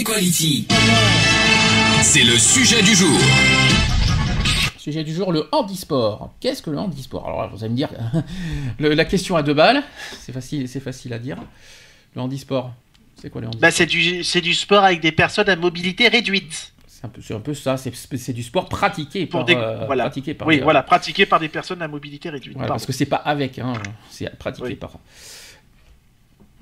Equality. C'est le sujet du jour. Sujet du jour, le handisport. Qu'est-ce que le handisport? Alors vous allez me dire, le- la question à deux balles, c'est facile, c'est facile à dire. Le handisport, c'est quoi le handisport? Bah, c'est du, c'est du sport avec des personnes à mobilité réduite. C'est un peu, c'est un peu ça, c'est, c'est du sport pratiqué Pour par, des, euh, voilà. pratiqué par oui, des- voilà, pratiqué par des personnes à mobilité réduite. Voilà, parce que c'est pas avec, hein, c'est pratiqué Oui. par.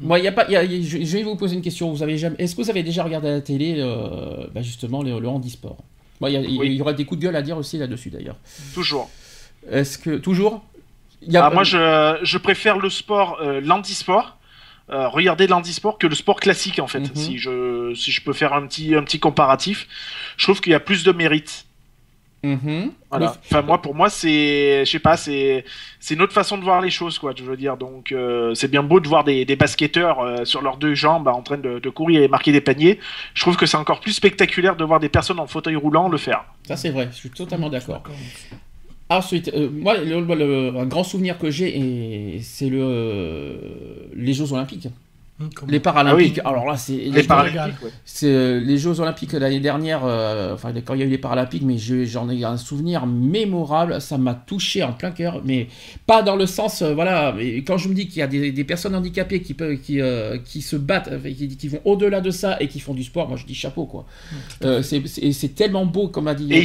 Moi, il y a pas, y a- y a- je je vais vous poser une question. Vous avez jamais, est-ce que vous avez déjà regardé à la télé, euh, bah, justement, le, le handisport? Il y, Oui. aura des coups de gueule à dire aussi là-dessus, d'ailleurs. Toujours. Est-ce que toujours? Il y a- Ah, moi, je, je préfère le sport, euh, l'handisport. euh, regarder l'handisport que le sport classique en fait. Mhm. Si je si je peux faire un petit un petit comparatif, je trouve qu'il y a plus de mérite. Mhm. Voilà. Enfin moi pour moi c'est je sais pas c'est c'est une autre façon de voir les choses quoi. Je veux dire donc euh, c'est bien beau de voir des, des basketteurs euh, sur leurs deux jambes bah, en train de, de courir et marquer des paniers. Je trouve que c'est encore plus spectaculaire de voir des personnes en fauteuil roulant le faire. Ça, c'est vrai, je suis totalement d'accord. Ensuite, euh, moi, le- le- un grand souvenir que j'ai, c'est le, euh, les Jeux Olympiques. Les Paralympiques. Ah oui. Alors là, c'est Les Paralympiques, ouais. Euh, les Jeux Olympiques l'année dernière. euh, enfin, quand il y a eu les Paralympiques, mais je- j'en ai un souvenir mémorable. Ça m'a touché en plein cœur, mais pas dans le sens, euh, voilà. Mais quand je me dis qu'il y a des, des personnes handicapées qui peuvent, qui, euh, qui se battent, euh, qui, qui vont au-delà de ça et qui font du sport, moi je dis chapeau quoi. Euh, c'est- tellement beau, comme a dit. Et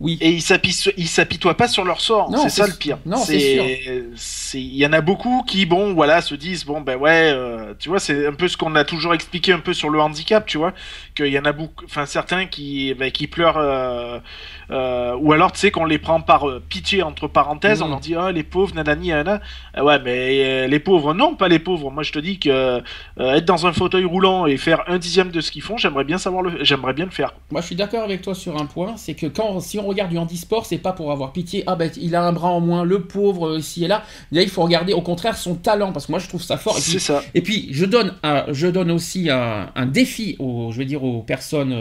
oui. Et ils s'apitoient, ils s'apitoient pas sur leur sort. C'est ça le pire. non, c'est Il y en a beaucoup qui, bon, voilà, se disent, bon, ben ouais, euh, tu vois, c'est un peu ce qu'on a toujours expliqué un peu sur le handicap, tu vois, qu'il y en a beaucoup, enfin certains qui, ben, qui pleurent, euh, euh, ou alors, tu sais, qu'on les prend par pitié entre parenthèses, on leur dit, oh, les pauvres, nanani, nanana. Ah ouais, mais les pauvres, non, pas les pauvres. Moi, je te dis que être dans un fauteuil roulant et faire un dixième de ce qu'ils font, j'aimerais bien savoir le, j'aimerais bien le faire. Moi, je suis d'accord avec toi sur un point, c'est que quand, si on regarde du handisport, c'est pas pour avoir pitié. Ah ben, il a un bras en moins, le pauvre euh, ici et là. Là, il faut regarder au contraire son talent, parce que moi, je trouve ça fort. Et puis, C'est ça. Et puis, je donne, un- je donne aussi un, un défi aux, je vais dire aux personnes.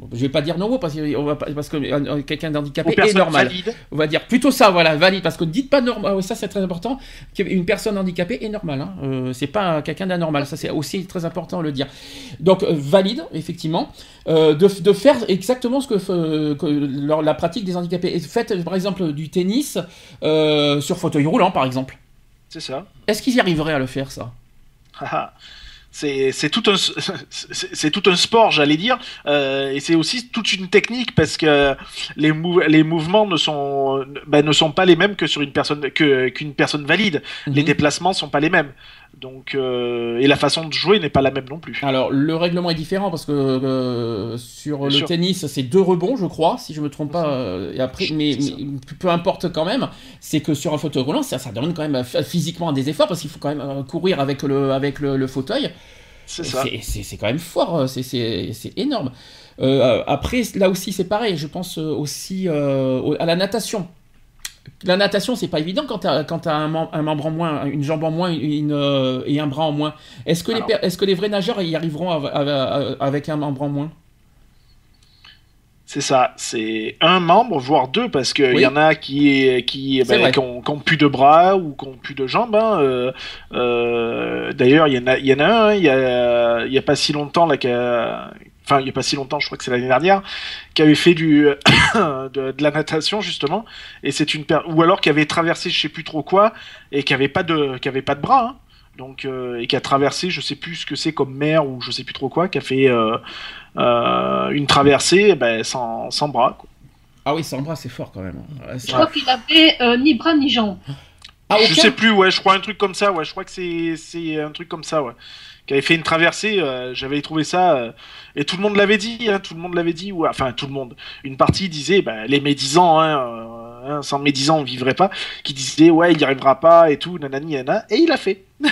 Euh, je vais pas dire non parce on va pas- parce que euh, quelqu'un Aux d'handicapé est normal. valides. On va dire plutôt ça, voilà, valide. Parce que dites pas normal, ça c'est très important. Qu'une personne handicapée est normale. Hein. Euh, c'est pas quelqu'un d'anormal. Ça c'est aussi très important de le dire. Donc euh, valide, effectivement, euh, de, de faire exactement ce que, la pratique des handicapés. Faites par exemple du tennis euh, sur fauteuil roulant, par exemple. C'est ça. Est-ce qu'ils y arriveraient à le faire ça? Haha. C'est tout un c'est tout un sport j'allais dire. Euh, et c'est aussi toute une technique parce que les mou- les mouvements ne sont ben, ne sont pas les mêmes que sur une personne que qu'une personne valide. Les Mhm. déplacements sont pas les mêmes donc euh, et la façon de jouer n'est pas la même non plus Alors, le règlement est différent parce que euh, sur Bien le sûr. tennis, c'est deux rebonds, je crois, si je me trompe pas. euh, et après, mais, peu importe quand même, c'est que sur un fauteuil roulant, ça, ça demande quand même physiquement des efforts parce qu'il faut quand même courir avec le, avec le, le fauteuil. c'est ça C'est quand même fort, c'est- énorme. Après, là aussi, c'est pareil. Je pense aussi au- à la natation. La natation, c'est pas évident quand t'as quand t'as un, mem- un membre en moins, une jambe en moins, une, euh, et un bras en moins. Est-ce que, les Alors. per- est-ce que les vrais nageurs y arriveront av- av- av- avec un membre en moins? C'est ça, c'est un membre, voire deux, parce qu'il Oui. y en a qui, qui, C'est ben, qui, ont, qui ont plus de bras ou qui ont plus de jambes. hein, euh, euh, D'ailleurs, il y en a, il y en a un, hein, il y a, il y a pas si longtemps, là, qui a- enfin, il y a pas si longtemps, je crois que c'est l'année dernière, qui avait fait du, de, de la natation, justement, et c'est une per- ou alors qui avait traversé je sais plus trop quoi, et qui avait pas de, qui avait pas de bras, hein. donc euh, et qui a traversé je sais plus ce que c'est comme mer ou je sais plus trop quoi qui a fait euh, euh, une traversée ben, sans, sans bras quoi. Ah oui, sans bras, c'est fort quand même. Ouais, Je crois qu'il avait euh, ni bras ni jambes. Ah, je aucun sais plus ouais je crois un truc comme ça ouais je crois que c'est c'est un truc comme ça ouais qui avait fait une traversée euh, j'avais trouvé ça euh, et tout le monde l'avait dit hein, tout le monde l'avait dit ouais, enfin tout le monde. Une partie disait ben, les médisants hein, euh, hein, sans médisants on vivrait pas qui disait ouais il y arrivera pas et tout nanani nana et il a fait.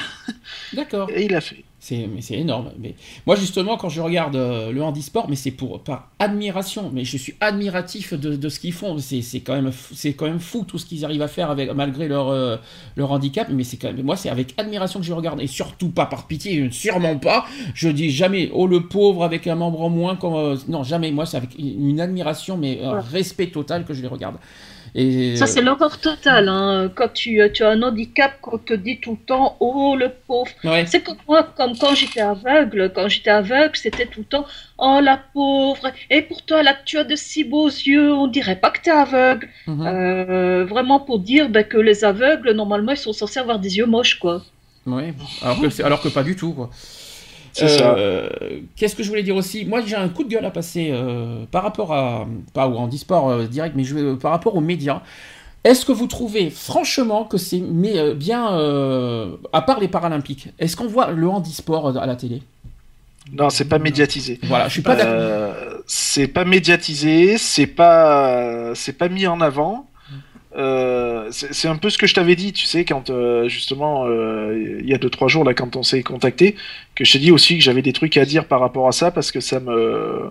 D'accord. et il a fait C'est, mais c'est énorme. Mais moi, justement, quand je regarde euh, le handisport, mais c'est pour par admiration. Mais je suis admiratif de, de ce qu'ils font. C'est, c'est quand même, fou- c'est quand même fou tout ce qu'ils arrivent à faire avec, malgré leur, euh, leur handicap. Mais c'est quand même, moi, c'est avec admiration que je regarde. Et surtout pas par pitié, sûrement pas. Je dis jamais, oh le pauvre avec un membre en moins. Euh, non, jamais. Moi, c'est avec une admiration, mais un Ouais. respect total que je les regarde. Et Ça, c'est l'horreur totale. Hein. Quand tu, tu as un handicap, qu'on te dit tout le temps Oh, le pauvre. ouais. C'est comme moi, comme quand j'étais aveugle. Quand j'étais aveugle, c'était tout le temps Oh, la pauvre. Et pourtant, là, tu as de si beaux yeux. On dirait pas que tu es aveugle. Mhm. Euh, vraiment pour dire ben, que les aveugles, normalement, ils sont censés avoir des yeux moches, quoi. Ouais. Alors que, alors que pas du tout, quoi. Euh, Qu'est-ce que je voulais dire aussi? Moi, j'ai un coup de gueule à passer euh, par rapport à. Pas au handisport euh, direct, mais je par rapport aux médias. Est-ce que vous trouvez franchement que c'est mais, bien. euh, à part les Paralympiques, est-ce qu'on voit le handisport à la télé? Non, c'est pas médiatisé. Voilà, je suis pas d'accord. Euh, c'est pas médiatisé, c'est pas, c'est pas mis en avant. Euh, c'est un peu ce que je t'avais dit, tu sais, quand euh, justement euh, il y a deux trois jours là, quand on s'est contacté, que je t'ai dit aussi que j'avais des trucs à dire par rapport à ça parce que ça me,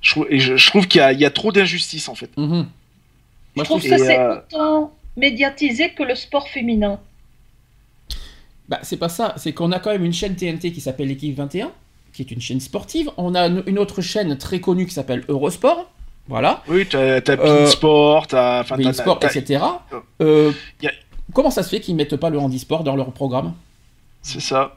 je, trouve- et je, je trouve qu'il y a, il y a trop d'injustice en fait. Mhm. Moi, je je trouve que c'est euh, autant médiatisé que le sport féminin. Bah, c'est pas ça, c'est qu'on a quand même une chaîne TNT qui s'appelle l'équipe 21, qui est une chaîne sportive. On a une autre chaîne très connue qui s'appelle Eurosport. Voilà. Oui, t'as t'as Euh, Sport, t'as, enfin, Bein t'as- Sport, t'as- etc. Euh, Euh, a- Comment ça se fait qu'ils mettent pas le handisport dans leur programme? C'est ça.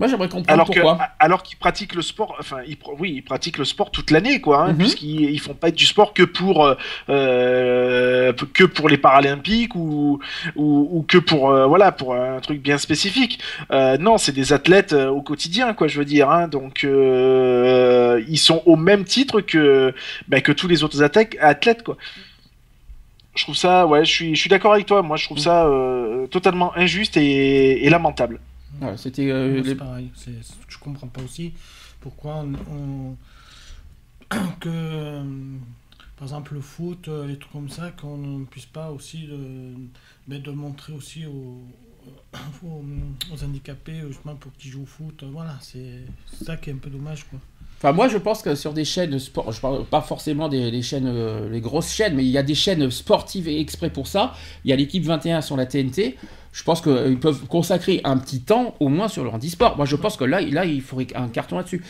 Moi, j'aimerais comprendre Alors que, pourquoi. alors qu'ils pratiquent le sport, enfin, ils, oui, ils pratiquent le sport toute l'année, quoi, hein, Mhm. puisqu'ils ils font pas du sport que pour, euh, euh, que pour les Paralympiques ou, ou, ou que pour, euh, voilà, pour un truc bien spécifique. Euh, non, c'est des athlètes au quotidien, quoi, je veux dire. Hein, donc, ils sont au même titre que, bah, que tous les autres athlètes, athlètes, quoi. Je trouve ça, ouais, je suis, je suis d'accord avec toi. Moi, je trouve ça euh, totalement injuste et, et lamentable. Ouais, C'était euh, les- c'est pareil. C'est- Je comprends pas aussi pourquoi on, on- que euh, par exemple le foot, euh, les trucs comme ça, qu'on ne puisse pas aussi mais de le montrer aussi aux, aux, aux handicapés justement pour qu'ils jouent au foot. Voilà, c'est ça qui est un peu dommage quoi. Enfin, moi, je pense que sur des chaînes de sport, je parle pas forcément des, des chaînes, euh, les grosses chaînes, mais il y a des chaînes sportives et exprès pour ça. Il y a l'équipe 21 sur la TNT. Je pense qu'ils peuvent consacrer un petit temps au moins sur le handisport. Moi, je pense que là, là il faudrait un carton là-dessus.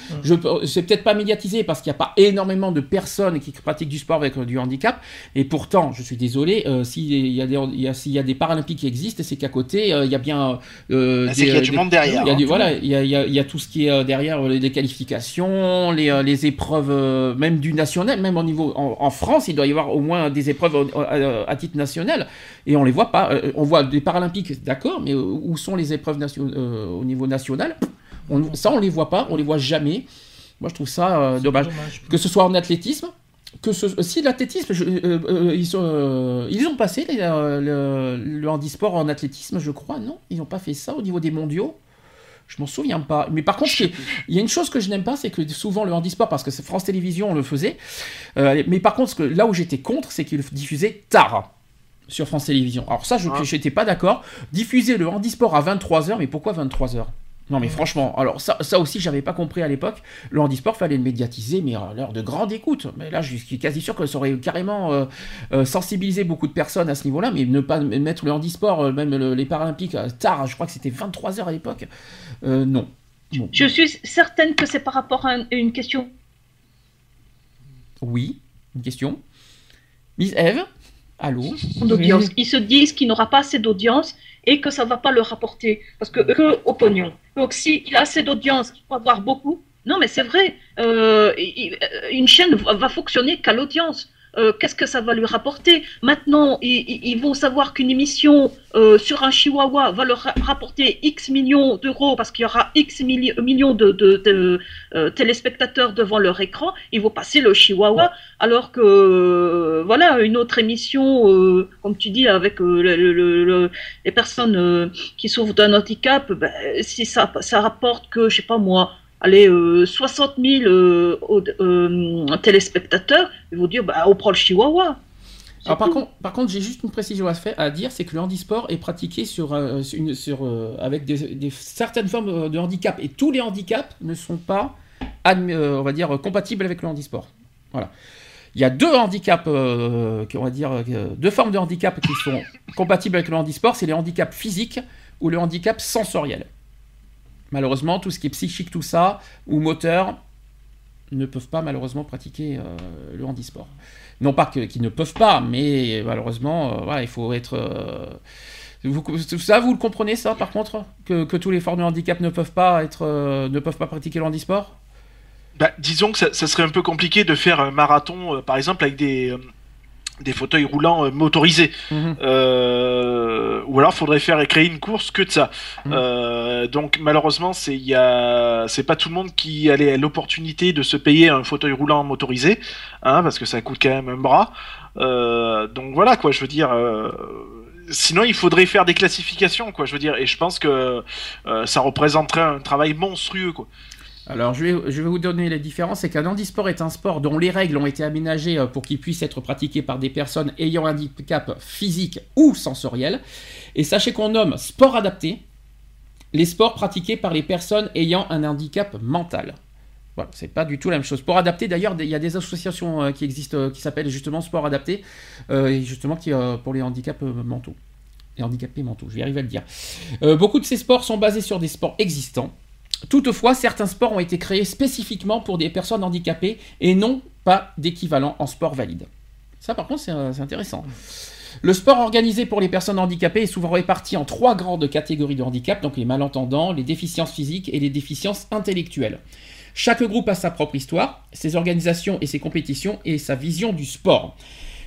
C'est peut-être pas médiatisé parce qu'il n'y a pas énormément de personnes qui pratiquent du sport avec euh, du handicap. Et pourtant, je suis désolé, euh, s'il y, a des- il y, a- y a des Paralympiques qui existent, c'est qu'à côté, euh, il y a bien. euh, C'est des- qu'il y a du des- monde derrière. il y a hein. du, voilà, il y a, il y a- il y a tout ce qui est euh, derrière euh, les, les qualifications, les, euh, les épreuves, euh, même du national, même au niveau en, en France, il doit y avoir au moins des épreuves au- à, à titre national, et on les voit pas. Euh, on voit des Paralympiques, d'accord, mais euh, où sont les épreuves euh, au niveau national? On, Ça, on les voit pas, on les voit jamais. Moi, je trouve ça dommage. Que ce soit en athlétisme, que ce, si l'athlétisme, euh, euh, ils, euh, ils ont passé les, le, le handisport en athlétisme, je crois, non? Ils n'ont pas fait ça au niveau des mondiaux? Je m'en souviens pas. Mais par contre, il y a une chose que je n'aime pas, c'est que souvent le handisport, parce que France Télévisions, on le faisait, mais par contre, là où j'étais contre, c'est qu'ils le diffusaient tard sur France Télévisions. Alors ça, je Ah. n'étais pas d'accord. Diffuser le handisport à 23h, mais pourquoi 23h non mais franchement, alors ça, ça aussi j'avais pas compris à l'époque. Le handisport fallait le médiatiser, mais à l'heure de grande écoute. Mais là, je suis quasi sûr que ça aurait carrément euh, euh, sensibilisé beaucoup de personnes à ce niveau-là, mais ne pas mettre le handisport, euh, même le- les Paralympiques, tard, je crois que c'était 23h à l'époque. Non. Bon. Je suis certaine que c'est par rapport à un- une question. Oui, une question. Miss Eve? Ils se disent qu'il n'aura pas assez d'audience et que ça ne va pas leur rapporter. Parce que eux, au pognon. Donc, s'il a assez d'audience, il faut avoir beaucoup. Non, mais c'est vrai. euh, une chaîne va fonctionner qu'à l'audience. Euh, Qu'est-ce que ça va lui rapporter Maintenant, ils, vont savoir qu'une émission euh, sur un chihuahua va leur ra- rapporter X millions d'euros parce qu'il y aura X milli- millions de, de- de, euh, téléspectateurs devant leur écran. Ils vont passer le chihuahua alors que voilà une autre émission comme tu dis avec le- le- le- les personnes qui souffrent d'un handicap ben, si ça ça rapporte que je sais pas moi allez euh, 60 000 euh, euh, téléspectateurs ils vont dire bah on prend le chihuahua Alors, par, contre, par contre, j'ai juste une précision à, faire, à dire, c'est que le handisport est pratiqué sur, euh, une, sur, euh, avec des, des- certaines formes euh, de handicap. Et tous les handicaps ne sont pas, euh, on va dire, compatibles avec le handisport. Voilà. Il y a deux handicaps, euh, qui- on va dire, euh, deux formes de handicap qui sont compatibles avec le handisport. C'est les handicaps physiques ou le handicap sensoriel. Malheureusement, tout ce qui est psychique, tout ça, ou moteur, ne peuvent pas malheureusement pratiquer euh, le handisport. Non pas qu'ils ne peuvent pas, mais malheureusement, euh, voilà, il faut être. euh, ça, vous le comprenez ça, par contre, que, tous les formes de handicap ne peuvent pas être, ne peuvent pas pratiquer le handisport? Bah, disons que ça, serait un peu compliqué de faire un marathon, par exemple, avec des, des fauteuils roulants euh, motorisés. Mhm. Euh, ou alors, faudrait faire et créer une course que de ça. Mhm. Euh, donc, malheureusement, c'est il y a, c'est pas tout le monde qui a l'opportunité de se payer un fauteuil roulant motorisé, hein, parce que ça coûte quand même un bras. Euh, donc voilà, quoi. Je veux dire. euh, Sinon, il faudrait faire des classifications, quoi. Je veux dire, et je pense que euh, ça représenterait un travail monstrueux, quoi. Alors, je vais, vous donner les différences. C'est qu'un handisport est un sport dont les règles ont été aménagées euh, pour qu'il puisse être pratiqué par des personnes ayant un handicap physique ou sensoriel. Et sachez qu'on nomme sport adapté les sports pratiqués par les personnes ayant un handicap mental. Voilà, c'est pas du tout la même chose. Sport adapté, d'ailleurs, il y a des associations euh, qui existent euh, qui s'appellent justement sport adapté, et justement pour les handicaps mentaux. Les handicapés mentaux, je vais arriver à le dire. Beaucoup de ces sports sont basés sur des sports existants. Toutefois, certains sports ont été créés spécifiquement pour des personnes handicapées et non pas d'équivalent en sport valide. Ça, par contre, c'est euh, c'est intéressant. Le sport organisé pour les personnes handicapées est souvent réparti en trois grandes catégories de handicap, donc les malentendants, les déficiences physiques et les déficiences intellectuelles. Chaque groupe a sa propre histoire, ses organisations et ses compétitions et sa vision du sport.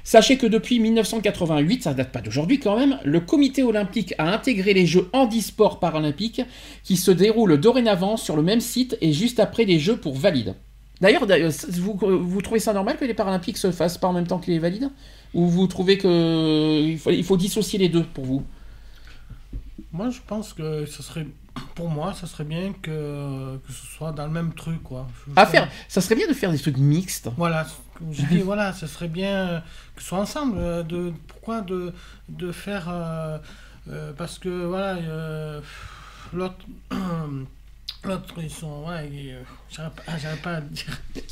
Sachez que depuis 1988, ça date pas d'aujourd'hui quand même, le comité olympique a intégré les Jeux handisport paralympiques qui se déroulent dorénavant sur le même site et juste après les Jeux pour valides. D'ailleurs, d'ailleurs, vous, vous trouvez ça normal que les Paralympiques se fassent pas en même temps que les valides? Ou vous trouvez que il faut, il faut dissocier les deux pour vous? Moi, je pense que ce serait, pour moi, ça serait bien que, que ce soit dans le même truc, quoi. Je- À faire, ça serait bien de faire des trucs mixtes. Voilà, je dis, voilà, ce serait bien euh, que ce soit ensemble. euh, De, pourquoi de, faire. euh, parce que, voilà, l'autre. L'autre, ils sont. Ouais, euh, j'arrive pas- ah, à dire.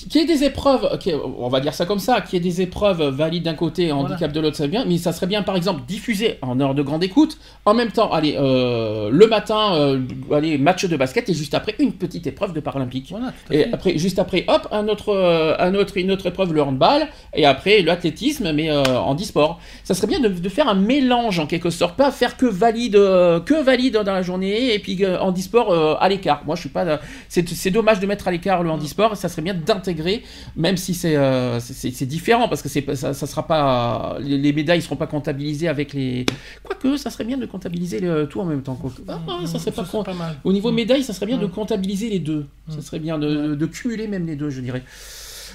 Qu'il y ait des épreuves, ok, on va dire ça comme ça, qu'il y ait des épreuves valides d'un côté et handicap de l'autre, ça serait bien, mais ça serait bien par exemple diffuser en heure de grande écoute, en même temps, allez, euh, le matin, euh, allez, match de basket et juste après une petite épreuve de paralympique. Voilà, Et fait. après, juste après, hop, un autre, euh, un autre, une autre épreuve, le handball, et après l'athlétisme, mais en e-sport. Ça serait bien de, de faire un mélange en quelque sorte, pas faire que valide, que valide dans la journée, et puis en e-sport à l'écart. Moi, je suis pas. C'est dommage de mettre à l'écart le handisport. Ça serait bien d'intégrer, même si c'est euh, différent, parce que ça, ça sera pas. Les, les médailles seront pas comptabilisées avec les. Quoique, ça serait bien de comptabiliser tout en même temps. Ah, ah, ça serait pas con. pas mal. Au niveau médailles, ça serait bien de comptabiliser les deux. Ça serait bien de, de cumuler même les deux, je dirais.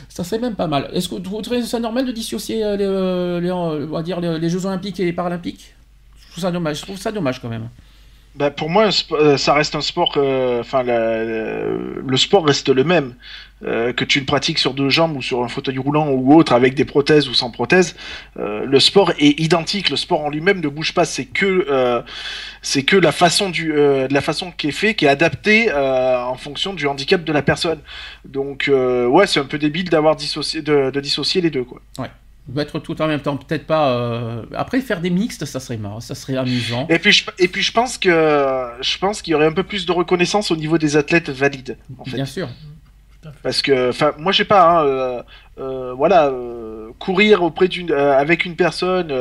Ça serait même pas mal. Est-ce que vous trouvez ça normal de dissocier euh, les, euh, les, euh, on va dire les, les Jeux Olympiques et les Paralympiques? Je trouve ça dommage. Je trouve ça dommage quand même. Bah, pour moi, euh, ça reste un sport. Enfin, le sport reste le même. Euh, que tu le pratiques sur deux jambes ou sur un fauteuil roulant ou autre avec des prothèses ou sans prothèses, euh, le sport est identique. Le sport en lui-même ne bouge pas. C'est que c'est que la façon du de la façon qui est fait, qui est adaptée en fonction du handicap de la personne. Donc ouais, c'est un peu débile d'avoir dissocié de, de dissocier les deux quoi. Mettre tout en même temps, peut-être pas. euh, Après, faire des mixtes, ça serait marrant, ça serait amusant. Et puis je, et puis je pense que je pense qu'il y aurait un peu plus de reconnaissance au niveau des athlètes valides. En fait. Bien sûr. Parce que, enfin, moi, je sais pas, hein, euh, euh, voilà, euh, courir auprès d'une, euh, avec une personne,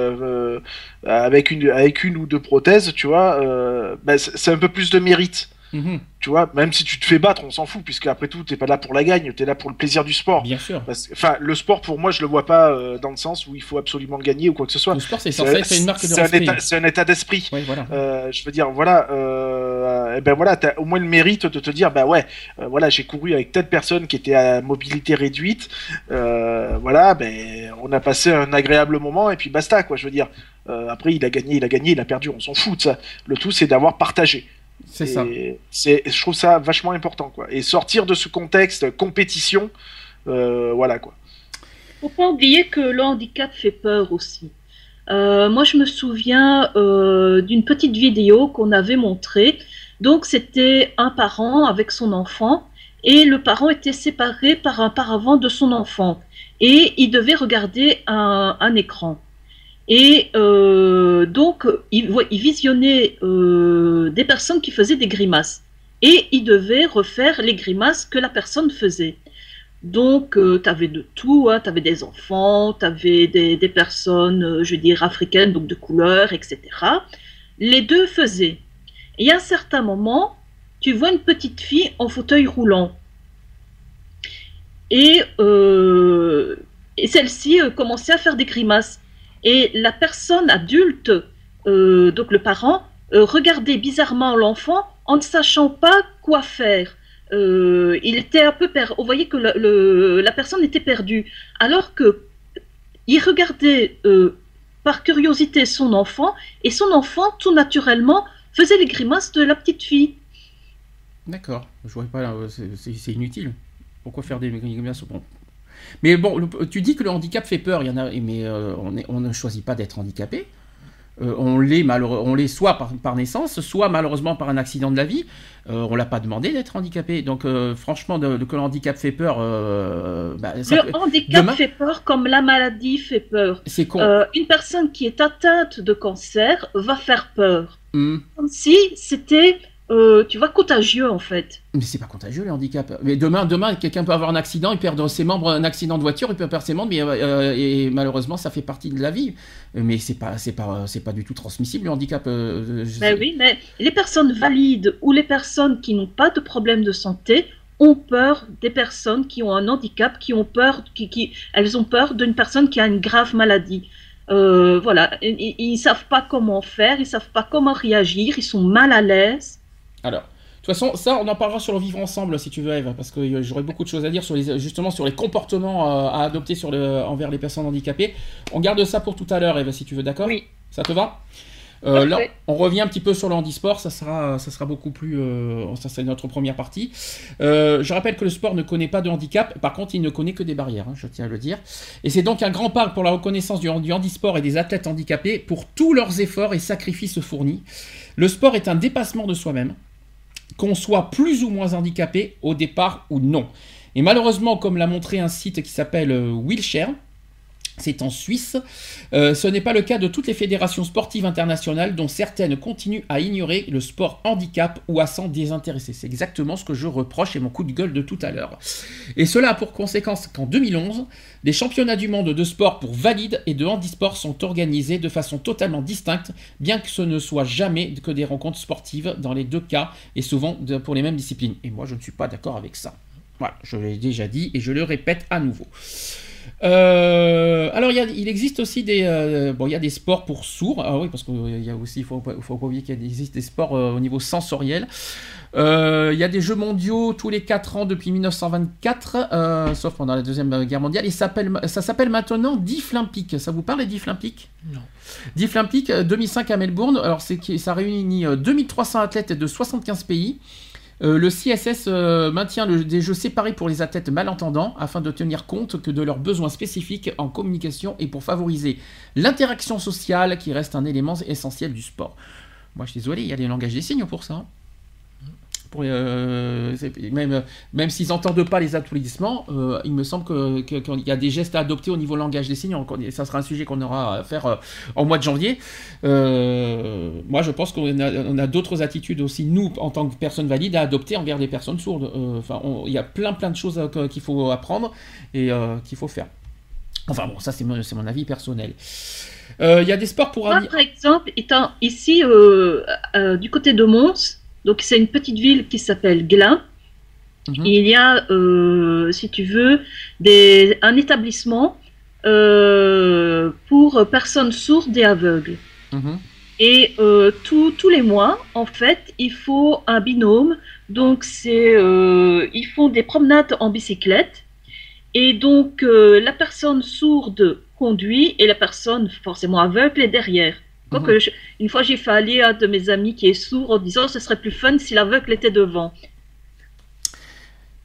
avec une, avec une ou deux prothèses, tu vois, euh, bah, c'est c'est un peu plus de mérite, Mhm. tu vois. Même si tu te fais battre, on s'en fout, puisque après tout, t'es pas là pour la gagne, t'es là pour le plaisir du sport. Bien sûr. Enfin, le sport, pour moi, je le vois pas euh, dans le sens où il faut absolument gagner ou quoi que ce soit. Le sport, c'est censé être une marque de c'est un respect. état, c'est un état d'esprit. Oui, voilà. Euh, je veux dire, voilà, euh, eh ben voilà, t'as au moins le mérite de te dire, bah ouais, euh, voilà, j'ai couru avec telle personne qui était à mobilité réduite, voilà, ben on a passé un agréable moment et puis basta, quoi. Je veux dire, après il a gagné, il a gagné, il a perdu, on s'en fout de ça. Le tout c'est d'avoir partagé. C'est ça. C'est, je trouve ça vachement important, quoi. Et sortir de ce contexte compétition, euh, voilà, quoi. Faut pas oublier que le handicap fait peur aussi. Euh, moi, je me souviens euh, d'une petite vidéo qu'on avait montrée. Donc, c'était un parent avec son enfant et le parent était séparé par un paravent de son enfant et il devait regarder un, un écran. Et euh, donc, il, visionnait euh, des personnes qui faisaient des grimaces. Et il devait refaire les grimaces que la personne faisait. Donc, tu avais de tout, hein, tu avais des enfants, tu avais des, personnes, euh, je veux dire, africaines, donc de couleur, etc. Les deux faisaient. Et à un certain moment, tu vois une petite fille en fauteuil roulant. Et, euh, et celle-ci euh, commençait à faire des grimaces. Et la personne adulte, euh, donc le parent, euh, regardait bizarrement l'enfant en ne sachant pas quoi faire. Euh, il était un peu perdu. On voyait que la personne était perdue. Alors que il regardait par curiosité son enfant et son enfant, tout naturellement, faisait les grimaces de la petite fille. D'accord. Je vois pas. c'est inutile. Pourquoi faire des grimaces bon. Mais bon, le- tu dis que le handicap fait peur. Il y en a, mais euh, on, est- on ne choisit pas d'être handicapé. Euh, on l'est on l'est soit par, par naissance, soit malheureusement par un accident de la vie. Euh, on l'a pas demandé d'être handicapé. Donc euh, franchement, de, de- que le handicap fait peur, bah, ça le handicap demain- fait peur comme la maladie fait peur. c'est con. Une personne qui est atteinte de cancer va faire peur. Hum. Comme si c'était, euh, tu vois, contagieux en fait. Mais c'est pas contagieux le handicap. Mais demain, demain, quelqu'un peut avoir un accident, il perd ses membres, un accident de voiture, il peut perdre ses membres, mais, euh, et malheureusement, ça fait partie de la vie. Mais c'est pas, c'est pas, c'est pas du tout transmissible le handicap. euh, je Ben oui, mais les personnes valides ou les personnes qui n'ont pas de problème de santé ont peur des personnes qui ont un handicap, qui ont peur, qui, qui, elles ont peur d'une personne qui a une grave maladie. Euh, voilà, ils, ils ils savent pas comment faire, ils savent pas comment réagir, ils sont mal à l'aise. Alors, de toute façon, ça, on en parlera sur le vivre ensemble si tu veux, Eve, parce que euh, j'aurais beaucoup de choses à dire sur les, justement sur les comportements euh, à adopter sur le, envers les personnes handicapées. On garde ça pour tout à l'heure, Eve, si tu veux, d'accord? Oui. Ça te va? Euh, là, on revient un petit peu sur le handisport, ça sera, ça sera beaucoup plus. euh, ça, c'est notre première partie. Euh, je rappelle que le sport ne connaît pas de handicap, par contre, il ne connaît que des barrières, hein, je tiens à le dire. Et c'est donc un grand pas pour la reconnaissance du, du handisport et des athlètes handicapés pour tous leurs efforts et sacrifices fournis. Le sport est un dépassement de soi-même, qu'on soit plus ou moins handicapé au départ ou non. Et malheureusement, comme l'a montré un site qui s'appelle euh, Wheelchair, c'est en Suisse. Euh, ce n'est pas le cas de toutes les fédérations sportives internationales, dont certaines continuent à ignorer le sport handicap ou à s'en désintéresser. C'est exactement ce que je reproche et mon coup de gueule de tout à l'heure. Et cela a pour conséquence qu'en 2011, des championnats du monde de sport pour valides et de handisport sont organisés de façon totalement distincte, bien que ce ne soit jamais que des rencontres sportives dans les deux cas et souvent pour les mêmes disciplines. Et moi, je ne suis pas d'accord avec ça. Voilà, je l'ai déjà dit et je le répète à nouveau. Euh, alors, il, y a- il existe aussi des, euh, bon, il y a des sports pour sourds. Ah oui, parce qu'il y a aussi, il faut, faut pas oublier qu'il y existe des sports euh, au niveau sensoriel. Euh, il y a des Jeux mondiaux tous les 4 ans depuis 1924, euh, sauf pendant la Deuxième Guerre mondiale. Et ça s'appelle- maintenant Deaflympique. Ça vous parle, les Deaflympiques Non. Deaflympique, euh, 2005 à Melbourne. Alors, c'est ça réunit euh, 2300 athlètes de 75 pays. Euh, le CSS euh, maintient des jeux séparés pour les athlètes malentendants afin de tenir compte que de leurs besoins spécifiques en communication et pour favoriser l'interaction sociale qui reste un élément essentiel du sport. Moi, je suis désolé, il y a les langages des signes pour ça. Pour, euh, même même s'ils n'entendent pas les applaudissements, euh, il me semble que- qu'il y a des gestes à adopter au niveau langage des signes. Encore- Ça sera un sujet qu'on aura à faire euh, en mois de janvier. Euh, moi, je pense qu'on a, d'autres attitudes aussi, nous, en tant que personnes valides, à adopter envers les personnes sourdes. Euh, Enfin, il y a plein, plein de choses euh, qu'il faut apprendre et euh, qu'il faut faire. Enfin bon, ça c'est mon, avis personnel. Euh, Il y a des sports pour... Moi, par exemple, étant ici euh, euh, du côté de Mons, donc c'est une petite ville qui s'appelle Glin, Mhm. il y a, euh, si tu veux, des, un établissement euh, pour personnes sourdes et aveugles. Mhm. Et euh, tous- tous les mois, en fait, il faut un binôme. Donc, c'est, ils font des promenades en bicyclette. Et donc, la personne sourde conduit et la personne forcément aveugle est derrière. Je- une fois, j'ai fait aller un de mes amis qui est sourd en disant ce serait plus fun si l'aveugle était devant.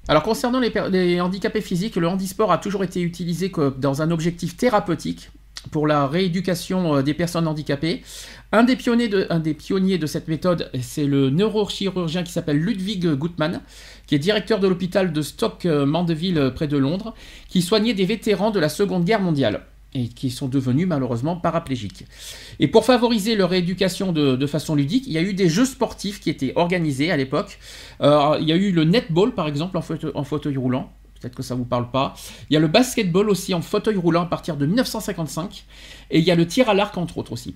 Alors concernant les, handicapés physiques, le handisport a toujours été utilisé dans un objectif thérapeutique. pour la rééducation des personnes handicapées. Un des pionniers de, un des pionniers de cette méthode, c'est le neurochirurgien qui s'appelle Ludwig Gutmann, qui est directeur de l'hôpital de Stock Mandeville près de Londres, qui soignait des vétérans de la Seconde Guerre mondiale et qui sont devenus malheureusement paraplégiques. Et pour favoriser leur rééducation de, façon ludique, il y a eu des jeux sportifs qui étaient organisés à l'époque. Euh, il y a eu le netball par exemple en fauteuil, en fauteuil roulant. Peut-être que ça vous parle pas. Il y a le basketball aussi en fauteuil roulant à partir de 1955. Et il y a le tir à l'arc entre autres aussi.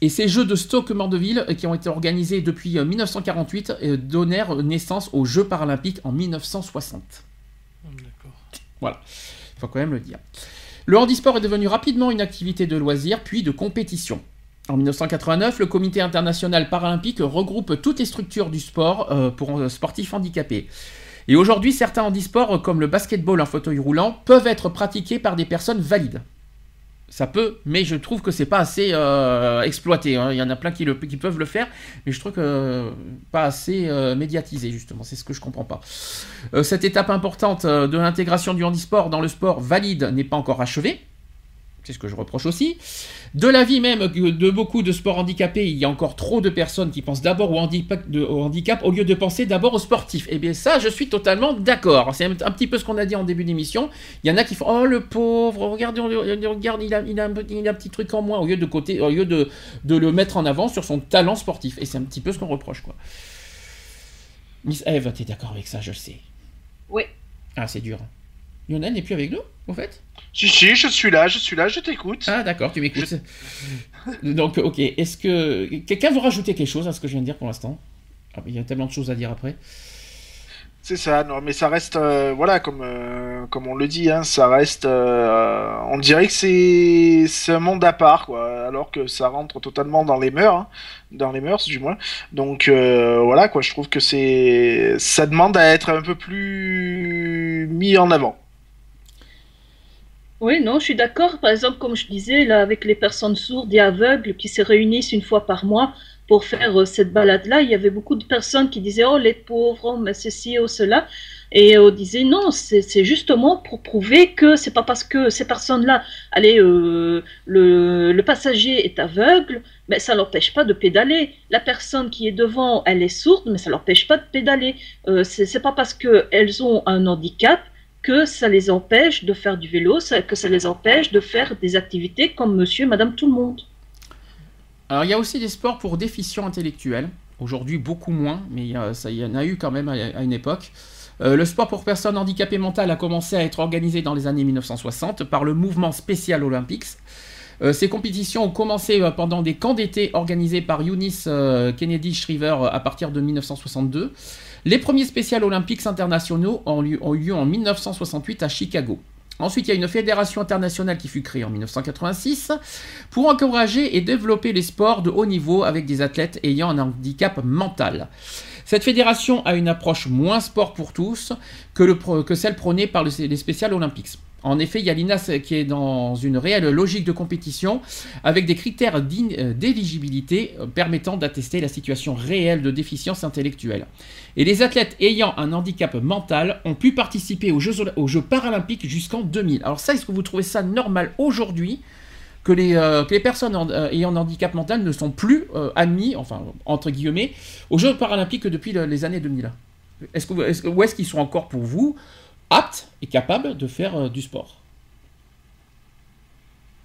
Et ces jeux de Stoke Mandeville, euh, qui ont été organisés depuis 1948, euh, donnèrent naissance aux Jeux paralympiques en 1960. D'accord. Voilà, il faut quand même le dire. Le handisport est devenu rapidement une activité de loisir puis de compétition. En 1989, le Comité international paralympique regroupe toutes les structures du sport euh, pour euh, sportifs handicapés. Et aujourd'hui, certains handisports, comme le basketball en fauteuil roulant, peuvent être pratiqués par des personnes valides. Ça peut, mais je trouve que c'est pas assez euh, exploité. Hein. Il y en a plein qui, peuvent le faire, mais je trouve que euh, pas assez euh, médiatisé justement. C'est ce que je comprends pas. cette étape importante de l'intégration du handisport dans le sport valide n'est pas encore achevée. C'est ce que je reproche aussi. De l'avis même de beaucoup de sports handicapés, il y a encore trop de personnes qui pensent d'abord au handicap, au lieu de penser d'abord aux sportifs. Et eh bien ça, je suis totalement d'accord. C'est un, petit peu ce qu'on a dit en début d'émission. Il y en a qui font Oh le pauvre, regardez, regarde, il a, il, a un, il a un petit truc en moins, au lieu de, côté, au lieu de, de le mettre en avant sur son talent sportif. Et c'est un petit peu ce qu'on reproche. quoi. Miss Eve, t'es d'accord avec ça, je le sais. Oui. Ah, c'est dur. Lionel n'est plus avec nous, au fait Si, si, je suis là, je suis là, je t'écoute. Ah, d'accord, tu m'écoutes. Donc, ok, est-ce que. Quelqu'un veut rajouter quelque chose à ce que je viens de dire pour l'instant? Ah, Il y a tellement de choses à dire après. C'est ça, non, mais ça reste, euh, voilà, comme, euh, comme on le dit, hein, ça reste, euh, on dirait que c'est, c'est un monde à part, quoi, alors que ça rentre totalement dans les mœurs, hein, dans les mœurs du moins. Donc voilà, quoi, je trouve que c'est, ça demande à être un peu plus mis en avant. Oui, non, je suis d'accord. Par exemple, comme je disais, là, avec les personnes sourdes et aveugles qui se réunissent une fois par mois pour faire euh, cette balade-là, il y avait beaucoup de personnes qui disaient Oh, les pauvres, oh, mais ceci, oh, cela. Et on disait non, c'est justement pour prouver que c'est pas parce que ces personnes-là, allez, euh, le, passager est aveugle, mais ça l'empêche pas de pédaler. La personne qui est devant, elle est sourde, mais ça l'empêche pas de pédaler. Euh, c'est pas parce qu'elles ont un handicap que ça les empêche de faire du vélo, que ça les empêche de faire des activités comme monsieur, madame, tout le monde. Alors il y a aussi des sports pour déficients intellectuels. Aujourd'hui beaucoup moins, mais ça, y en a eu quand même à, une époque. Euh, le sport pour personnes handicapées mentales a commencé à être organisé dans les années 1960 par le mouvement spécial Olympics. Euh, ces compétitions ont commencé euh, pendant des camps d'été organisés par Eunice Kennedy Shriver à partir de 1962. Les premiers spéciales olympiques internationaux ont eu, lieu en 1968 à Chicago. Ensuite, il y a une fédération internationale qui fut créée en 1986 pour encourager et développer les sports de haut niveau avec des athlètes ayant un handicap mental. Cette fédération a une approche moins sport pour tous que, que celle prônée par les spéciales olympiques. En effet, il y a l'INAS qui est dans une réelle logique de compétition avec des critères euh, d'éligibilité euh, permettant d'attester la situation réelle de déficience intellectuelle. Et les athlètes ayant un handicap mental ont pu participer aux Jeux, paralympiques jusqu'en 2000. Alors ça, est-ce que vous trouvez ça normal aujourd'hui que les, euh, personnes ayant un handicap mental ne sont plus admis, enfin entre guillemets, aux Jeux paralympiques depuis les années 2000 est-ce Où est-ce qu'ils sont encore pour vous? Aptes et capables de faire euh, du sport.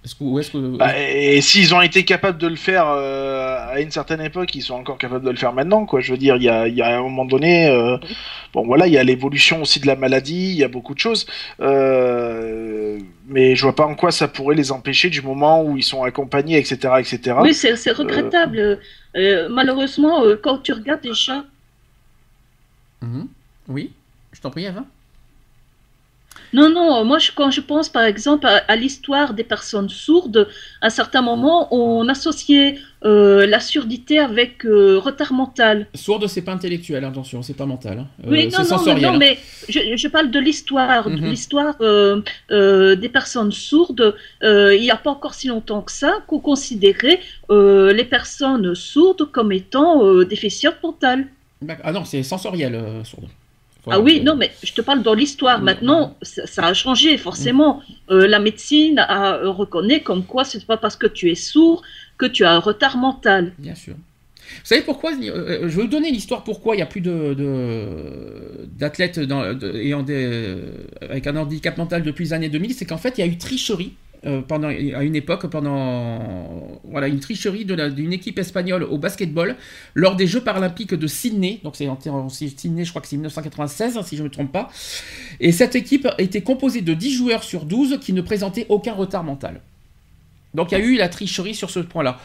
Est-ce que, est que... Bah, et s'ils ont été capables de le faire euh, à une certaine époque, ils sont encore capables de le faire maintenant, quoi. Je veux dire, il y a, y a un moment donné, euh, bon voilà, il y a l'évolution aussi de la maladie, il y a beaucoup de choses, mais je vois pas en quoi ça pourrait les empêcher du moment où ils sont accompagnés, etc., etc. Oui, c'est regrettable. malheureusement, quand tu regardes des chats. Mhm. Oui, je t'en prie, Eva. Non, non, moi quand je pense par exemple à, l'histoire des personnes sourdes, à un certain moment on associait euh, la surdité avec euh, retard mental. Sourde, c'est pas intellectuel, attention, c'est pas mental. Hein. Euh, oui, non, non, non, hein. mais je, parle de l'histoire, de mhm. l'histoire des personnes sourdes. il n'y a pas encore si longtemps que ça qu'on considérait les personnes sourdes comme étant déficientes mentales. Ah non, c'est sensoriel, sourde. Ah oui, non, mais je te parle dans l'histoire. Maintenant, ça, ça, a changé, forcément. Euh, la médecine a, euh, reconnaît comme quoi ce n'est pas parce que tu es sourd que tu as un retard mental. Bien sûr. Vous savez pourquoi euh, Je vais vous donner l'histoire pourquoi il n'y a plus de, d'athlètes ayant des, avec un handicap mental depuis les années 2000. C'est qu'en fait, il y a eu tricherie euh, pendant, à une époque, pendant voilà, une tricherie d'une équipe espagnole au basketball lors des Jeux paralympiques de Sydney. Donc c'est en, Sydney, je crois que c'est 1996, hein, si je ne me trompe pas. Et cette équipe était composée de 10 joueurs sur 12 qui ne présentaient aucun retard mental. Donc il y a eu la tricherie sur ce point-là.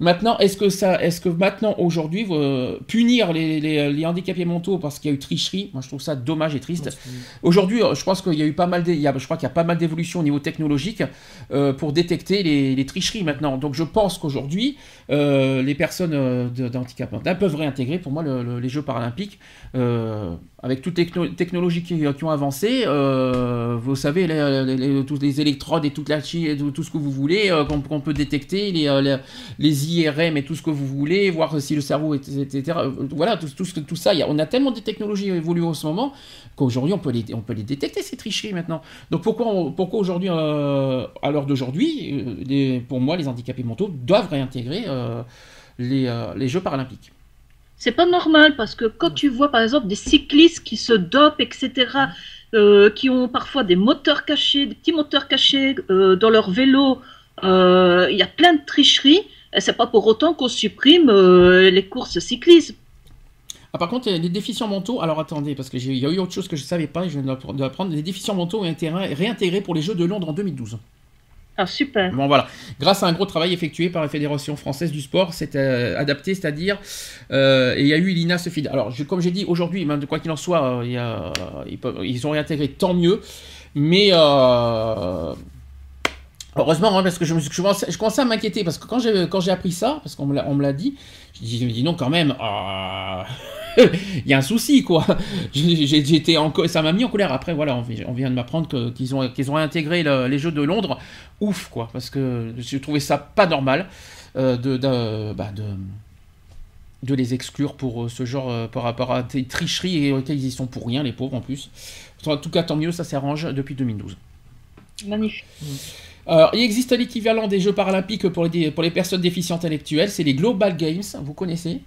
Maintenant, est-ce que ça, est-ce que maintenant, aujourd'hui, euh, punir les, handicapés mentaux parce qu'il y a eu tricherie, moi je trouve ça dommage et triste. Aujourd'hui, je pense qu'il y a eu pas mal, je crois qu'il y a pas mal d'évolutions au niveau technologique euh, pour détecter les, tricheries maintenant. Donc je pense qu'aujourd'hui, euh, les personnes d'handicap mental peuvent réintégrer, pour moi, les Jeux paralympiques avec toutes les technologies qui, ont avancé, vous savez, les, les, tous les électrodes et toute la tout, ce que vous voulez, qu'on peut détecter, les, IRM et tout ce que vous voulez, voir si le cerveau, etc. Voilà, tout, ça. on a tellement de technologies évoluées en ce moment qu'aujourd'hui, on, peut les, on peut les détecter, ces tricheries maintenant. Donc pourquoi, aujourd'hui, euh, à l'heure d'aujourd'hui, euh, pour moi, les handicapés mentaux doivent réintégrer euh, les Jeux paralympiques c'est pas normal parce que quand tu vois par exemple des cyclistes qui se dopent, etc., qui ont parfois des moteurs cachés, des petits moteurs cachés dans leur vélo, il y a plein de tricheries. C'est pas pour autant qu'on supprime euh, les courses cyclisme. Ah, par contre, les déficients mentaux, alors attendez, parce qu'il y a eu autre chose que je ne savais pas je viens d'apprendre, les déficients mentaux ont été réintégrés pour les Jeux de Londres en 2012. Ah, super. Bon, voilà. Grâce à un gros travail effectué par la Fédération française du sport, c'est euh, adapté, c'est-à-dire, euh, et il y a eu l'INA Sofid. Alors, comme j'ai dit, aujourd'hui, quoi qu'il en soit, a, ils, ont réintégré, tant mieux. Mais Heureusement, hein, parce que je, je, commençais, à m'inquiéter, parce que quand j'ai, appris ça, parce qu'on me l'a, on me l'a dit, je, me dis non quand même, ah, il y a un souci quoi. J'étais en, ça m'a mis en colère. Après voilà, on, vient de m'apprendre qu'ils ont, qu'ils ont réintégré les Jeux de Londres. Ouf quoi, parce que j'ai trouvé ça pas normal euh, de, de, bah, de, de, les exclure pour euh, ce genre, euh, par rapport à des tricheries auxquelles ils y sont pour rien, les pauvres en plus. En tout cas, tant mieux, ça s'arrange depuis 2012. Magnifique. Mm. Alors, il existe l'équivalent des Jeux paralympiques pour les, pour les personnes déficientes intellectuelles, c'est les Global Games, vous connaissez?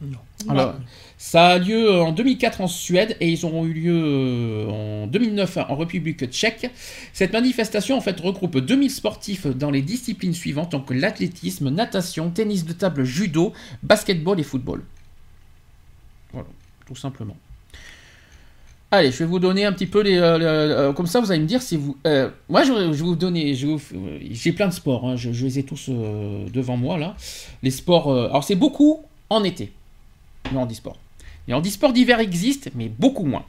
Non. Alors, ça a lieu en 2004 en Suède et ils auront eu lieu euh, en 2009 en République tchèque. Cette manifestation en fait regroupe 2000 sportifs dans les disciplines suivantes, donc l'athlétisme, natation, tennis de table, judo, basketball et football. Voilà, tout simplement. Allez, je vais vous donner un petit peu les. Euh, euh, comme ça, vous allez me dire si vous. Euh, moi, je, vais vous donner. J'ai plein de sports. Hein, je, les ai tous devant moi là. Les sports. alors, c'est beaucoup en été. Le handisport. Les handisports d'hiver existent, mais beaucoup moins.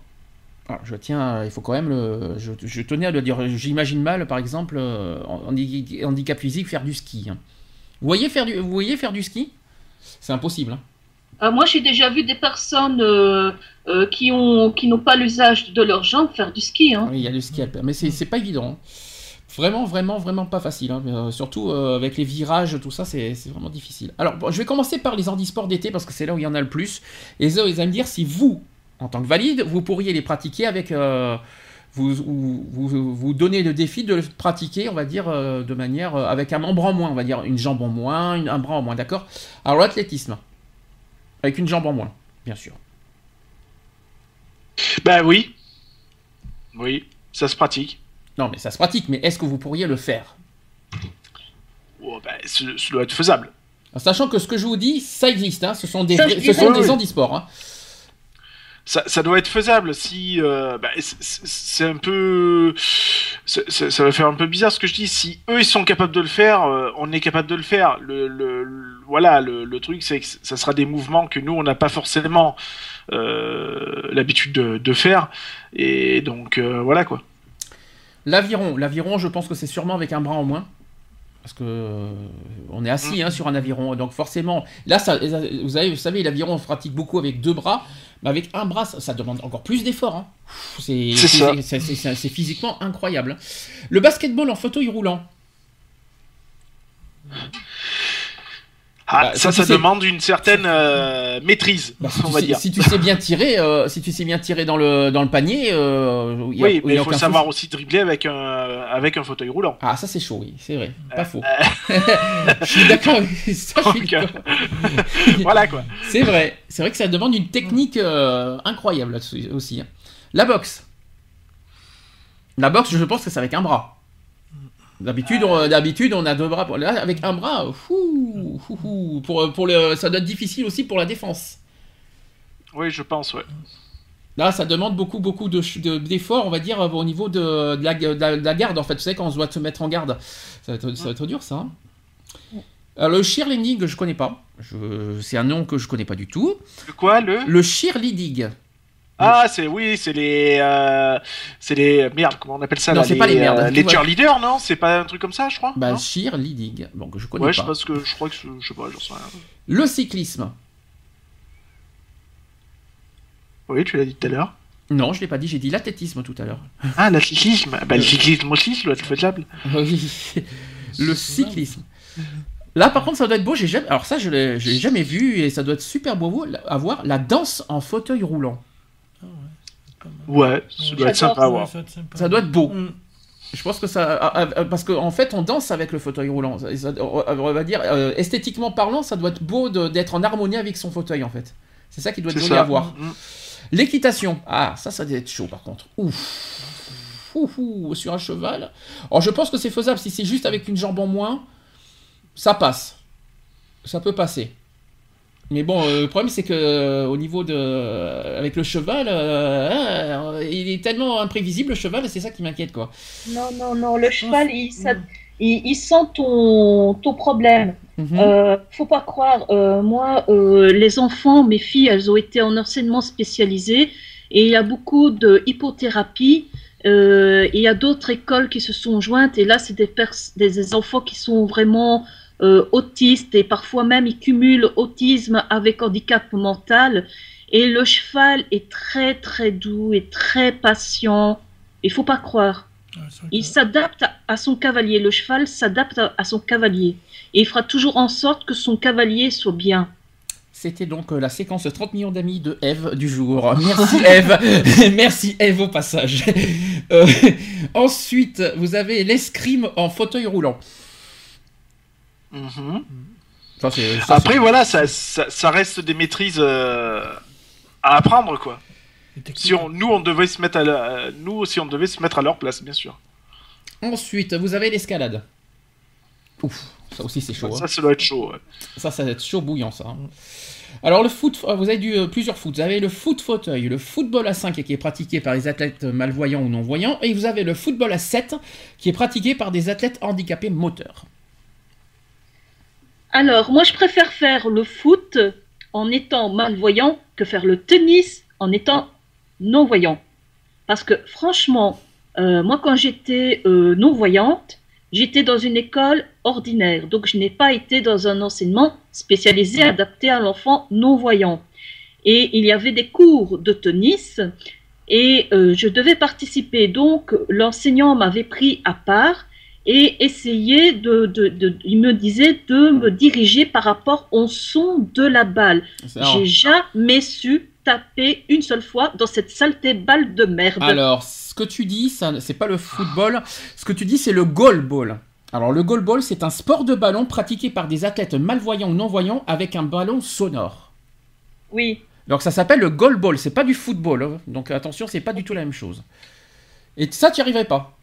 Alors, je tiens. Il faut quand même le. Je, tenais à le dire. J'imagine mal, par exemple, en handicap physique, faire du ski. Hein. Vous voyez faire du. Vous voyez faire du ski? C'est impossible. Hein. Euh, moi, j'ai déjà vu des personnes euh, euh, qui ont qui n'ont pas l'usage de leurs jambes faire du ski. Hein. Oui, il y a du ski alpin, mais c'est pas évident. Hein. Vraiment, vraiment, vraiment pas facile. Hein. surtout avec les virages, tout ça, c'est vraiment difficile. Alors, je vais commencer par les handisports d'été parce que c'est là où il y en a le plus. Et ils allez me dire si vous, en tant que valide, vous pourriez les pratiquer avec. vous, vous, vous, donnez le défi de le pratiquer, on va dire, de manière. avec un membre en moins, on va dire, une jambe en moins, un bras en moins, d'accord? Alors, l'athlétisme. Avec une jambe en moins, bien sûr. Ben oui. Oui, ça se pratique. Non, mais ça se pratique, mais est-ce que vous pourriez le faire? Oh, ben, ce, doit être faisable. sachant que ce que je vous dis, ça existe, hein, ce sont des, ce sont des handisports. Hein ça, doit être faisable. Si euh, bah, c'est un peu, ça, va faire un peu bizarre ce que je dis. Si eux ils sont capables de le faire, euh, on est capable de le faire. Le, voilà, le, truc c'est que ça sera des mouvements que nous on n'a pas forcément euh, l'habitude de, faire. Et donc voilà quoi. L'aviron, l'aviron, je pense que c'est sûrement avec un bras en moins parce que on est assis hein, sur un aviron, donc forcément, là, ça, vous, avez, vous savez, l'aviron on pratique beaucoup avec deux bras, mais avec un bras, ça, demande encore plus d'efforts. Hein. C'est physiquement incroyable. Le basketball en fauteuil roulant. Ah, Bah, ça, si ça sais- demande une certaine euh, maîtrise, Bah, si, on va sais, dire. si tu sais bien tirer, euh, si tu sais bien tirer dans le dans le panier, euh, il y a- oui, mais il faut savoir souci. aussi dribbler avec un, avec un fauteuil roulant. Ah, ça c'est chaud, oui, c'est vrai, pas faux. je suis d'accord. avec ça, je suis Donc, d'accord. voilà quoi. C'est vrai, c'est vrai que ça demande une technique incroyable là-dessus aussi. hein. La boxe. La boxe, je pense que c'est avec un bras. D'habitude, on, d'habitude, on a deux bras. Là, avec un bras, fou, fou, fou, pour, pour le, ça doit être difficile aussi pour la défense. Oui, je pense, ouais. Là, ça demande beaucoup, beaucoup de, de- d'efforts, on va dire, au niveau de, de la, de la- de la garde. En fait, tu sais, quand on se doit se mettre en garde, ça va être, ça va être dur, ça. hein. Alors, le cheerleading, je connais pas. Je, c'est un nom que je connais pas du tout. Le quoi, le? Le cheerleading. Ah, c'est oui, c'est les, euh, c'est les merde, comment on appelle ça Non, là, c'est pas les merdes, euh, tu les vois. cheerleaders, non? C'est pas un truc comme ça, je crois. Bah, non? cheerleading. Donc, je connais ouais, pas. je sais pas ce que je crois que c'est- je sais pas, j'en sais rien. Le cyclisme. Oui, tu l'as dit tout à l'heure. Non, je l'ai pas dit, j'ai dit l'athlétisme tout à l'heure. Ah, l'athlétisme. Bah, le cyclisme aussi, ça doit être faisable. Oui. le cyclisme. Là, par contre, ça doit être beau. J'ai jamais... Alors ça, je l'ai je l'ai jamais vu et ça doit être super beau à voir. La danse en fauteuil roulant. Ouais, ça doit être sympa à voir. Ça doit être sympa. Ça doit être beau. Mm. Je pense que ça, ah, ah, ah, parce qu'en en fait, on danse avec le fauteuil roulant. Ça- ça- on va dire, euh, esthétiquement parlant, ça doit être beau d'être en harmonie avec son fauteuil, en fait. C'est ça qui doit être joli à voir. Mm. L'équitation. Ah, ça, ça doit être chaud, par contre. Ouf. Ouf, ouf, sur un cheval. Alors, je pense que c'est faisable. Si c'est juste avec une jambe en moins, ça passe. Ça peut passer. Mais bon, euh, le problème, c'est que euh, au niveau de. euh, avec le cheval, euh, euh, il est tellement imprévisible, le cheval, et c'est ça qui m'inquiète, quoi. Non, non, non, le cheval, il, ça- il, il sent ton, ton problème. Mhm. Euh, faut pas croire, euh, moi, les enfants, mes filles, elles ont été en enseignement spécialisé et il y a beaucoup de hypothérapie. il y a d'autres écoles qui se sont jointes et là, c'est des, des enfants qui sont vraiment euh, autistes et parfois même ils cumulent autisme avec handicap mental. Et le cheval est très très doux et très patient. Il faut pas croire. Vrai Il s'adapte à- son cavalier. Le cheval s'adapte à, à son cavalier. Et il fera toujours en sorte que son cavalier soit bien. C'était donc euh, la séquence 30 millions d'amis de Eve du jour. Merci Eve. Merci Eve au passage. Euh, ensuite, vous avez l'escrime en fauteuil roulant. Mhm. Ça, Après, voilà, ça, ça, ça reste des maîtrises euh, à apprendre, quoi. Si on, nous, on devait se mettre à la- nous aussi, on devait se mettre à leur place, bien sûr. Ensuite, vous avez l'escalade. Ouf, ça aussi c'est chaud. hein. Ça, ça doit être chaud. ouais. Ça, ça va être chaud bouillant, ça. hein. Alors, le foot, euh, vous avez du, euh, plusieurs foot. Vous avez le foot fauteuil, le football à 5 qui est pratiqué par les athlètes malvoyants ou non-voyants, et vous avez le football à 7 qui est pratiqué par des athlètes handicapés moteurs. Alors, moi, je préfère faire le foot en étant malvoyant que faire le tennis en étant non-voyant. Parce que franchement, euh, moi, quand j'étais euh, non-voyante, j'étais dans une école ordinaire. Donc, je n'ai pas été dans un enseignement spécialisé adapté à l'enfant non-voyant. Et il y avait des cours de tennis et euh, je devais participer. Donc, l'enseignant m'avait pris à part et essayait de, de, de- il me disait de me diriger par rapport au son de la balle. J'ai jamais su taper une seule fois dans cette saleté balle de merde. alors, ce que tu dis, ça, c'est pas le football. Ce que tu dis, c'est le goalball. Alors, le goalball, c'est un sport de ballon pratiqué par des athlètes malvoyants ou non-voyants avec un ballon sonore. Oui. Donc ça s'appelle le goalball, c'est pas du football. hein. Donc attention, c'est pas du tout la même chose. Et ça, tu n'y arriverais pas.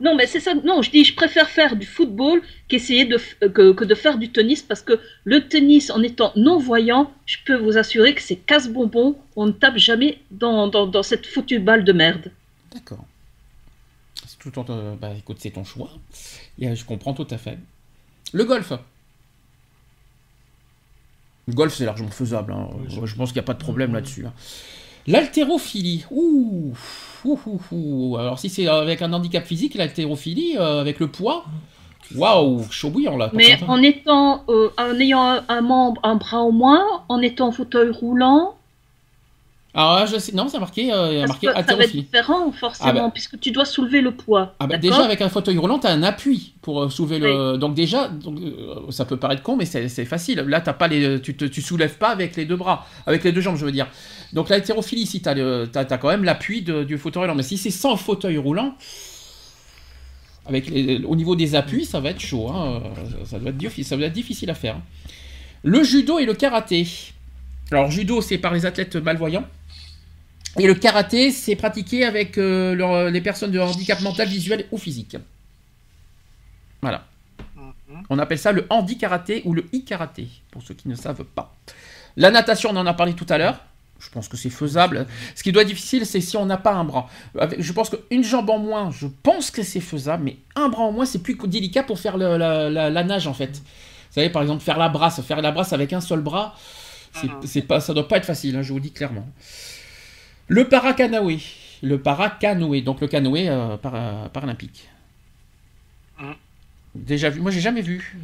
Non, mais c'est ça. Non, je dis, je préfère faire du football qu'essayer de f- euh, que, que de faire du tennis parce que le tennis, en étant non-voyant, je peux vous assurer que c'est casse-bonbon. On ne tape jamais dans, dans, dans cette foutue balle de merde. D'accord. C'est tout en- euh, bah écoute, c'est ton choix. Et, euh, je comprends tout à fait. Le golf. Le golf, c'est largement faisable. hein. Oui, je pense qu'il n'y a pas de problème là-dessus. hein. L'haltérophilie. Ouh. Ouh, ouh, ouh. Alors si c'est avec un handicap physique, l'haltérophilie, euh, avec le poids, waouh, chaud bouillant là. Mais en étant, euh, en ayant un, membre, un bras au moins, en étant en fauteuil roulant, Alors, je sais, non, ça a marqué, euh, Parce marqué que ça va être différent, forcément, Ah bah. puisque tu dois soulever le poids. Ah bah déjà avec un fauteuil roulant t'as un appui pour euh, soulever le donc déjà donc, euh, ça peut paraître con mais c'est facile là t'as pas les tu te tu soulèves pas avec les deux bras avec les deux jambes je veux dire donc l'haltérophilie si t'as le- t'as t'as quand même l'appui du fauteuil roulant mais si c'est sans fauteuil roulant avec les- au niveau des appuis ça va être chaud hein, ça doit être difficile ça doit être difficile à faire hein. le judo et le karaté alors judo c'est par les athlètes malvoyants et le karaté, c'est pratiqué avec euh, leur- les personnes de handicap mental, visuel ou physique. Voilà. Mhm. On appelle ça le handi-karaté ou le i-karaté, pour ceux qui ne savent pas. La natation, on en a parlé tout à l'heure. Je pense que c'est faisable. Ce qui doit être difficile, c'est si on n'a pas un bras. Avec- je pense qu'une jambe en moins, je pense que c'est faisable, mais un bras en moins, c'est plus délicat pour faire le- la, la- la nage, en fait. Vous savez, par exemple, faire la brasse. Faire la brasse avec un seul bras, c'est, c'est pas, ça doit pas être facile, hein, je vous le dis clairement. Le paracanoë. Le paracanoë, donc le canoë euh, para- paralympique. Mhm. Déjà vu Moi, j'ai jamais vu.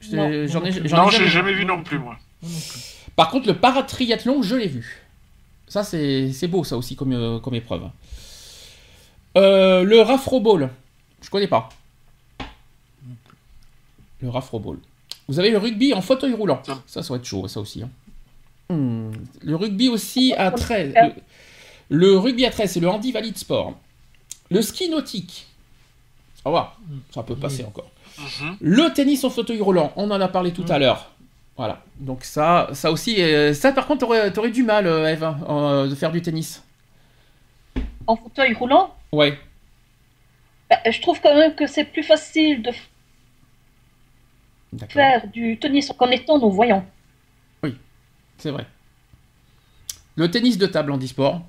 J'en ai, j'en ai Non, jamais j'ai vu. jamais vu non plus, moi. Moi non plus. Par contre, le paratriathlon, je l'ai vu. Ça, c'est c'est beau, ça aussi, comme, euh, comme épreuve. Euh, le rafroball, je connais pas. Le rafroball. Vous avez le rugby en fauteuil roulant. Ça. Ça, va être chaud, ça aussi. hein. Hmm. Le rugby aussi à 13. Le, le rugby à 13, c'est le handi valide sport. Le ski nautique. Au revoir. Ça peut passer encore. Mhm. Le tennis en fauteuil roulant, on en a parlé tout à l'heure. Voilà. Donc ça, ça aussi, euh, ça par contre, t'aurais, du mal, euh, Eve, hein, euh, de faire du tennis. En fauteuil roulant, Ouais. bah, je trouve quand même que c'est plus facile de faire du tennis en étant non-voyant. C'est vrai. Le tennis de table en disport,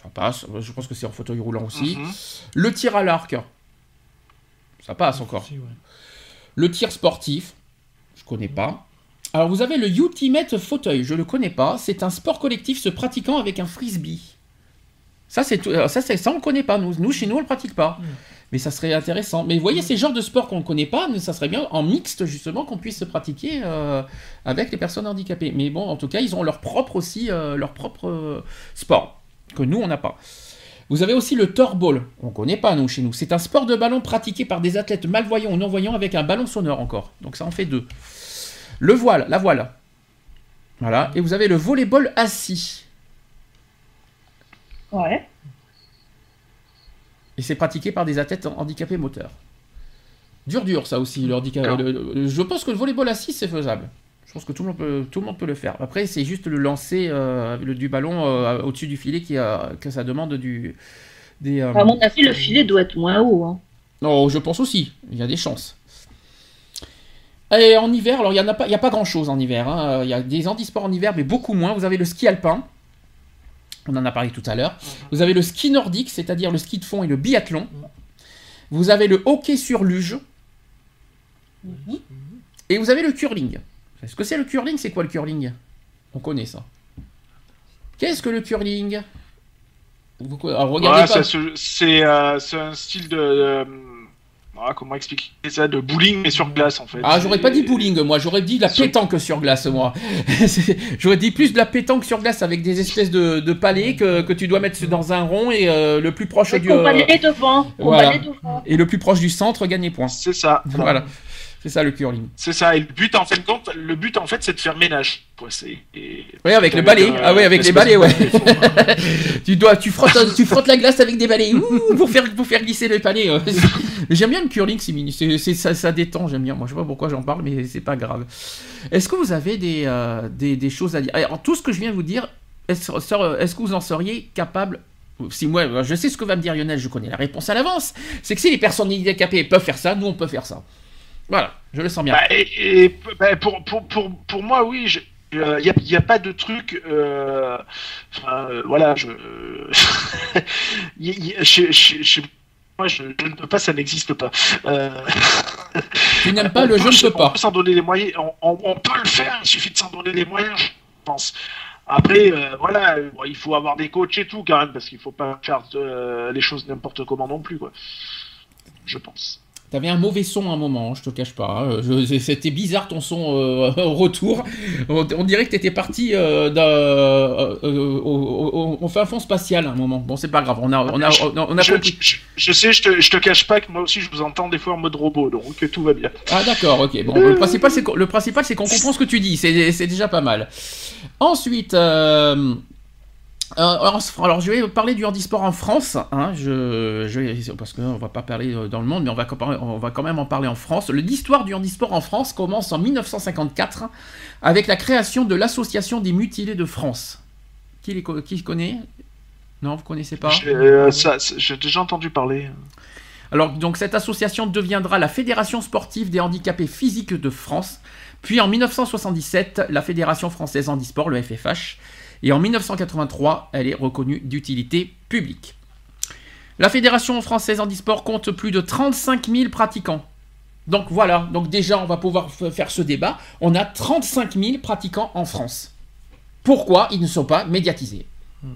ça passe. Je pense que c'est en fauteuil roulant aussi. Mhm. Le tir à l'arc, ça passe encore. Ouais. Le tir sportif, je connais pas. Alors vous avez le Ultimate fauteuil, je le connais pas. C'est un sport collectif se pratiquant avec un frisbee. Ça c'est tout- ça c'est ça on le connaît pas nous. Nous chez nous on le pratique pas. Mm. Mais ça serait intéressant. Mais vous voyez ces genres de sports qu'on ne connaît pas, ça serait bien en mixte justement qu'on puisse se pratiquer euh, avec les personnes handicapées. Mais bon en tout cas ils ont leur propre aussi euh, leur propre euh, sport que nous on n'a pas. Vous avez aussi le torball. On ne connaît pas, nous, chez nous. C'est un sport de ballon pratiqué par des athlètes malvoyants ou non-voyants avec un ballon sonore encore. Donc ça en fait deux. Le voile, la voile. Voilà. Et vous avez le volleyball assis. Ouais. Et c'est pratiqué par des athlètes handicapés moteurs. Dur, dur, ça aussi. Le handicap... D'accord. le- le- je pense que le volleyball assis, c'est faisable. Je pense que tout le monde peut, tout le, monde peut le faire. Après, c'est juste le lancer euh, le- du ballon euh, au-dessus du filet qui a, que ça demande du. Des, euh, À mon avis, le filet doit être moins haut. hein. Non, je pense aussi. Il y a des chances. Et en hiver, alors il n'y a, pas- il y a pas grand-chose en hiver. hein. Il y a des handisports en hiver, mais beaucoup moins. Vous avez le ski alpin. On en a parlé tout à l'heure. Vous avez le ski nordique, c'est-à-dire le ski de fond et le biathlon. Vous avez le hockey sur luge. Et vous avez le curling. Est-ce que c'est le curling? C'est quoi le curling? On connaît ça. Qu'est-ce que le curling? Vous- alors, regardez Ouais, pas. ça se- c'est euh, c'est un style de. euh, ah, comment expliquer ça De bowling, mais sur glace en fait. Ah, j'aurais pas dit bowling, moi, j'aurais dit de la Sur- pétanque sur glace, moi. J'aurais dit plus de la pétanque sur glace avec des espèces de, de palets que, que tu dois mettre dans un rond et euh, le plus proche Et du. euh, va aller devant. On voilà. va aller devant. et le plus proche du centre, gagner point. C'est ça. Voilà. C'est ça le curling. C'est ça. Et le but, en fin de compte, le but, en fait, c'est de faire ménage. Quoi, c'est. et- Oui, avec le balai. euh, ah oui, avec les balais, ouais. balai, tu dois, tu frottes, tu frottes la glace avec des balais ouh, pour faire, pour faire glisser les palais. j'aime bien le curling, c'est c'est, c'est- ça, ça détend, j'aime bien. Moi, je sais pas pourquoi j'en parle, mais c'est pas grave. Est-ce que vous avez des, euh, des, des choses à dire? Alors, tout ce que je viens de vous dire, est-ce, est-ce que vous en seriez capable? Si moi, je sais ce que va me dire Lionel, je connais la réponse à l'avance. C'est que si les personnes handicapées peuvent faire ça, nous on peut faire ça. Voilà, je le sens bien. Bah, et, et, bah, pour, pour, pour, pour moi, oui, il n'y a, pas de truc. euh, enfin, euh, voilà, je. y- y- je- je- je- moi, je, je ne peux pas, ça n'existe pas. Euh, tu n'aimes pas le je peut ne peux pas. On peut s'en donner les moyens. On, on- on peut le faire, il suffit de s'en donner les moyens, je pense. Après, euh, voilà, euh, bon, il faut avoir des coachs et tout quand même, parce qu'il faut pas faire euh, les choses n'importe comment non plus, quoi. Je pense. T'avais un mauvais son à un moment, je te cache pas. hein. Je- C'était bizarre ton son euh, au retour. On, on dirait que t'étais parti euh, d'un- euh, euh, au- au- au fin fond spatial à un moment. Bon, c'est pas grave, on a, on a, on a, on a je, compris. je- je sais, je te, je te cache pas que moi aussi je vous entends des fois en mode robot, donc tout va bien. Ah d'accord, ok. Bon, le principal c'est qu'on- le principal c'est qu'on comprend ce que tu dis. C'est c'est déjà pas mal. Ensuite. euh, euh, alors, alors, je vais parler du handisport en France, hein, je, parce qu'on va pas parler euh, dans le monde, mais on va, on va quand même en parler en France. L'histoire du handisport en France commence en 1954 avec la création de l'Association des mutilés de France. Qui, les qui connaît? Non, vous connaissez pas? J'ai euh, j'ai déjà entendu parler. alors, donc, cette association deviendra la Fédération sportive des handicapés physiques de France. Puis en 1977, la Fédération française handisport, le FFH. Et en 1983, elle est reconnue d'utilité publique. La Fédération française handisport compte plus de 35 000 pratiquants. Donc voilà, donc déjà on va pouvoir faire ce débat. On a 35 000 pratiquants en France. Pourquoi ils ne sont pas médiatisés? C'est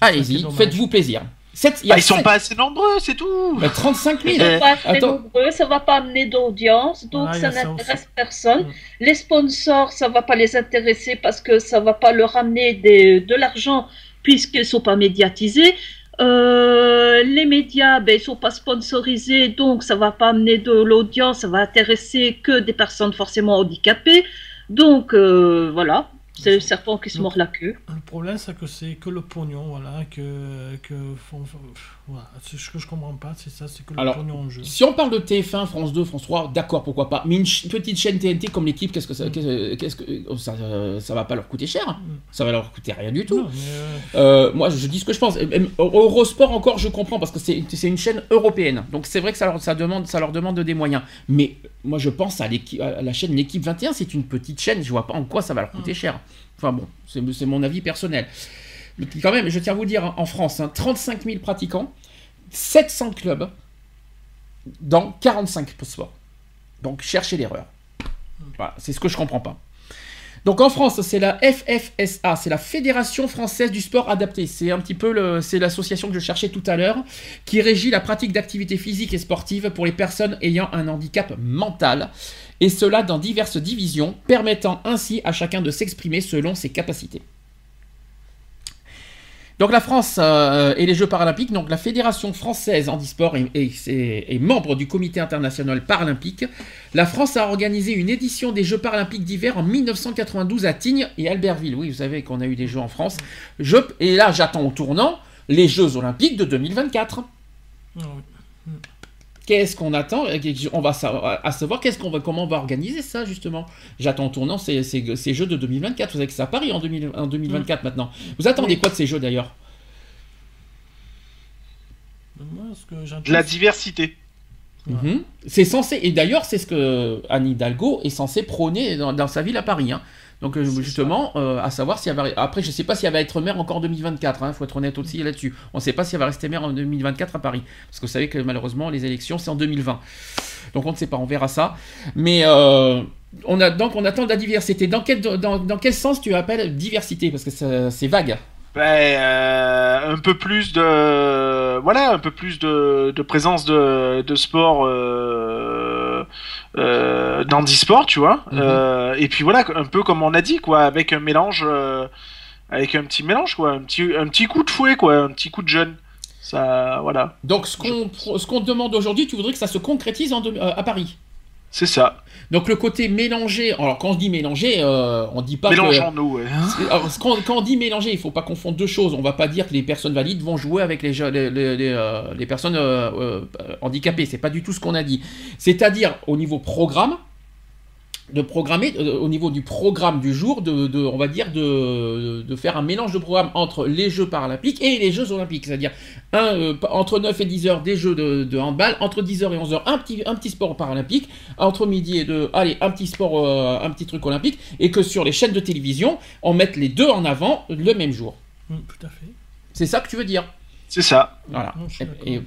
Allez-y, faites-vous plaisir. Sept- il y a Ah, ils sont pas assez nombreux, c'est tout. Bah, 35 000 Ils sont pas très attends. nombreux, ça va pas amener d'audience, donc ça n'intéresse personne. Mm. Les sponsors, ça va pas les intéresser parce que ça va pas leur amener des- de l'argent puisqu'ils sont pas médiatisés. Euh, les médias, ben, ils sont pas sponsorisés, donc ça va pas amener de l'audience, ça va intéresser que des personnes forcément handicapées. Donc euh, voilà, c'est le serpent qui se mord la queue. Le problème, c'est que c'est que le pognon, voilà, que, que font- voilà, c'est ce que je comprends pas, c'est ça, c'est que le Alors, pognon en jeu. Si on parle de TF1, France 2, France 3, d'accord, pourquoi pas. Mais une ch- petite chaîne TNT comme l'équipe, qu'est-ce que ça, qu'est-ce, qu'est-ce que oh, ça, euh, ça va pas leur coûter cher. Ça va leur coûter rien du tout. Non, mais, euh, Euh, moi, je dis ce que je pense. Eurosport encore, je comprends parce que c'est c'est une chaîne européenne. Donc c'est vrai que ça leur, ça demande, ça leur demande des moyens. Mais moi, je pense à, la chaîne L'équipe 21. C'est une petite chaîne. Je vois pas en quoi ça va leur coûter cher. Enfin bon, c'est mon avis personnel. Mais quand même, je tiens à vous dire, hein, en France, hein, 35 000 pratiquants, 700 clubs dans 45 sports. Donc cherchez l'erreur. Voilà, c'est ce que je comprends pas. Donc en France, c'est la FFSA, c'est la Fédération française du sport adapté. C'est un petit peu l'association que je cherchais tout à l'heure, qui régit la pratique d'activités physiques et sportives pour les personnes ayant un handicap mental, et cela dans diverses divisions, permettant ainsi à chacun de s'exprimer selon ses capacités. Donc la France euh, et les Jeux paralympiques, donc la Fédération française handisport est, est- est- membre du Comité international paralympique. La France a organisé une édition des Jeux paralympiques d'hiver en 1992 à Tignes et Albertville. Oui, vous savez qu'on a eu des Jeux en France. Et là, j'attends au tournant les Jeux olympiques de 2024. ah oui. Qu'est-ce qu'on attend On va savoir, à savoir qu'est-ce qu'on va, comment on va organiser ça justement. J'attends au tournant ces, ces- ces Jeux de 2024. Vous savez que c'est à Paris en, 2000 en 2024 maintenant. Vous attendez quoi de ces Jeux d'ailleurs? Moi, ce que j'entends, De la diversité. Mhm. C'est censé, et d'ailleurs, c'est ce que Anne Hidalgo est censée prôner dans, dans sa ville à Paris. hein. Donc, euh, justement, euh, à savoir si elle va. Après, je ne sais pas si elle va être maire encore en 2024. Il faut être honnête aussi là-dessus. On ne sait pas si elle va rester maire en 2024 à Paris. Parce que vous savez que malheureusement, les élections, c'est en 2020. Donc, on ne sait pas, on verra ça. Mais. euh, on a, donc on attend de la diversité. Dans quel, dans, dans quel sens tu appelles diversité? Parce que c'est vague. Ben, un peu plus de voilà un peu plus de, de présence de, de sport euh, d'handisport tu vois. Mhm. Euh, et puis voilà un peu comme on a dit quoi avec un mélange euh, avec un petit mélange quoi un petit un petit coup de fouet quoi un petit coup de jeune. Ça voilà. Donc, ce qu'on ce qu'on te demande aujourd'hui, tu voudrais que ça se concrétise en euh, à Paris? C'est ça Donc le côté mélangé, alors quand on dit mélangé, euh, on dit pas mélangeons-nous ouais. que... Alors, qu'on- quand on dit mélangé, il faut pas confondre deux choses. On va pas dire que les personnes valides vont jouer avec les, euh, les personnes euh, euh, handicapées. C'est pas du tout ce qu'on a dit. C'est-à-dire au niveau programme, de programmer euh, au niveau du programme du jour, de, de- on va dire de, de faire un mélange de programme entre les Jeux paralympiques et les Jeux olympiques, c'est-à-dire un, euh, entre 9 et 10 heures des Jeux de, de handball, entre 10 heures et 11 heures un petit, un petit sport paralympique, entre midi et deux, allez, un petit sport, euh, un petit truc olympique, et que sur les chaînes de télévision, on mette les deux en avant le même jour. Mm, tout à fait. C'est ça que tu veux dire? C'est ça Voilà. Non, je suis Et- d'accord. et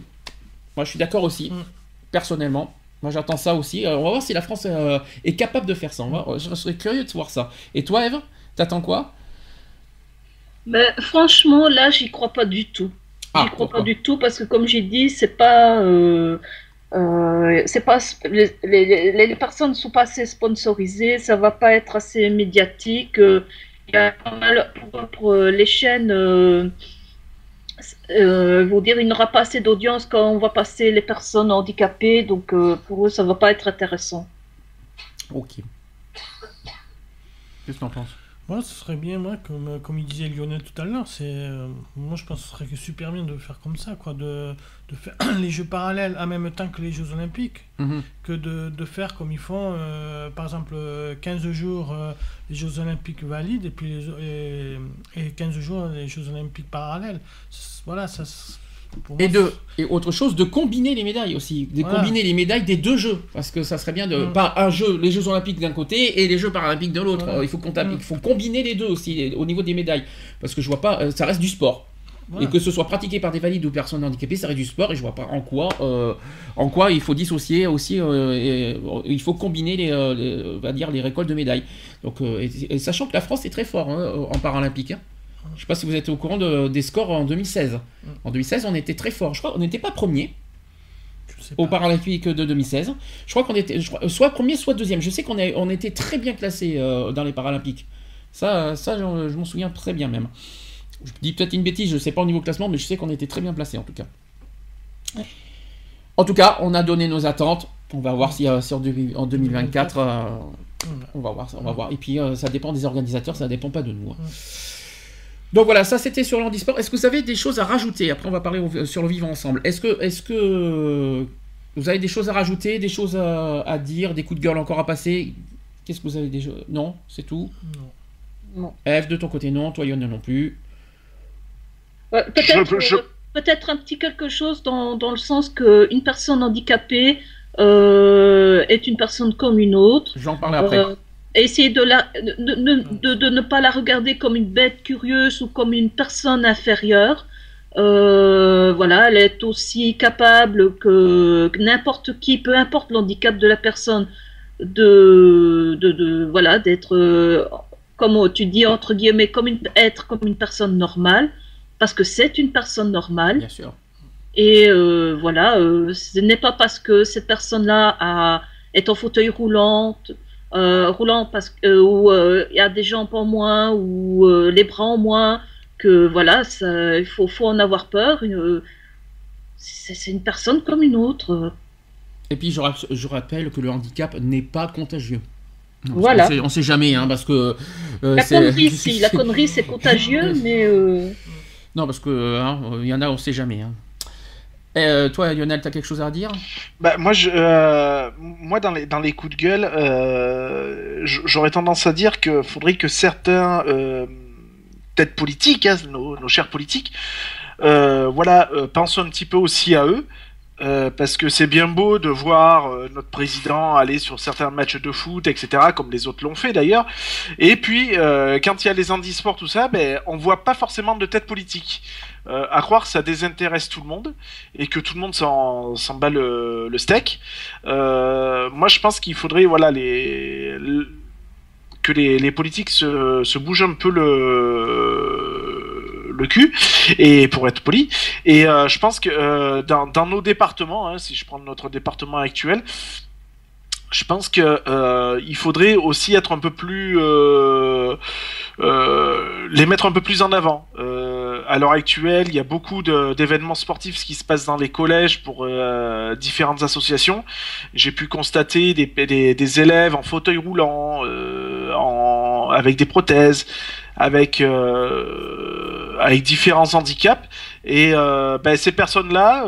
moi, je suis d'accord aussi, Mm. personnellement. Moi, j'attends ça aussi. Euh, on va voir si la France euh, est capable de faire ça. On va- je serais curieux de voir ça. Et toi, Eve, t'attends quoi? Mais franchement, là, j'y crois pas du tout. Ah, j'y crois pourquoi? pas du tout parce que, comme j'ai dit, c'est pas. euh, euh, c'est pas les, les, les, personnes ne sont pas assez sponsorisées, ça va pas être assez médiatique. Il y a pas mal pour, pour les chaînes. Euh, vous dire, il n'y aura pas assez d'audience quand on va passer les personnes handicapées, donc pour eux, ça va pas être intéressant. Ok. Qu'est-ce que tu en penses? Ce serait bien, moi, comme, euh, comme il disait Lionel tout à l'heure, c'est, euh, moi je pense que ce serait super bien de faire comme ça, quoi, de, de faire les Jeux parallèles en même temps que les Jeux olympiques, mhm. que de, de, faire comme ils font, euh, par exemple, 15 jours les Jeux olympiques valides et puis les, et, 15 jours les Jeux olympiques parallèles. Voilà, ça, et, de, et autre chose, de combiner les médailles aussi, de combiner les médailles des deux jeux, parce que ça serait bien de pas un jeu, les Jeux Olympiques d'un côté et les Jeux Paralympiques de l'autre. Il faut combiner les deux aussi au niveau des médailles, parce que je vois pas, euh, ça reste du sport. Et que ce soit pratiqué par des valides ou personnes handicapées, ça reste du sport et je vois pas en quoi, euh, en quoi il faut dissocier aussi, euh, il faut combiner les, va dire les récoltes de médailles. Donc, et, sachant que la France est très fort hein, en paralympique. Hein. Je ne sais pas si vous êtes au courant des scores en 2016. Mm. En 2016, on était très fort. Je crois qu'on n'était pas premier au Paralympique de 2016. Je crois qu'on était soit premier, soit deuxième. Je sais qu'on on était très bien classé euh, dans les Paralympiques. Ça, ça je, m'en souviens très bien même. Je dis peut-être une bêtise, je ne sais pas au niveau classement, mais je sais qu'on était très bien placé en tout cas. En tout cas, on a donné nos attentes. On va voir si, euh, en, 2024, euh, on va voir, on va voir. Et puis ça dépend des organisateurs, ça ne dépend pas de nous. Hein. Donc voilà, ça c'était sur l'handisport. Est-ce que vous avez des choses à rajouter? Après, on va parler sur le vivant ensemble. Est-ce que, est que vous avez des choses à rajouter, des choses à, dire, des coups de gueule encore à passer? Qu'est-ce que vous avez déjà? Non, c'est tout? Non. F de ton côté, non. Toi, Yann, non plus. Peut-être un petit quelque chose dans, dans le sens qu'une personne handicapée euh, est une personne comme une autre. J'en parle après. Euh, essayer de, la, de, de, ne pas la regarder comme une bête curieuse ou comme une personne inférieure. Euh, voilà, elle est aussi capable que, n'importe qui, peu importe l'handicap de la personne, de, de, voilà, d'être, euh, comme tu dis entre guillemets, comme une, être comme une personne normale, parce que c'est une personne normale. Bien sûr. Et euh, voilà, ce n'est pas parce que cette personne-là a, est en fauteuil roulant, euh, roulant parce que euh, où euh, il y a des jambes en moins ou les bras en moins que voilà il faut, faut en avoir peur c'est une personne comme une autre et puis je, je rappelle que le handicap n'est pas contagieux voilà. On sait, sait jamais, hein, parce que. la connerie, si, la connerie, c'est contagieux, mais. Non, parce que hein, il y en a, on sait jamais. Hein. Euh, toi, Lionel, tu as quelque chose à dire? Bah, moi, je, euh, moi, dans les, dans les coups de gueule, euh, j'aurais tendance à dire qu'il faudrait que certains têtes politiques, hein, nos, nos, chers politiques, voilà, pensent un petit peu aussi à eux. parce que c'est bien beau de voir notre président aller sur certains matchs de foot, etc., comme les autres l'ont fait d'ailleurs. Et puis, quand il y a les handisports, tout ça, ben, on voit pas forcément de tête politique. Euh, à croire que ça désintéresse tout le monde et que tout le monde s'en bat le, steak. Euh, moi, je pense qu'il faudrait voilà que les, politiques se, bougent un peu le cul et pour être poli et euh, je pense que dans, nos départements hein, si je prends notre département actuel je pense que euh, il faudrait aussi être un peu plus les mettre un peu plus en avant. À l'heure actuelle, il y a beaucoup d'événements sportifs qui se passent dans les collèges pour différentes associations. J'ai pu constater des, des, des, élèves en fauteuil roulant, en, avec des prothèses, avec avec différents handicaps. Et ben, ces personnes-là,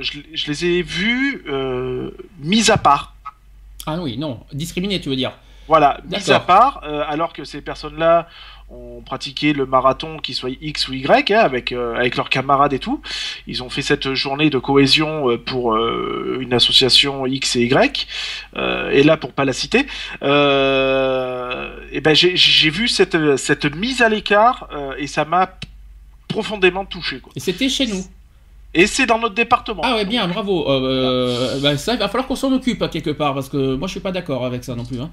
je, je, les ai vues mises à part ah oui, non, discriminé, tu veux dire. Voilà, mis à part, euh, alors que ces personnes-là ont pratiqué le marathon, qui soit X ou Y, hein, avec, euh, avec leurs camarades et tout. Ils ont fait cette journée de cohésion euh, pour une association X et Y. et là, pour pas la citer, et ben j'ai vu cette, cette mise à l'écart et ça m'a profondément touché. Quoi. Et c'était chez nous et c'est dans notre département. Ah ouais, bien, bravo. Euh, euh bah, ça, il va falloir qu'on s'en occupe quelque part, parce que moi je suis pas d'accord avec ça non plus. Hein.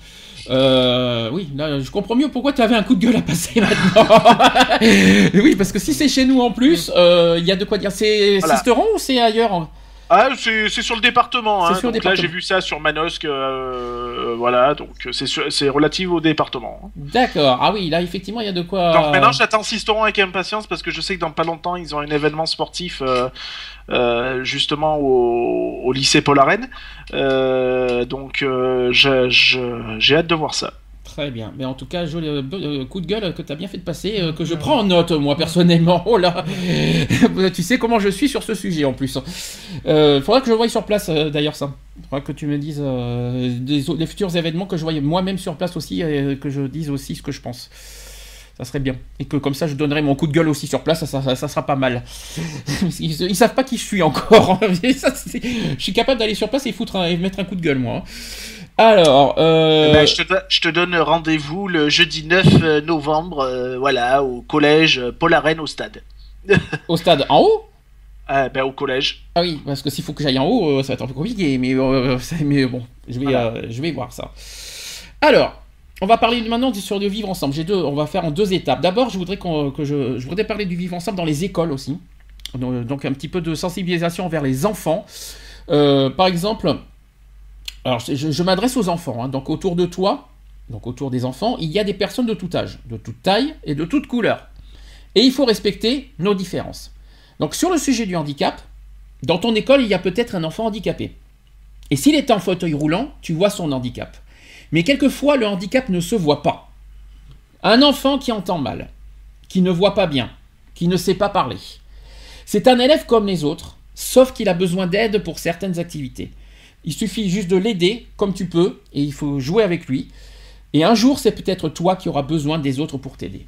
Euh, oui, là, je comprends mieux pourquoi tu avais un coup de gueule à passer maintenant. oui, parce que si c'est chez nous en plus, euh, il y a de quoi dire. C'est voilà. Sisteron ou c'est ailleurs Ah, c'est c'est sur le département. Hein. sur donc là, j'ai vu ça sur Manosque. euh, voilà, donc c'est relatif au département. hein. D'accord. Ah oui, là effectivement il y a de quoi. Donc maintenant, j'attends Sisteron avec impatience parce que je sais que dans pas longtemps, ils ont un événement sportif euh, euh, justement au, au lycée Paul Arène. Euh, donc euh, j'ai hâte de voir ça. Très bien. Mais en tout cas, joli euh, euh, coup de gueule que tu as bien fait de passer, euh, que je prends en note, moi, personnellement. Oh là Tu sais comment je suis sur ce sujet, en plus. Euh, faudra que je voie sur place, d'ailleurs, ça. Faudra que tu me dises des, des futurs événements que je voyais moi-même sur place aussi, et que je dise aussi ce que je pense. Ça serait bien. Et que comme ça, je donnerai mon coup de gueule aussi sur place, ça, ça, ça sera pas mal. Ils, ils savent pas qui je suis encore. C'est- je suis capable d'aller sur place et, foutre un- et mettre un coup de gueule, moi. Alors, euh... Eh ben, je, te, do- je te donne rendez-vous le jeudi 9 novembre, euh, voilà, au collège euh, Paul Arène au stade. au stade en haut? Ah, ben, au collège. Ah oui, parce que s'il faut que j'aille en haut, euh, ça va être un peu compliqué, mais, euh, mais bon, je vais, Voilà. euh, je vais voir ça. Alors, on va parler maintenant du- sur le vivre ensemble. J'ai deux, on va faire en deux étapes. D'abord, je voudrais que je, je voudrais parler du vivre ensemble dans les écoles aussi. Donc, un petit peu de sensibilisation envers les enfants. Euh, par exemple, alors je, m'adresse aux enfants. hein. donc autour de toi, donc autour des enfants, il y a des personnes de tout âge, de toute taille et de toute couleur. Et il faut respecter nos différences. Donc sur le sujet du handicap, dans ton école, il y a peut-être un enfant handicapé. Et s'il est en fauteuil roulant, tu vois son handicap. Mais quelquefois, le handicap ne se voit pas. Un enfant qui entend mal, qui ne voit pas bien, qui ne sait pas parler. C'est un élève comme les autres, sauf qu'il a besoin d'aide pour certaines activités. Il suffit juste de l'aider comme tu peux, et il faut jouer avec lui. Et un jour, c'est peut-être toi qui auras besoin des autres pour t'aider.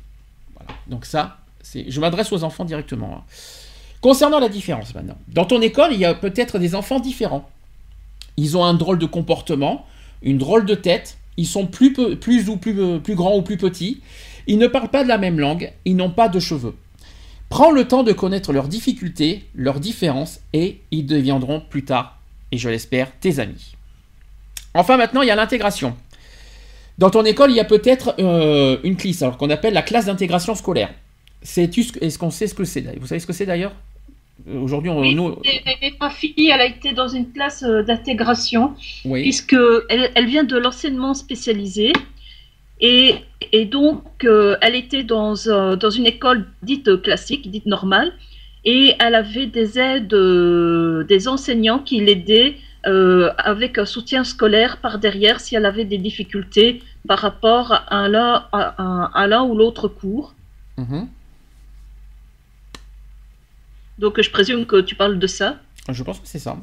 Voilà. Donc ça, je m'adresse aux enfants directement. hein. Concernant la différence maintenant, dans ton école, il y a peut-être des enfants différents. Ils ont un drôle de comportement, une drôle de tête, ils sont plus, ou euh, plus grands ou plus petits, ils ne parlent pas de la même langue, ils n'ont pas de cheveux. Prends le temps de connaître leurs difficultés, leurs différences, et ils deviendront plus tard, et je l'espère, tes amis. Enfin maintenant, il y a l'intégration. Dans ton école, il y a peut-être euh, une classe, alors qu'on appelle la classe d'intégration scolaire. Sais-tu ce Est-ce qu'on sait ce que c'est Vous savez ce que c'est d'ailleurs? Euh, Aujourd'hui, on, Oui, nous, ma fille, elle a été dans une classe euh, d'intégration, oui. puisque elle, elle vient de l'enseignement spécialisé. Et, et donc, euh, elle était dans, euh, dans une école dite classique, dite normale, et elle avait des aides, euh, des enseignants qui l'aidaient euh, avec un soutien scolaire par derrière si elle avait des difficultés par rapport à l'un à, à- à l'un ou l'autre cours. Mhm. Donc, je présume que tu parles de ça. Je pense que c'est ça.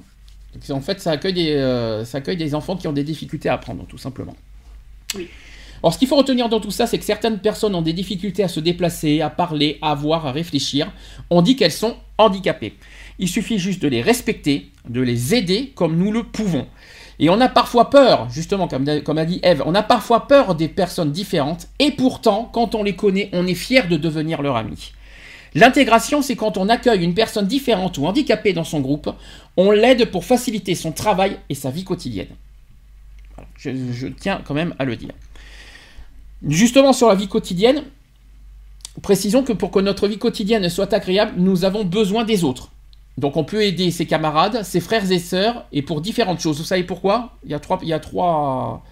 En fait, ça accueille, des, euh, ça accueille des enfants qui ont des difficultés à apprendre, tout simplement. Oui. Alors, ce qu'il faut retenir dans tout ça, c'est que certaines personnes ont des difficultés à se déplacer, à parler, à voir, à réfléchir. On dit qu'elles sont handicapées. Il suffit juste de les respecter, de les aider comme nous le pouvons. Et on a parfois peur, justement, comme, a dit Eve, on a parfois peur des personnes différentes, et pourtant, quand on les connaît, on est fier de devenir leur ami. L'intégration, c'est quand on accueille une personne différente ou handicapée dans son groupe, on l'aide pour faciliter son travail et sa vie quotidienne. Je tiens quand même à le dire. Justement sur la vie quotidienne, précisons que pour que notre vie quotidienne soit agréable, nous avons besoin des autres. Donc on peut aider ses camarades, ses frères et sœurs, et pour différentes choses. Vous savez pourquoi? Il y, a trois, il y a trois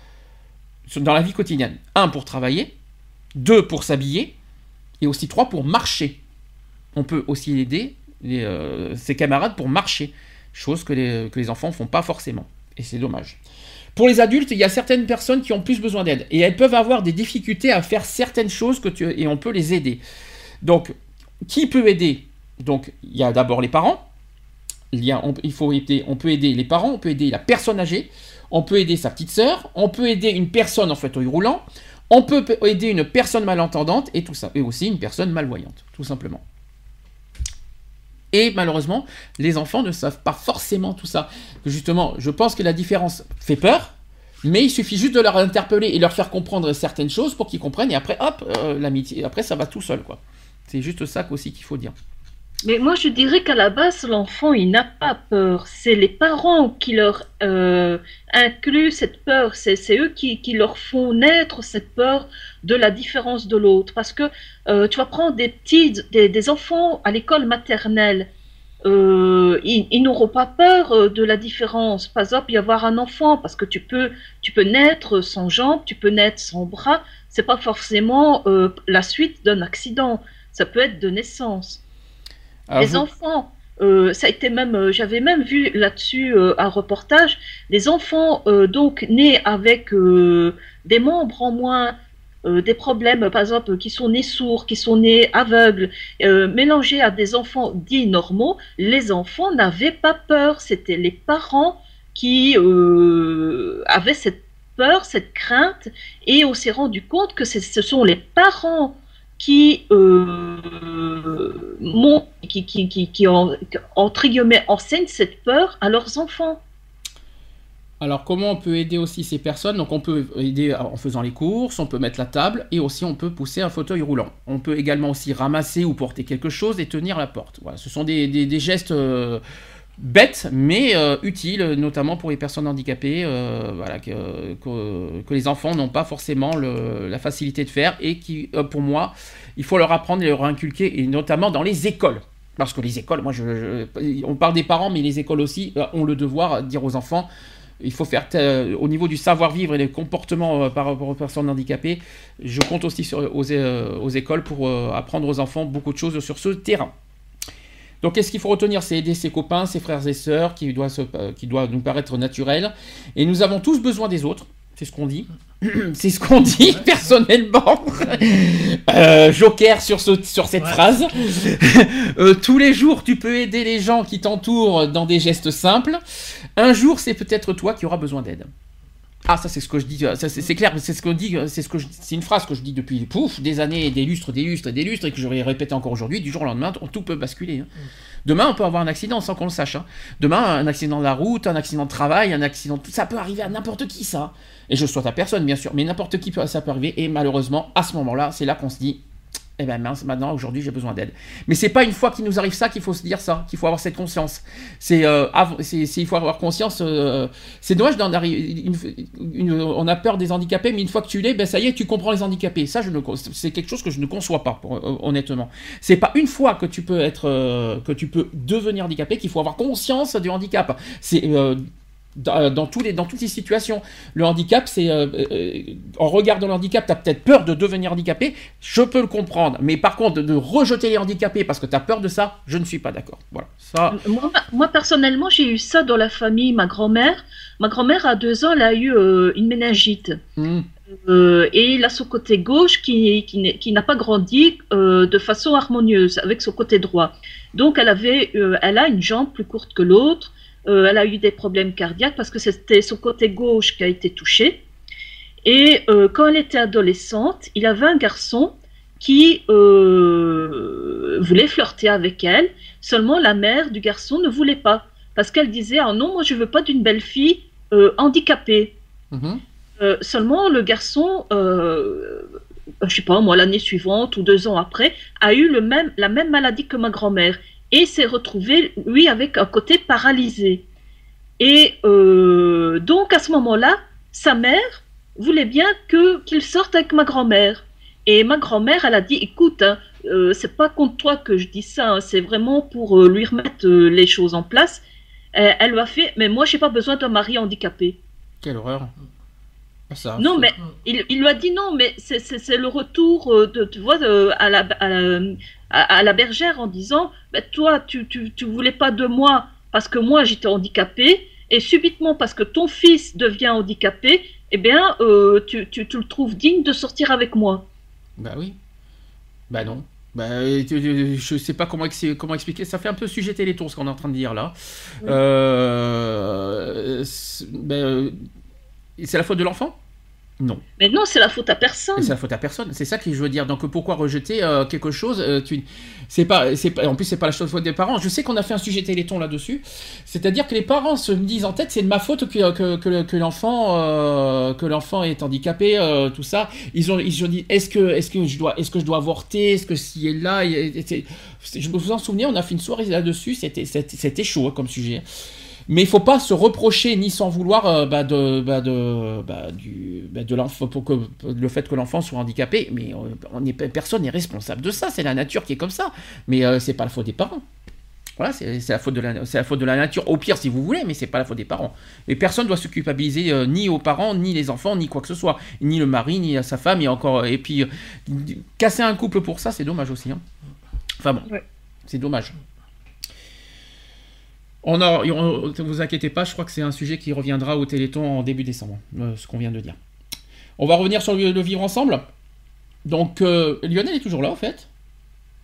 dans la vie quotidienne. Un pour travailler, deux pour s'habiller, et aussi trois pour marcher. On peut aussi aider euh, ses camarades pour marcher, chose que les enfants ne font pas forcément. Et c'est dommage. Pour les adultes, il y a certaines personnes qui ont plus besoin d'aide. Et elles peuvent avoir des difficultés à faire certaines choses et on peut les aider. Donc, qui peut aider? Donc, il y a d'abord les parents. Il, on, faut aider, on peut aider les parents, on peut aider la personne âgée, on peut aider sa petite sœur, on peut aider une personne en fauteuil roulant, on peut aider une personne malentendante et aussi une personne malvoyante, tout simplement. Et malheureusement, les enfants ne savent pas forcément tout ça. Justement, je pense que la différence fait peur, mais il suffit juste de leur interpeller et leur faire comprendre certaines choses pour qu'ils comprennent, et après, hop, euh, l'amitié, après ça va tout seul. C'est juste ça aussi qu'il faut dire. Mais moi, je dirais qu'à la base, l'enfant, il n'a pas peur. C'est les parents qui leur euh, incluent cette peur. C'est eux qui, qui leur font naître cette peur de la différence de l'autre. Parce que euh, tu vas prendre des petits, des, enfants à l'école maternelle. euh, ils, n'auront pas peur de la différence. Par exemple, y avoir un enfant, parce que tu peux, tu peux naître sans jambes, tu peux naître sans bras. C'est pas forcément la suite d'un accident. Ça peut être de naissance. Alors, les vous- enfants, euh, ça a été même, euh, j'avais même vu là-dessus euh, un reportage. Les enfants donc nés avec des membres en moins, des problèmes, par exemple, qui sont nés sourds, qui sont nés aveugles, euh, mélangés à des enfants dits normaux, les enfants n'avaient pas peur. C'était les parents qui euh, avaient cette peur, cette crainte, et on s'est rendu compte que ce sont les parents qui, euh, mon- qui, qui, qui, qui en- entre guillemets, enseignent cette peur à leurs enfants. Alors, comment on peut aider aussi ces personnes? Donc, on peut aider en faisant les courses, on peut mettre la table et aussi on peut pousser un fauteuil roulant. On peut également aussi ramasser ou porter quelque chose et tenir la porte. Voilà, ce sont des, des- des gestes euh, bêtes mais euh, utiles, notamment pour les personnes handicapées, euh, voilà, que, que- les enfants n'ont pas forcément le- la facilité de faire et qui, euh, pour moi, il faut leur apprendre et leur inculquer, et notamment dans les écoles. Parce que les écoles, moi, je, on parle des parents, mais les écoles aussi ont le devoir de dire aux enfants il faut faire au niveau du savoir-vivre et des comportements par rapport aux personnes handicapées. Je compte aussi sur, aux, écoles pour apprendre aux enfants beaucoup de choses sur ce terrain. Donc, qu'est-ce qu'il faut retenir? C'est aider ses copains, ses frères et sœurs, qui doit, se- euh, qui doit nous paraître naturel. Et nous avons tous besoin des autres. C'est ce qu'on dit. C'est ce qu'on dit personnellement. Euh, Joker sur, ce, sur cette Ouais. phrase. Euh, tous les jours, tu peux aider les gens qui t'entourent dans des gestes simples. Un jour, c'est peut-être toi qui auras besoin d'aide. Ah, ça c'est ce que je dis, euh, c'est clair, c'est ce que dit, euh, c'est ce que c'est une phrase que je dis depuis pouf des années, des lustres, des lustres, des lustres, et que je vais répéter encore aujourd'hui. Du jour au lendemain, tout peut basculer. hein. Demain, on peut avoir un accident sans qu'on le sache. hein. Demain, un accident de la route, un accident de travail, un accident, tout ça peut arriver à n'importe qui, ça. Et je souhaite à personne, bien sûr, mais n'importe qui peut, ça peut arriver. Et malheureusement, à ce moment-là, c'est là qu'on se dit, eh mince, maintenant, aujourd'hui, j'ai besoin d'aide. Mais c'est pas une fois qu'il nous arrive ça qu'il faut se dire ça, qu'il faut avoir cette conscience. C'est, euh, il faut avoir conscience. euh, c'est dommage d'en arriver. on a peur des handicapés, mais une fois que tu l'es, ben ça y est, tu comprends les handicapés. Ça, je ne, c'est quelque chose que je ne conçois pas, pour- euh, honnêtement. C'est pas une fois que tu peux être, euh, que tu peux devenir handicapé qu'il faut avoir conscience du handicap. C'est dans, dans tous les, dans toutes les situations. Le handicap, c'est euh, euh, en regardant le handicap, tu as peut-être peur de devenir handicapé, je peux le comprendre. Mais par contre, de, rejeter les handicapés parce que tu as peur de ça, je ne suis pas d'accord. Voilà. Ça, Moi, moi, personnellement, j'ai eu ça dans la famille. Ma grand-mère, ma grand-mère, à deux ans, elle a eu euh, une méningite. Euh, et il a son côté gauche qui, qui, qui n'a pas grandi euh, de façon harmonieuse avec son côté droit. Donc elle avait, euh, elle a une jambe plus courte que l'autre. Euh, elle a eu des problèmes cardiaques parce que c'était son côté gauche qui a été touché. Et euh, quand elle était adolescente, il avait un garçon qui euh, voulait flirter avec elle. Seulement la mère du garçon ne voulait pas parce qu'elle disait ah non moi je veux pas d'une belle fille handicapée. mhm. Seulement, le garçon, je sais pas, moi, l'année suivante ou deux ans après, a eu le même, la même maladie que ma grand-mère et s'est retrouvé, lui, avec un côté paralysé. Et euh, donc, à ce moment-là, sa mère voulait bien que qu'il sorte avec ma grand-mère. Et ma grand-mère, elle a dit, écoute, hein, euh, c'est pas contre toi que je dis ça, hein, c'est vraiment pour euh, lui remettre euh, les choses en place. Elle lui a fait, mais moi, j'ai pas besoin d'un mari handicapé. Quelle horreur. Ah, Ça, Non, mais il, il lui a dit non, mais c'est- le retour de, tu vois, de- à, la, à, la, à- à la bergère en disant, ben, toi, tu, tu, tu voulais pas de moi parce que moi j'étais handicapé, et subitement parce que ton fils devient handicapé, eh bien, euh, tu, tu, tu le trouves digne de sortir avec moi. Bah oui. Bah non. Bah, je sais pas comment, ex- comment expliquer. Ça fait un peu sujet télétour ce qu'on est en train de dire là. Oui. Euh, c'est bah, euh, c'est la faute de l'enfant? Non. Mais non, c'est la faute à personne. Et c'est la faute à personne. C'est ça que je veux dire. Donc pourquoi rejeter euh, quelque chose euh, tu... C'est pas, c'est pas, en plus c'est pas la faute des parents. Je sais qu'on a fait un sujet téléthon là-dessus. C'est-à-dire que les parents se disent en tête, c'est de ma faute que, que, que, que l'enfant, euh, que l'enfant est handicapé, tout ça. Ils ont, ils ont dit, est-ce que, est-ce que je dois, est-ce que je dois avorter, est-ce que si elle est là, c'est- je me vous en souvenez, on a fait une soirée là-dessus. C'était, c'était, c'était chaud hein, comme sujet. Mais il faut pas se reprocher ni s'en vouloir euh, bah, de, bah, de, bah, du, de l'enfant pour que le fait que l'enfant soit handicapé. Mais euh, on est, personne n'est responsable de ça. C'est la nature qui est comme ça. Mais euh, c'est pas la faute des parents. Voilà, c'est la, faute de la- c'est la faute de la nature, au pire si vous voulez, mais c'est pas la faute des parents. Et personne ne doit se culpabiliser, euh, ni aux parents, ni les enfants, ni quoi que ce soit. Ni le mari, ni à sa femme, et encore. Et puis, casser un couple pour ça, c'est dommage aussi. hein. Enfin bon, Ouais. c'est dommage. On a, on- ne vous inquiétez pas, je crois que c'est un sujet qui reviendra au Téléthon en début décembre, euh, ce qu'on vient de dire. On va revenir sur le, le vivre ensemble. Donc, euh, Lionel est toujours là, en fait?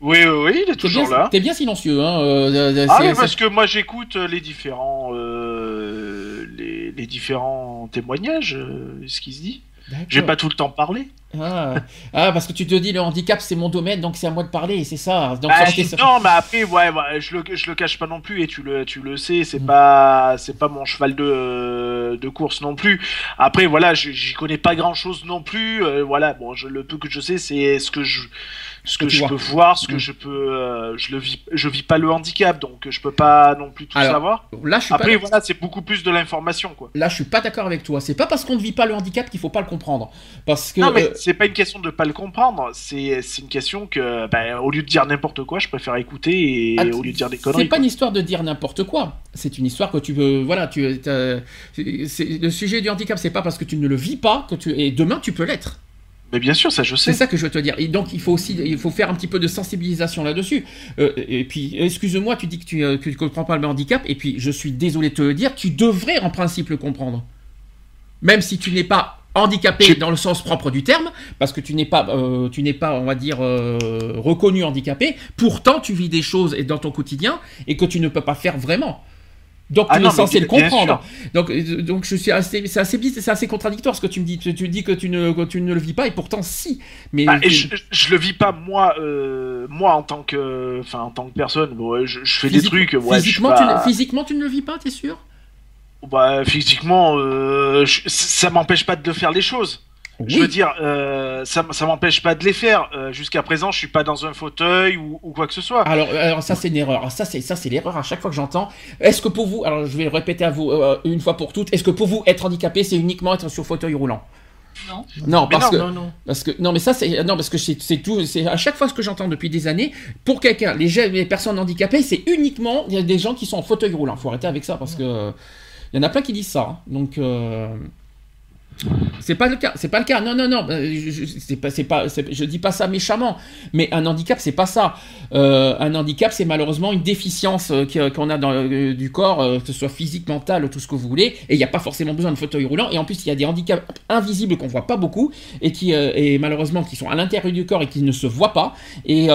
Oui, oui, oui, il est toujours bien, là. t'es bien silencieux, hein. euh, Ah oui, parce que moi j'écoute les différents, euh, les, les différents témoignages, ce qui se dit. J'ai pas tout le temps parlé. Ah. Ah, parce que tu te dis le handicap c'est mon domaine donc c'est à moi de parler et c'est ça. Donc Bah, non, mais après, ouais, ouais, je le, je le cache pas non plus et tu le, tu le sais, c'est Mm. pas, c'est pas mon cheval de, de course non plus. Après, voilà, je- j'y connais pas grand chose non plus. euh, voilà, bon, je, le peu que je sais, c'est ce que je, ce que je vois. peux voir, ce que Mm. je peux, euh, je le vis, je vis pas le handicap, donc je peux pas non plus tout Alors, savoir. Là je suis Après, pas. voilà, c'est beaucoup plus de l'information, quoi. Là je suis pas d'accord avec toi. C'est pas parce qu'on ne vit pas le handicap qu'il faut pas le comprendre. Parce que Non, mais euh, c'est pas une question de pas le comprendre, c'est c'est une question que, ben, au lieu de dire n'importe quoi, je préfère écouter et Ah, au lieu de dire des c'est conneries. pas quoi. une histoire de dire n'importe quoi. C'est une histoire que tu veux. Voilà, tu. c'est- c'est- Le sujet du handicap, c'est pas parce que tu ne le vis pas que tu. Et demain, tu peux l'être. Mais bien sûr, ça je sais. C'est ça que je veux te dire. Et donc, il faut aussi, il faut faire un petit peu de sensibilisation là-dessus. Euh, et puis, excuse-moi, tu dis que tu, euh, que tu comprends pas le handicap. Et puis, je suis désolé de te le dire, tu devrais en principe le comprendre. Même si tu n'es pas handicapé dans le sens propre du terme, parce que tu n'es pas, euh, tu n'es pas, on va dire, euh, reconnu handicapé. Pourtant, tu vis des choses et dans ton quotidien et que tu ne peux pas faire vraiment. Donc, Ah tu non, es censé le comprendre. Donc, euh, donc je suis assez, c'est assez, c'est assez contradictoire ce que tu me dis. Tu, tu dis que tu ne, que tu ne le vis pas et pourtant si. Mais Bah, et je, je le vis pas moi, euh, moi en tant que, enfin en tant que personne. Bon, je, je fais des trucs. Ouais, physiquement, pas- tu ne, physiquement, tu ne le vis pas, t'es sûr? Bah, physiquement, euh, ça m'empêche pas de faire les choses. Je veux dire, euh, ça, ça m'empêche pas de les faire. Euh, Jusqu'à présent, je suis pas dans un fauteuil ou, ou quoi que ce soit. Alors, alors ça c'est une erreur. Ça c'est ça c'est l'erreur à chaque fois que j'entends. Est-ce que pour vous, alors je vais le répéter à vous euh, une fois pour toutes, est-ce que pour vous être handicapé c'est uniquement être sur fauteuil roulant? Non. Non, parce non, que Non, non. Parce que non, mais ça c'est non parce que c'est tout. C'est à chaque fois ce que j'entends depuis des années. Pour quelqu'un, les, personnes handicapées, c'est uniquement il y a des gens qui sont en fauteuil roulant. Faut arrêter avec ça parce que euh, il y en a plein qui disent ça. hein. Donc euh, c'est pas le cas. C'est pas le cas. Non non non. euh, Je, pas pas je dis pas ça méchamment. Mais un handicap c'est pas ça. Euh, un handicap c'est malheureusement une déficience euh, qu'on a dans du corps, que ce soit physique, mental, tout ce que vous voulez. Et il n'y a pas forcément besoin de fauteuil roulant. Et en plus il y a des handicaps invisibles qu'on voit pas beaucoup et qui euh, et malheureusement qui sont à l'intérieur du corps et qui ne se voient pas et,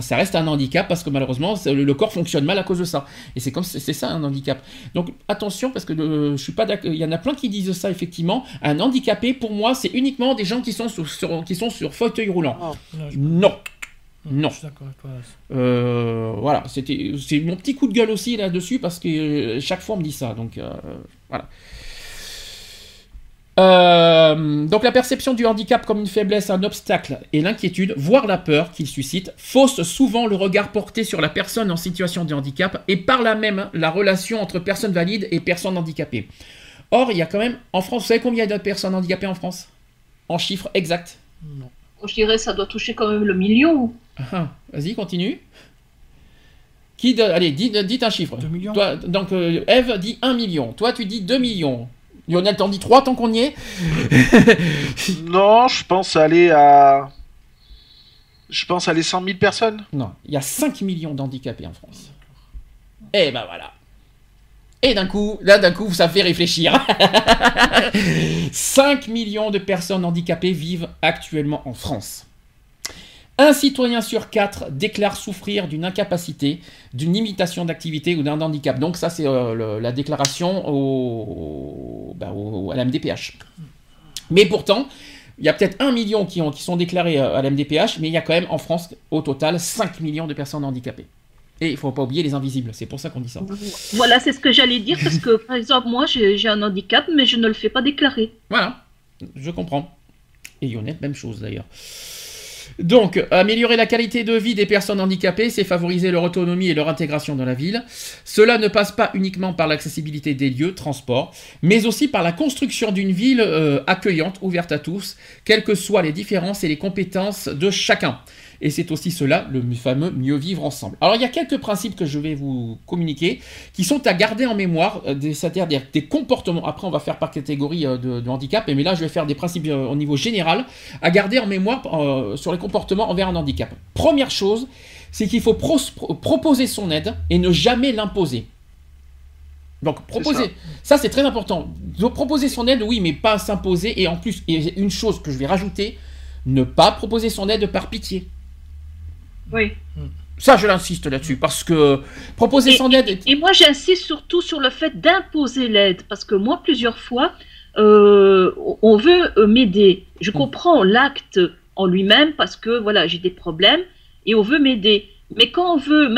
ça reste un handicap parce que malheureusement le, corps fonctionne mal à cause de ça et c'est comme c'est ça un handicap donc attention parce que je suis pas il y en a plein qui disent ça effectivement handicapé pour moi c'est uniquement des gens qui sont sur, sur- qui sont sur fauteuil roulant Non, je- non Non. Je suis d'accord avec toi. Euh, voilà c'était c'est mon petit coup de gueule aussi là-dessus parce que euh, chaque fois on me dit ça donc euh, voilà Euh, donc la perception du handicap comme une faiblesse, un obstacle et l'inquiétude, voire la peur qu'il suscite, fausse souvent le regard porté sur la personne en situation de handicap et par là même la relation entre personnes valides et personnes handicapées. Or, il y a quand même, en France, vous savez combien il y a de personnes handicapées en France? En chiffres exacts. Non. Je dirais ça doit toucher quand même le million. Ah, ah, Vas-y, continue. Qui de- Allez, dites, dites un chiffre. 2 millions Toi, donc, euh, Eve dit 1 million. Toi, tu dis 2 millions. Lionel t'en dit 3 tant qu'on y est? Non, je pense aller à, je pense aller 100 000 personnes. Non, il y a 5 millions d'handicapés en France. Et ben voilà. Et d'un coup, là d'un coup, ça fait réfléchir. 5 millions de personnes handicapées vivent actuellement en France. Un citoyen sur quatre déclare souffrir d'une incapacité, d'une limitation d'activité ou d'un handicap. Donc ça, c'est euh, la déclaration au- à la MDPH. Mais pourtant, il y a peut-être 1 million qui, qui sont déclarés euh, à la MDPH, mais il y a quand même en France, au total, 5 millions de personnes handicapées. Et il ne faut pas oublier les invisibles, c'est pour ça qu'on dit ça. Voilà, c'est ce que j'allais dire parce que, par exemple, moi, j'ai un handicap, mais je ne le fais pas déclarer. Voilà, je comprends. Et Yonette, même chose d'ailleurs. Donc, améliorer la qualité de vie des personnes handicapées, c'est favoriser leur autonomie et leur intégration dans la ville. Cela ne passe pas uniquement par l'accessibilité des lieux, transport, mais aussi par la construction d'une ville euh, accueillante, ouverte à tous, quelles que soient les différences et les compétences de chacun. Et c'est aussi cela le fameux mieux vivre ensemble. Alors il y a quelques principes que je vais vous communiquer qui sont à garder en mémoire, euh, c'est-à-dire des comportements. Après on va faire par catégorie euh, de, handicap, mais là je vais faire des principes euh, au niveau général à garder en mémoire sur les comportements envers un handicap. Première chose, c'est qu'il faut proposer son aide et ne jamais l'imposer. Donc proposer, ça, c'est très important. Donc, proposer son aide, oui, mais pas s'imposer. Et en plus, une chose que je vais rajouter, ne pas proposer son aide par pitié. Oui. Ça, je l'insiste là-dessus, parce que proposer son aide... Et, moi, j'insiste surtout sur le fait d'imposer l'aide, parce que moi, plusieurs fois, euh, on veut euh, m'aider. Je hmm. comprends l'acte en lui-même, parce que, voilà, j'ai des problèmes, et on veut m'aider. Mais quand on veut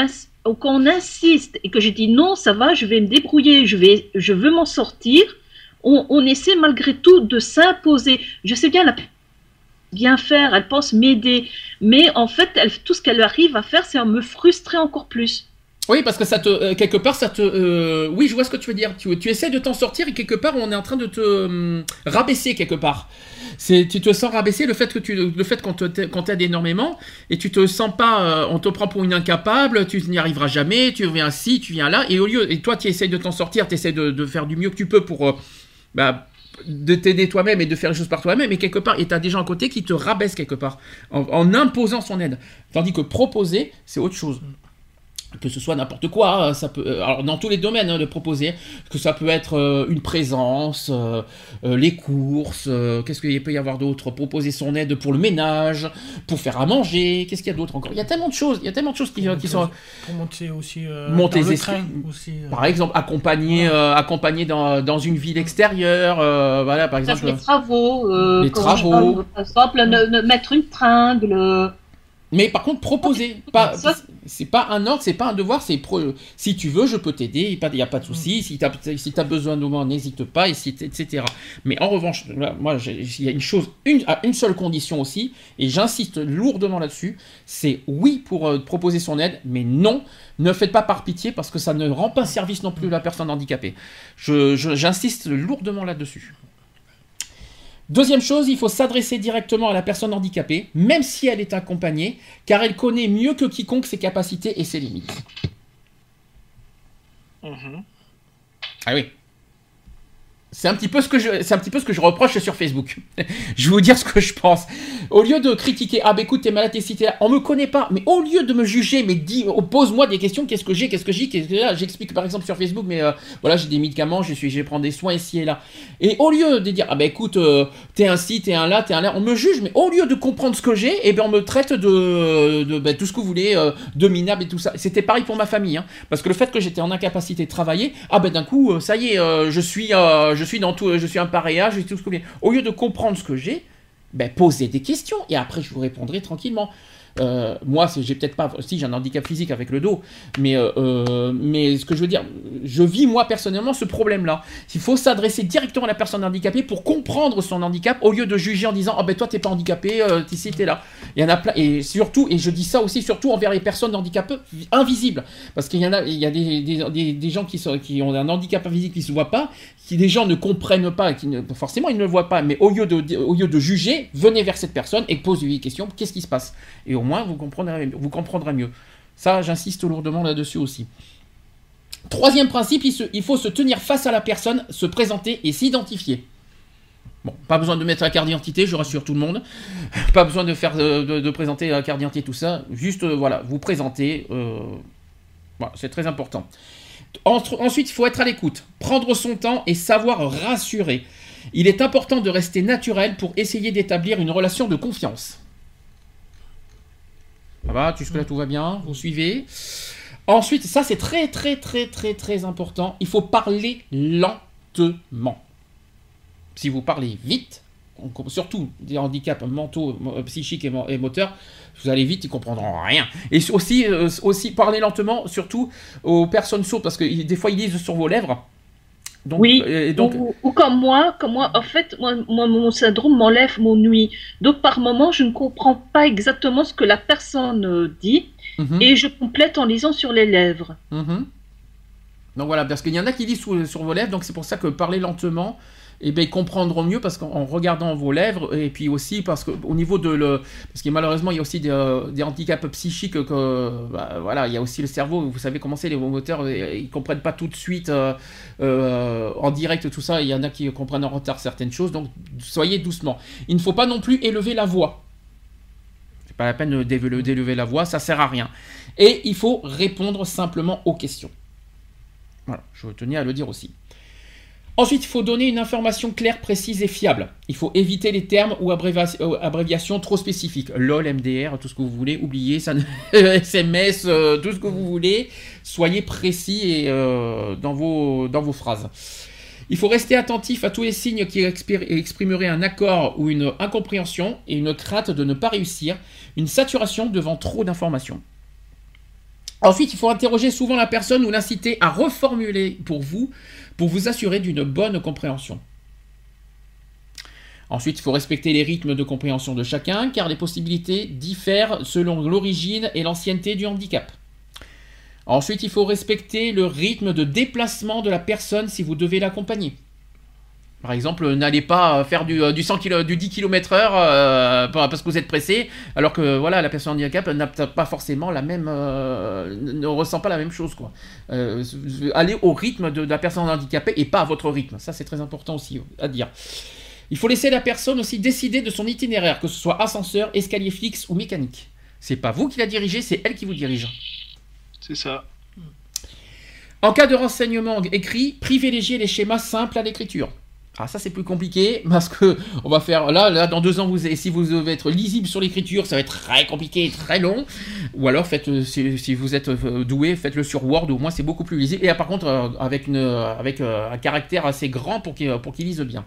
quand on insiste et que je dis non, ça va, je vais me débrouiller, je, vais, je veux m'en sortir, on, essaie malgré tout de s'imposer. Je sais bien, la bien faire, elle pense m'aider, mais en fait, tout ce qu'elle arrive à faire, c'est à me frustrer encore plus. Oui, parce que ça te, euh, quelque part, ça te, euh, oui, je vois ce que tu veux dire. Tu, essaies de t'en sortir et quelque part, on est en train de te hum, rabaisser quelque part. Tu te sens rabaisser le fait que tu, le fait qu'on t'aide énormément et tu te sens pas, euh, on te prend pour une incapable, tu n'y arriveras jamais, tu viens ci, tu viens là et au lieu, et toi, tu essaies de t'en sortir, tu essaies de, faire du mieux que tu peux pour, bah, de t'aider toi-même et de faire les choses par toi-même, et quelque part, et tu as des gens à côté qui te rabaissent quelque part, en imposant son aide. Tandis que proposer, c'est autre chose que ce soit n'importe quoi, hein, ça peut, euh, alors dans tous les domaines hein, de proposer, que ça peut être euh, une présence, euh, les courses, qu'est-ce qu'il peut y avoir d'autre, proposer son aide pour le ménage, pour faire à manger, qu'est-ce qu'il y a d'autre encore? Il y a tellement de choses, il y a tellement de choses qui, qui sont pour monter aussi monter dans le train aussi, par exemple accompagner accompagner dans, dans, une ville extérieure, voilà par exemple les travaux, les travaux, par exemple mettre une tringle mais par contre, proposer. Pas, c'est pas un ordre, c'est pas un devoir, c'est si tu veux, je peux t'aider, il n'y a pas de souci. Si tu as, si as besoin de moi, n'hésite pas, etc. Mais en revanche, moi, il y a une chose, une, une seule condition aussi, et j'insiste lourdement là-dessus c'est oui pour euh, proposer son aide, mais non, ne faites pas par pitié parce que ça ne rend pas service non plus à la personne handicapée. J'insiste lourdement là-dessus. Deuxième chose, il faut s'adresser directement à la personne handicapée, même si elle est accompagnée, car elle connaît mieux que quiconque ses capacités et ses limites. Mhm. Ah oui. C'est un petit peu ce que je, c'est un petit peu ce que je reproche sur Facebook. je vais vous dire ce que je pense. Au lieu de critiquer, ah ben écoute, t'es malade, t'es cité on me connaît pas, mais au lieu de me juger, mais dis, pose-moi des questions, qu'est-ce que j'ai, qu'est-ce que j'ai, qu'est-ce j'explique par exemple sur Facebook, mais euh, voilà, j'ai des médicaments, je suis, je prendre des soins ici et là. Et au lieu de dire, ah ben écoute, euh, t'es un ci, t'es un là, t'es un là, on me juge, mais au lieu de comprendre ce que j'ai, eh ben on me traite de, de ben, tout ce que vous voulez, euh, de minable et tout ça. C'était pareil pour ma famille, hein, parce que le fait que j'étais en incapacité de travailler, ah ben d'un coup, ça y est, je suis, je suis dans tout, je suis un pareillage, je suis tout ce que vous voulez. Au lieu de comprendre ce que j'ai, ben, posez des questions et après je vous répondrai tranquillement. Euh, moi, j'ai peut-être pas, si j'ai un handicap physique avec le dos, mais, euh, euh, mais ce que je veux dire, je vis moi personnellement ce problème-là. Il faut s'adresser directement à la personne handicapée pour comprendre son handicap au lieu de juger en disant, ah ben toi t'es pas handicapé, euh, ici t'es là. Il y en a plein, et surtout, et je dis ça aussi surtout envers les personnes handicapées invisibles, parce qu'il y en a, il y a des, gens qui, ont un handicap physique qui se voient pas, qui des gens ne comprennent pas, qui forcément ils ne le voient pas, mais au lieu de, au lieu de juger, venez vers cette personne et posez-lui des questions, qu'est-ce qui se passe? Et moins, vous comprendrez, vous comprendrez mieux. Ça, j'insiste lourdement là-dessus aussi. Troisième principe, il, faut se tenir face à la personne, se présenter et s'identifier. Bon, pas besoin de mettre la carte d'identité, je rassure tout le monde. Pas besoin de faire de, présenter la carte d'identité, tout ça. Juste, euh, voilà, vous présenter. Euh, c'est très important. ensuite, il faut être à l'écoute, prendre son temps et savoir rassurer. Il est important de rester naturel pour essayer d'établir une relation de confiance. Ça va, jusque-là tout va bien, vous suivez. Ensuite, ça c'est très très très très très important, il faut parler lentement. Si vous parlez vite, surtout des handicaps mentaux, psychiques et, moteurs, vous allez vite, ils comprendront rien. Et aussi, euh, aussi parler lentement, surtout aux personnes sourdes, parce que des fois ils lisent sur vos lèvres oui, donc... Ou, comme moi, comme moi, en fait, moi, mon syndrome m'enlève mon nuit. Donc par moment, je ne comprends pas exactement ce que la personne euh, dit mhm. et je complète en lisant sur les lèvres. Mhm. Donc voilà, parce qu'il y en a qui lisent sur, vos lèvres, donc c'est pour ça que parler lentement, eh ben, ils comprendront mieux parce qu'en regardant vos lèvres et puis aussi parce qu'au niveau de le parce que malheureusement il y a aussi des, euh, des handicaps psychiques que bah, voilà il y a aussi le cerveau vous savez comment c'est les moteurs euh, ils comprennent pas tout de suite euh, en direct tout ça il y en a qui comprennent en retard certaines choses donc soyez doucement. Il ne faut pas non plus élever la voix. C'est pas la peine d'élever la voix ça sert à rien. Et il faut répondre simplement aux questions. Voilà je tenais à le dire aussi Ensuite, il faut donner une information claire, précise et fiable. Il faut éviter les termes ou euh, abréviations trop spécifiques. LOL, MDR, tout ce que vous voulez, oubliez ça, SMS, euh, tout ce que vous voulez. Soyez précis euh, dans, vos, dans vos phrases. Il faut rester attentif à tous les signes qui exprimeraient un accord ou une incompréhension et une crainte de ne pas réussir, une saturation devant trop d'informations. Ensuite, il faut interroger souvent la personne ou l'inciter à reformuler pour vous pour vous assurer d'une bonne compréhension. Ensuite, il faut respecter les rythmes de compréhension de chacun, car les possibilités diffèrent selon l'origine et l'ancienneté du handicap. Ensuite, il faut respecter le rythme de déplacement de la personne si vous devez l'accompagner. Par exemple, n'allez pas faire du, 100 du 10 km heure parce que vous êtes pressé, alors que voilà, la personne handicap n'a pas forcément la même, euh, ne ressent pas la même chose quoi. Euh, allez au rythme de, la personne handicapée et pas à votre rythme. Ça, c'est très important aussi à dire. Il faut laisser la personne aussi décider de son itinéraire, que ce soit ascenseur, escalier fixe ou mécanique. C'est pas vous qui la dirigez, c'est elle qui vous dirige. C'est ça. En cas de renseignement écrit, privilégiez les schémas simples à l'écriture. Ah ça c'est plus compliqué parce que on va faire là là dans deux ans vous si vous devez être lisible sur l'écriture ça va être très compliqué très long ou alors faites euh, si, vous êtes euh, doué faites-le sur Word au moins c'est beaucoup plus lisible et par contre euh, avec un caractère assez grand pour qu'il lise bien.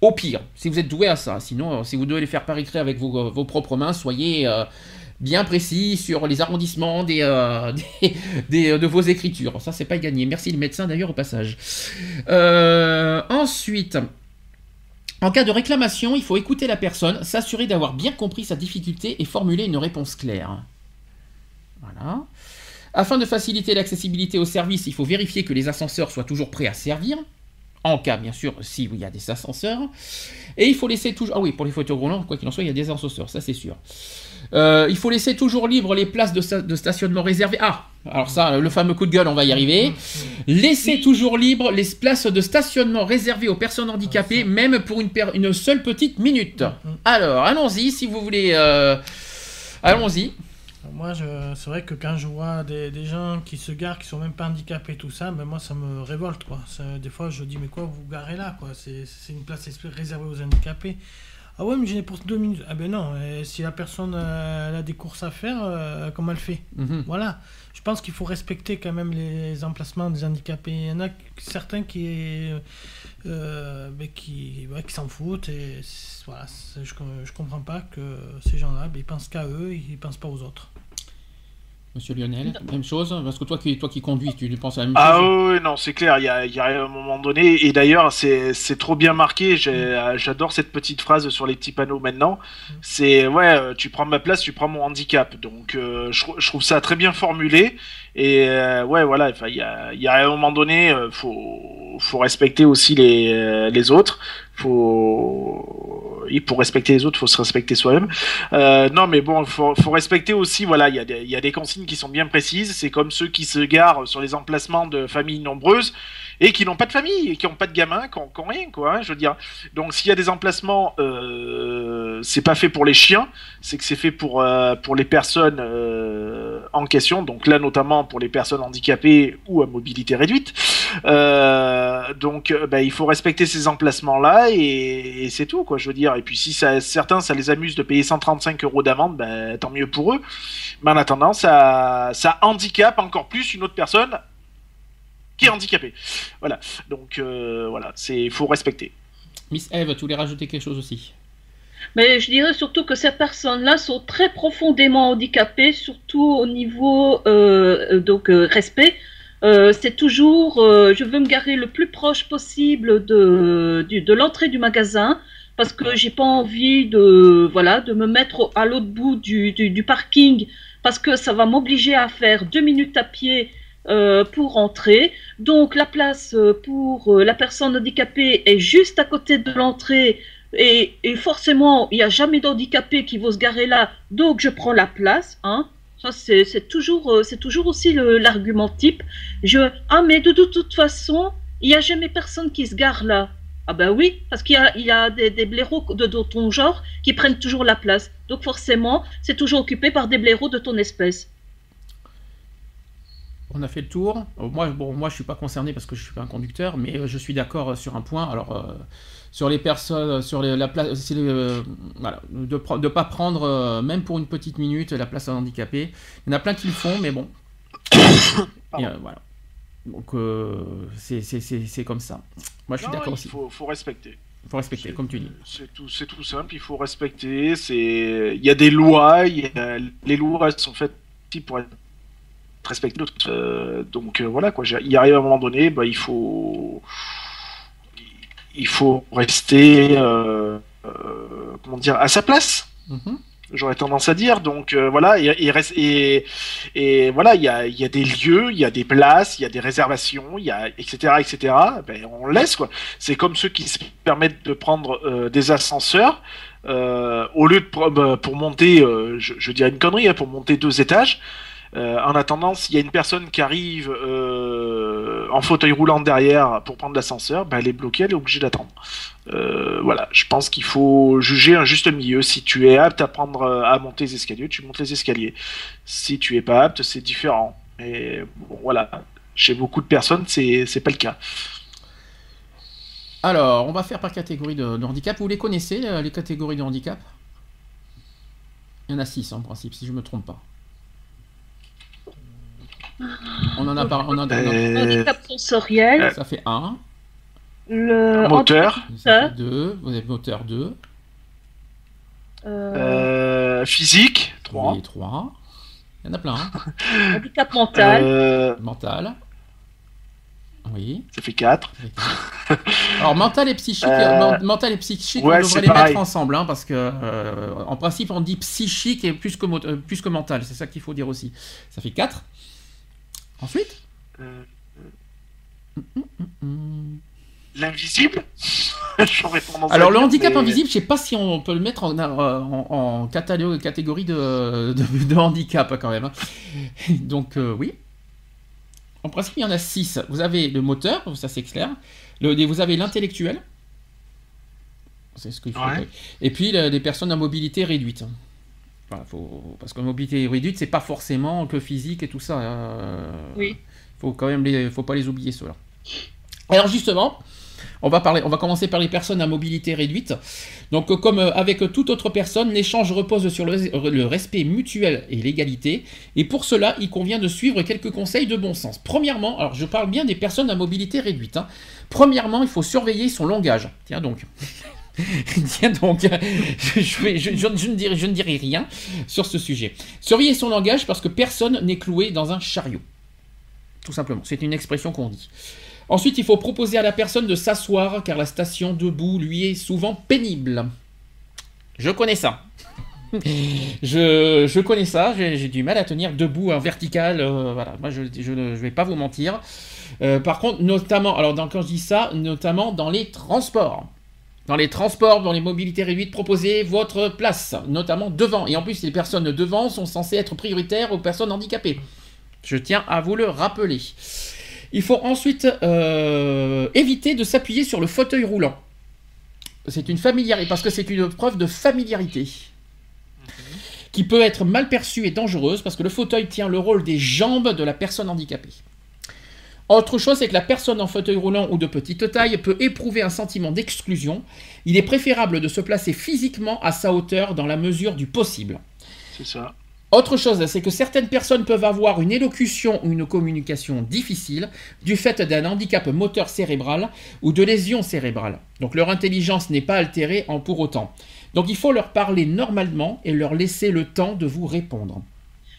Au pire si vous êtes doué à ça sinon si vous devez les faire par écrit avec vos propres mains soyez bien précis sur les arrondissements des, euh, des, de vos écritures. Ça, c'est pas gagné. Merci le médecin d'ailleurs au passage. Euh, ensuite, en cas de réclamation, il faut écouter la personne, s'assurer d'avoir bien compris sa difficulté et formuler une réponse claire. Voilà. Afin de faciliter l'accessibilité au service, il faut vérifier que les ascenseurs soient toujours prêts à servir. En cas, bien sûr, s'il y a des ascenseurs. Et il faut laisser toujours. Ah oui, pour les fauteuils roulants, quoi qu'il en soit, il y a des ascenseurs, ça c'est sûr. Euh, il faut laisser toujours libre les places de, stationnement réservées. Ah, alors ça, le fameux coup de gueule, on va y arriver. Laissez toujours libre les places de stationnement réservées aux personnes handicapées, même pour une, une seule petite minute. Alors, allons-y, si vous voulez. Euh, allons-y. Moi, c'est vrai que quand je vois des, gens qui se garent, qui sont même pas handicapés, tout ça, ben moi, ça me révolte, quoi. des fois, je dis, mais quoi, vous garez là, quoi? C'est une place réservée aux handicapés. Ah ouais, mais je n'ai pour deux minutes. Ah ben non, si la personne euh, a des courses à faire, euh, comment elle fait mhm. Voilà. Je pense qu'il faut respecter quand même les emplacements des handicapés. Il y en a certains qui, euh, ben qui, qui s'en foutent. Et voilà, je ne comprends pas que ces gens-là, ben, ils pensent qu'à eux, ils ne pensent pas aux autres. Monsieur Lionel, même chose Parce que toi qui, toi qui conduis, tu penses à la même ah chose. Ah oui, non, c'est clair, il y a, y a, un moment donné, et d'ailleurs, c'est trop bien marqué, j'adore cette petite phrase sur les petits panneaux maintenant, c'est, ouais, euh, tu prends ma place, tu prends mon handicap, donc euh, je, je, trouve ça très bien formulé, et euh, ouais, voilà, il y a, y a un moment donné, faut, faut respecter aussi les, les autres, faut pour respecter les autres, faut se respecter soi-même. Euh, non, mais bon, faut, faut respecter aussi. Voilà, il y, y a des consignes qui sont bien précises. C'est comme ceux qui se garent sur les emplacements de familles nombreuses et qui n'ont pas de famille, et qui n'ont pas de gamins, qui n'ont rien, quoi. Hein, je veux dire. Donc, s'il y a des emplacements, euh, c'est pas fait pour les chiens, c'est que c'est fait pour euh, pour les personnes euh, en question. Donc là, notamment pour les personnes handicapées ou à mobilité réduite. Euh, donc, euh, bah, il faut respecter ces emplacements-là et, c'est tout, quoi. Je veux dire. Et puis, si ça, certains, ça les amuse de payer 135 euros d'amende, bah, tant mieux pour eux. Mais en attendant, ça, ça handicape encore plus une autre personne qui est handicapée. Voilà. Donc, euh, voilà, c'est, faut respecter. Miss Eve, tu voulais rajouter quelque chose aussi? Mais je dirais surtout que ces personnes-là sont très profondément handicapées, surtout au niveau donc respect. Euh, c'est toujours, euh, je veux me garer le plus proche possible de, de, l'entrée du magasin parce que j'ai pas envie de, voilà, de me mettre à l'autre bout du, du, parking parce que ça va m'obliger à faire deux minutes à pied euh, pour entrer. Donc la place euh, pour euh, la personne handicapée est juste à côté de l'entrée et, forcément il n'y a jamais d'handicapé qui va se garer là, donc je prends la place. Hein. Ça c'est toujours toujours aussi l'argument type. Je ah mais de, toute façon il n'y a jamais personne qui se gare là. Ah ben oui, parce qu'il y a, des blaireaux de, de ton genre qui prennent toujours la place. Donc forcément, c'est toujours occupé par des blaireaux de ton espèce. On a fait le tour. Euh, Moi, bon, moi, je suis pas concerné parce que je suis pas un conducteur, mais euh, je suis d'accord euh, sur un point. Alors, euh, sur les personnes, sur les- la place, euh, voilà, de ne pas prendre, euh, même pour une petite minute, la place à handicapé. Il y en a plein qui le font, mais bon. Et, voilà. Donc, c'est c'est- c'est- c'est comme ça. Moi, je suis d'accord il aussi. faut, faut respecter. Il faut respecter, comme tu dis. C'est tout, c'est tout simple, il faut respecter. C'est, il y a des lois, il y a- les lois elles sont faites pour être respectées. Euh, donc euh, voilà quoi. Il arrive à un moment donné, bah, il faut, il faut rester, euh, comment dire, à sa place. Mhm. J'aurais tendance à dire. Donc voilà, et, et, reste- et, et voilà, il y a, il y a des lieux, il y a des places, il y a des réservations, il y a etc etc. Ben, on laisse quoi. C'est comme ceux qui se permettent de prendre des ascenseurs au lieu de pour monter, euh, je, je dirais une connerie, hein, pour monter deux étages. Euh, en attendant, s'il y a une personne qui arrive euh, en fauteuil roulant derrière pour prendre l'ascenseur, ben, elle est bloquée, elle est obligée d'attendre. Euh, voilà, je pense qu'il faut juger un juste milieu. Si tu es apte à prendre, à monter les escaliers, tu montes les escaliers. Si tu es pas apte, c'est différent. Voilà, chez beaucoup de personnes, c'est pas le cas. Alors, on va faire par catégorie de, de handicap. Vous les connaissez, les catégories de handicap? Il y en a six en principe, si je me trompe pas. On en a pas. On en a, Euh, Handicap sensoriel, Ça fait un, le moteur, ça fait deux, vous avez moteur 2, euh, euh, physique, 3. oui, 3. Il y en a plein. hein. handicap mental, Euh, Mental. Oui. ça fait 4. ça fait quatre. Alors mental et psychique, Euh, men- mental et psychique, ouais, on devrait les pareil. mettre ensemble, hein, parce que euh, en principe on dit psychique et plus que, euh, plus que mental, c'est ça qu'il faut dire aussi. Ça fait 4. Ensuite Euh, Hmm. L'invisible J'aurais tendance à Alors le handicap invisible, je sais pas si on peut le mettre en, en, catégorie de, de, de handicap quand même. hein. Donc euh, oui. En principe, il y en a 6. Vous avez le moteur, ça c'est clair. Le, vous avez l'intellectuel. C'est ce qu'il faut. Ouais. Et puis le- les personnes à mobilité réduite. Faut, parce que mobilité réduite, c'est pas forcément que physique et tout ça. hein. Oui. Faut quand même les, faut pas les oublier ceux-là. Alors justement, on va parler, on va commencer par les personnes à mobilité réduite. Donc, euh, comme euh, avec toute autre personne, l'échange repose sur le, le respect mutuel et l'égalité. Et pour cela, il convient de suivre quelques conseils de bon sens. Premièrement, alors je parle bien des personnes à mobilité réduite. hein. Premièrement, il faut surveiller son langage. Tiens donc. Tiens donc, je, ne dirai, je ne dirai rien sur ce sujet. Surveiller son langage parce que personne n'est cloué dans un chariot. Tout simplement, c'est une expression qu'on dit. Ensuite, il faut proposer à la personne de s'asseoir car la station debout lui est souvent pénible. Je connais ça. je, connais ça, j'ai du mal à tenir debout en vertical. euh, voilà, moi je, ne vais pas vous mentir. Euh, par contre, notamment, alors dans, quand je dis ça, notamment dans les transports. Dans les transports, dans les mobilités réduites, proposez votre place, notamment devant. Et en plus, les personnes devant sont censées être prioritaires aux personnes handicapées. Je tiens à vous le rappeler. Il faut ensuite euh, éviter de s'appuyer sur le fauteuil roulant. C'est une familiarité, parce que c'est une preuve de familiarité qui peut être mal perçue et dangereuse parce que le fauteuil tient le rôle des jambes de la personne handicapée. Autre chose, c'est que la personne en fauteuil roulant ou de petite taille peut éprouver un sentiment d'exclusion. Il est préférable de se placer physiquement à sa hauteur dans la mesure du possible. C'est ça. Autre chose, c'est que certaines personnes peuvent avoir une élocution ou une communication difficile du fait d'un handicap moteur cérébral ou de lésions cérébrales. Donc leur intelligence n'est pas altérée en pour autant. Donc il faut leur parler normalement et leur laisser le temps de vous répondre.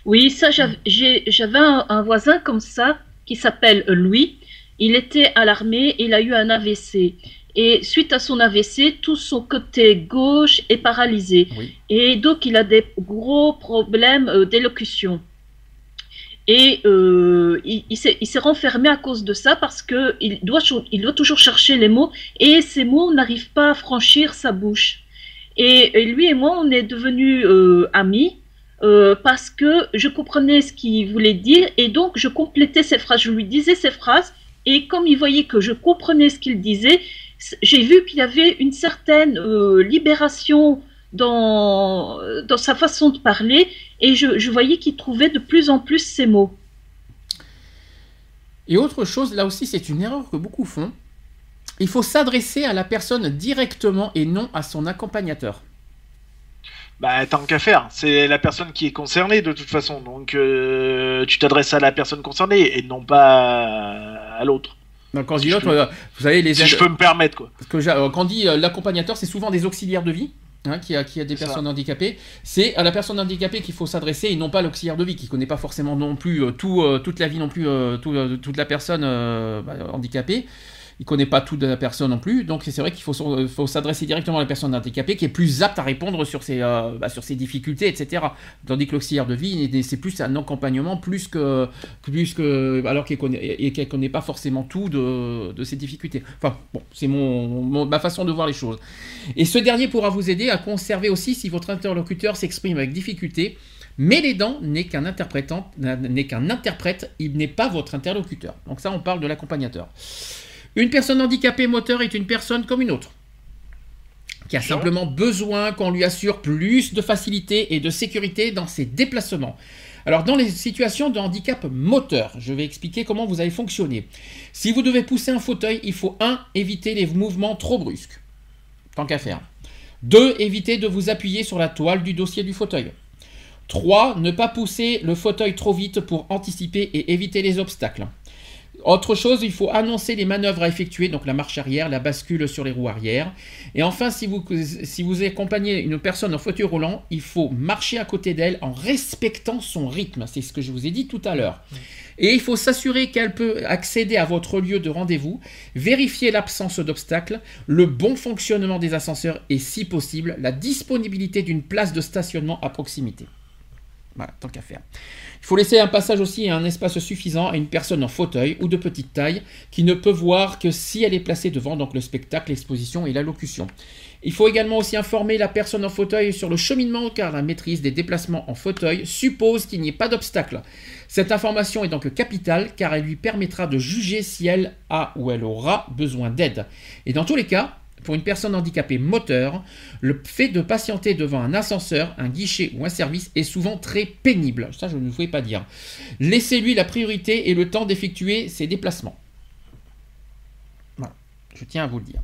Oui, ça, j'avais un, un voisin comme ça qui s'appelle Louis. Il était à l'armée, il a eu un AVC. Et suite à son AVC, tout son côté gauche est paralysé. Oui. Et donc, il a des gros problèmes euh, d'élocution. Et euh, il, il s'est renfermé à cause de ça parce que il doit, chou- il doit toujours chercher les mots et ces mots n'arrivent pas à franchir sa bouche. Et, et lui et moi, on est devenus euh, amis euh, parce que je comprenais ce qu'il voulait dire et donc je complétais ses phrases. Je lui disais ses phrases et comme il voyait que je comprenais ce qu'il disait, j'ai vu qu'il y avait une certaine euh, libération dans, dans sa façon de parler et je, je voyais qu'il trouvait de plus en plus ses mots. Et autre chose, là aussi, c'est une erreur que beaucoup font. Il faut s'adresser à la personne directement et non à son accompagnateur. Bah, tant qu'à faire, c'est la personne qui est concernée de toute façon. Donc, euh, tu t'adresses à la personne concernée et non pas à l'autre. Donc, quand je dis l'autre, euh, vous savez, les Si aides- je peux me permettre, quoi. Parce que euh, quand on dit euh, l'accompagnateur, c'est souvent des auxiliaires de vie. hein, qui, a, qui a des ça. personnes handicapées, c'est à la personne handicapée qu'il faut s'adresser et non pas à l'auxiliaire de vie qui connaît pas forcément non plus tout, toute la vie non plus, tout, toute la personne bah, handicapée. Il connaît pas tout de la personne non plus, donc c'est vrai qu'il faut, s'en- faut s'adresser directement à la personne handicapée qui est plus apte à répondre sur ses, euh, bah, difficultés, etc. Tandis que l'auxiliaire de vie, c'est plus un accompagnement plus que, plus que alors qu'elle connaît, connaît pas forcément tout de, ses difficultés. Enfin bon, c'est mon, ma façon de voir les choses. Et ce dernier pourra vous aider à conserver aussi si votre interlocuteur s'exprime avec difficulté. Mais l'aidant n'est qu'un n'est qu'un interprète, il n'est pas votre interlocuteur. Donc ça, on parle de l'accompagnateur. Une personne handicapée moteur est une personne comme une autre, qui a simplement besoin qu'on lui assure plus de facilité et de sécurité dans ses déplacements. Alors dans les situations de handicap moteur, je vais expliquer comment vous allez fonctionner. Si vous devez pousser un fauteuil, il faut 1. éviter les mouvements trop brusques. Tant qu'à faire. 2. Éviter de vous appuyer sur la toile du dossier du fauteuil. 3. Ne pas pousser le fauteuil trop vite pour anticiper et éviter les obstacles. Autre chose, il faut annoncer les manœuvres à effectuer, donc la marche arrière, la bascule sur les roues arrière. Et enfin, si vous, si vous accompagnez une personne en fauteuil roulant, il faut marcher à côté d'elle en respectant son rythme. C'est ce que je vous ai dit tout à l'heure. Et il faut s'assurer qu'elle peut accéder à votre lieu de rendez-vous, vérifier l'absence d'obstacles, le bon fonctionnement des ascenseurs et, si possible, la disponibilité d'une place de stationnement à proximité. Voilà, tant qu'à faire. Il faut laisser un passage aussi et un espace suffisant à une personne en fauteuil ou de petite taille qui ne peut voir que si elle est placée devant le spectacle, l'exposition et l'allocution. Il faut également aussi informer la personne en fauteuil sur le cheminement car la maîtrise des déplacements en fauteuil suppose qu'il n'y ait pas d'obstacle. Cette information est donc capitale car elle lui permettra de juger si elle a ou elle aura besoin d'aide. Et dans tous les cas, pour une personne handicapée moteur, le fait de patienter devant un ascenseur, un guichet ou un service est souvent très pénible. Ça, je ne vous pouvais pas dire. Laissez-lui la priorité et le temps d'effectuer ses déplacements. Voilà, je tiens à vous le dire.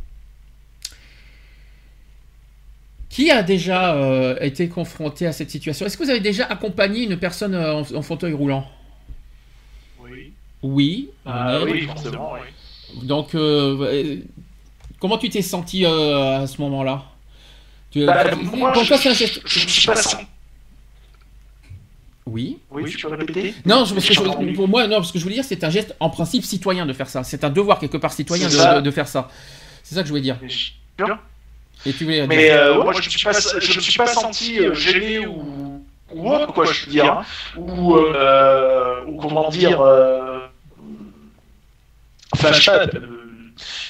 Qui a déjà euh, été confronté à cette situation? Est-ce que vous avez déjà accompagné une personne euh, en, en fauteuil roulant? Oui. Oui. Ah, oui, forcément, oui. Donc, euh, comment tu t'es senti euh, à ce moment-là? Tu, Bah, moi, je- toi, c'est un geste. Je ne suis pas. Oui. Oui, tu peux répéter? Non, je- parce que je- pour moi, non, parce que je voulais dire, c'est un geste en principe citoyen de faire ça. C'est un devoir quelque part citoyen de, faire ça. C'est ça que je voulais dire. Je-. Et tu voulais Mais dire- euh, moi, je ne suis pas, je me suis pas senti euh, gêné ou, ou autre, quoi, je veux dire, hein. ou, euh, ou comment dire, euh, enfin, je sais pas,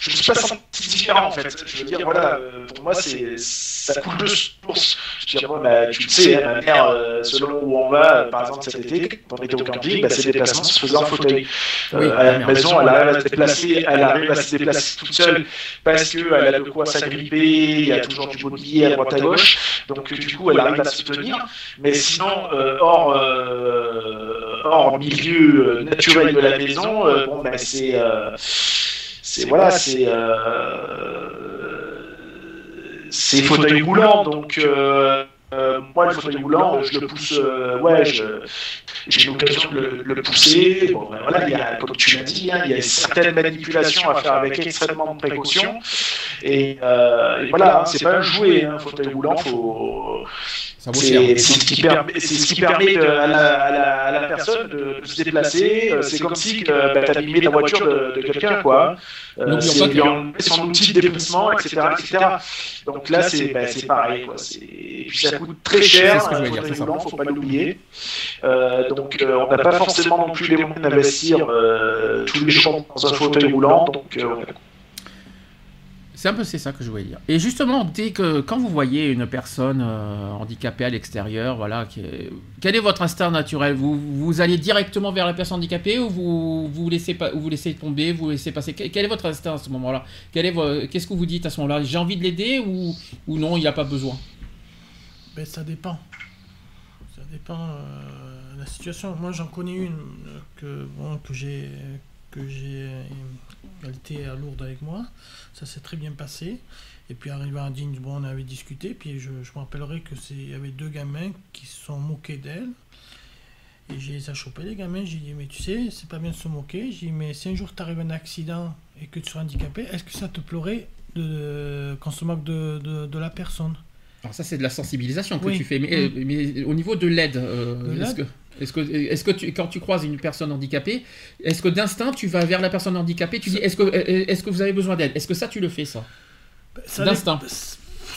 je ne suis pas senti différent en fait. Je veux dire, voilà, euh, pour moi, c'est ça coule de source. Je veux dire, moi, bah, tu le sais, ma mère, euh, selon où on va, euh, par exemple cet été, quand on était au camping, bah, ses déplacements se faisaient en fauteuil. Euh, Oui, à la maison, elle arrive à se déplacer, elle arrive à se déplacer toute seule parce qu'elle a de quoi s'agripper, il y a toujours du mobilier à droite à gauche, donc du coup elle arrive à se tenir, mais sinon euh, hors, hors milieu naturel de la maison, bon ben c'est c'est voilà c'est euh, c'est fauteuil roulant donc euh, euh, moi, le fauteuil roulant, je le pousse, euh, ouais, j'ai l'occasion de le, le pousser. Bon, ben, voilà, il y a, comme tu l'as dit, hein, il y a certaines manipulations à faire avec extrêmement de précaution. Et, euh, et voilà, hein, c'est pas un jouet, hein, fauteuil roulant, faut. C'est ce qui permet, c'est ce qui permet de- à, la, à la- à la personne de, de se déplacer. Euh, C'est comme si euh, bah, tu abîmais la voiture de, de quelqu'un, quoi. Euh, c'est lui enlever son outil de déplacement, etc., etc. Donc là, c'est bah, pareil, quoi. Et puis ça coûte très cher. Ce que je un dire, c'est faut pas l'oublier. Euh, donc on n'a pas forcément non plus les moyens d'investir tous les jours dans un fauteuil roulant. Donc C'est un peu c'est ça que je voulais dire. Et justement, dès que quand vous voyez une personne euh, handicapée à l'extérieur, voilà, quel est votre instinct naturel? Vous, vous allez directement vers la personne handicapée ou vous vous laissez pas, ou vous laissez tomber, vous laissez passer? Quel, est votre instinct à ce moment-là? Qu'est-ce que vous dites à ce moment-là? J'ai envie de l'aider ou, ou non, il n'a pas besoin? Ben, ça dépend. Ça dépend euh, de la situation. Moi, j'en connais une euh, que, bon, que j'ai que j'ai elle était à Lourdes avec moi. Ça s'est très bien passé. Et puis arrivé à Digne, bon, on avait discuté. Puis je, je me rappellerai que c'est il y avait deux gamins qui se sont moqués d'elle. Et j'ai les ai chopés, les gamins. J'ai dit, mais tu sais, c'est pas bien de se moquer. J'ai dit, mais si un jour t'arrives un accident et que tu sois handicapé, est-ce que ça te pleurait de, qu'on se moque de, de, de la personne? Alors ça, c'est de la sensibilisation que Oui. tu fais. Mais, Mm. euh, mais au niveau de l'aide, euh, est-ce que, est-ce que, est-ce que tu, quand tu croises une personne handicapée, est-ce que d'instinct tu vas vers la personne handicapée, tu dis est-ce que, est-ce que vous avez besoin d'aide? Est-ce que ça tu le fais ça? Ça D'instinct. dépend.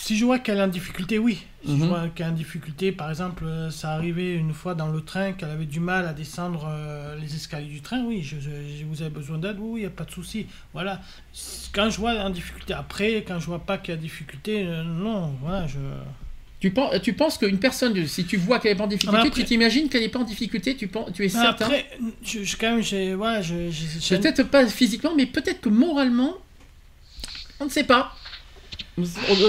Si je vois qu'elle est en difficulté, oui. Si Mhm. je vois qu'elle est en difficulté, par exemple, euh, ça arrivait une fois dans le train qu'elle avait du mal à descendre euh, les escaliers du train, oui, je, je- je- vous avez besoin d'aide, oui, il n'y a pas de souci. Voilà. Quand je vois en difficulté, après, quand je vois pas qu'il y a difficulté, euh, non, voilà, je... Tu penses, tu penses qu'une personne, si tu vois qu'elle n'est pas en difficulté, Ah, après- tu t'imagines qu'elle n'est pas en difficulté, tu, penses, tu es certain? Après, je, je- quand même, j'ai... Voilà, je, Peut-être pas physiquement, mais peut-être que moralement, on ne sait pas. On,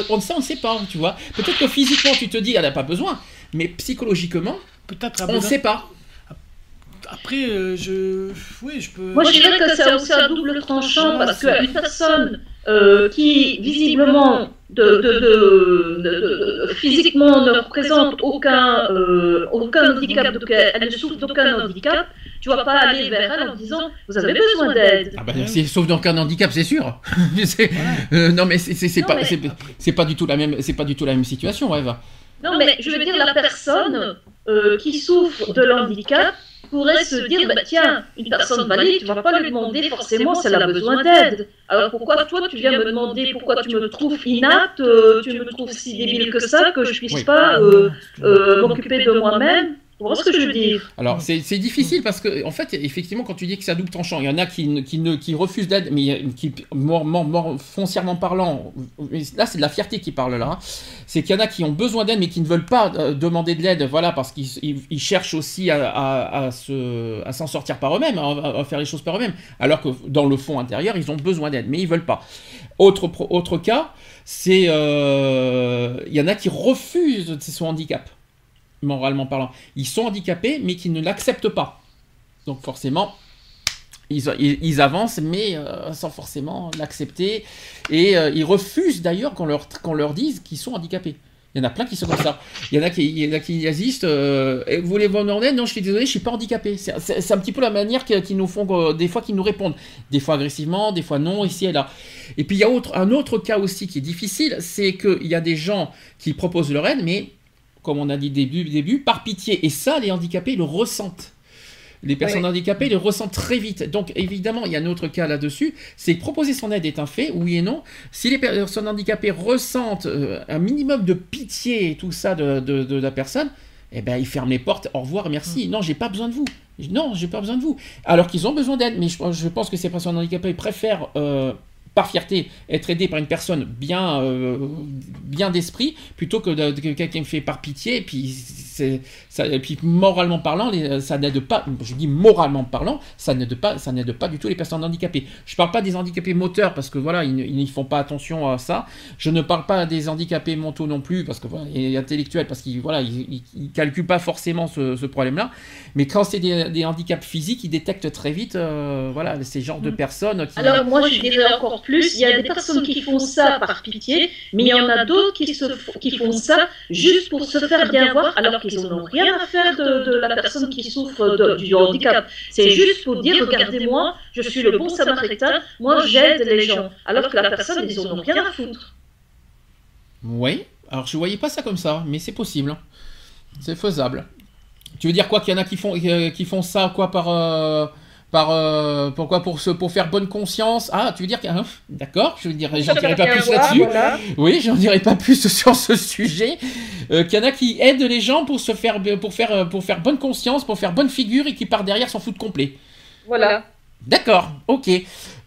on, ça, on ne sait pas, tu vois. Peut-être que physiquement, tu te dis, elle n'a pas besoin, mais psychologiquement, peut-être... on ne sait pas. Après, euh, je... Oui, je peux... Moi, je dirais que c'est aussi un double tranchant parce qu'une personne euh, qui visiblement de, de, de, de- de- physiquement ne représente aucun, euh, aucun handicap, donc elle, elle ne souffre d'aucun handicap, tu vas pas aller vers elle en disant vous avez besoin d'aide. Ah bah, c'est- sauf dans qu'un handicap, c'est sûr. Euh, non, mais c'est pas, mais- pas du tout la même, c'est pas du tout la même situation, Eva. Non, mais je veux dire, la personne euh, qui souffre de l'handicap pourrait se dire bah, tiens, une personne valide, tu vas pas lui demander forcément si elle a besoin d'aide. Alors pourquoi toi, tu viens me demander pourquoi tu me trouves inapte, euh, tu me trouves si débile que ça, que je puisse Oui. pas euh, euh, m'occuper de moi-même Tu vois ce que je veux dire Alors c'est c'est difficile parce que en fait effectivement quand tu dis que c'est à double tranchant, il y en a qui, ne- qui, ne, qui refusent d'aide, mais il y a- qui mort, mort, mort, foncièrement parlant, là c'est de la fierté qui parle là, hein. c'est qu'il y en a qui ont besoin d'aide mais qui ne veulent pas euh, demander de l'aide, voilà parce qu'ils ils- ils cherchent aussi à, à, à se, à s'en sortir par eux-mêmes, à, à faire les choses par eux-mêmes, alors que dans le fond intérieur ils ont besoin d'aide mais ils veulent pas. Autre, pro- autre cas, c'est euh, il y en a qui refusent son handicap moralement parlant. Ils sont handicapés, mais qui ne l'acceptent pas. Donc forcément, ils, avancent, mais euh, sans forcément l'accepter. Et euh, ils refusent d'ailleurs qu'on leur, leur dise qu'ils sont handicapés. Il y en a plein qui sont comme ça. Il y en a qui, il y en a qui assistent. euh, Eh, vous voulez vous en aide Non, je suis désolé, je suis pas handicapé. C'est un petit peu la manière qu'ils nous font, des fois qu'ils nous répondent. Des fois agressivement, des fois non, ici et là. Et puis il y a un autre cas aussi qui est difficile, c'est qu'il y a des gens qui proposent leur aide, mais comme on a dit début, début, par pitié. Et ça, les handicapés le ressentent. Les personnes handicapées le ressentent très vite. Donc évidemment, il y a un autre cas là-dessus, c'est que proposer son aide est un fait, oui et non. Si les personnes handicapées ressentent euh, un minimum de pitié et tout ça de, de- de la personne, eh ben ils ferment les portes. Au revoir, merci. Non, j'ai pas besoin de vous. Non, j'ai pas besoin de vous. Alors qu'ils ont besoin d'aide, mais je, je pense que ces personnes handicapées préfèrent euh, par fierté, être aidé par une personne bien, euh, d'esprit, plutôt que, de, que quelqu'un fait par pitié, puis, ça, et puis moralement parlant, les- ça n'aide pas, je dis moralement parlant, ça n'aide pas, ça n'aide pas du tout les personnes handicapées. Je parle pas des handicapés moteurs, parce que voilà, ils, ne- n'y font pas attention à ça. Je ne parle pas des handicapés mentaux non plus, parce que voilà, et intellectuels, parce qu'ils voilà, ils, ils- ils calculent pas forcément ce, ce problème-là. Mais quand c'est des, des handicaps physiques, ils détectent très vite, euh, voilà, ces genres de personnes qui... Alors moi je dirais encore plus, il y a des personnes qui font ça par pitié, mais il y en a d'autres qui, se qui font ça juste pour se faire bien voir alors qu'ils n'ont rien à faire de, de la personne qui souffre de- du handicap. C'est juste pour dire, regardez-moi, je suis le bon samaritain, moi j'aide les gens, alors que la personne, ils en ont rien à foutre. Oui. Alors je voyais pas ça comme ça, mais c'est possible. C'est faisable. Tu veux dire quoi qu'il y en a qui font euh, qui font ça quoi par euh, par euh, pourquoi pour se pour faire bonne conscience Ah, tu veux dire que hein, d'accord, je veux dire j'en dirai pas plus là-dessus. Oui, j'en dirai pas plus sur ce sujet. Euh, qu'il y en a qui aident les gens pour se faire pour faire pour faire bonne conscience, pour faire bonne figure et qui par derrière s'en foutent complet. Voilà. D'accord, ok.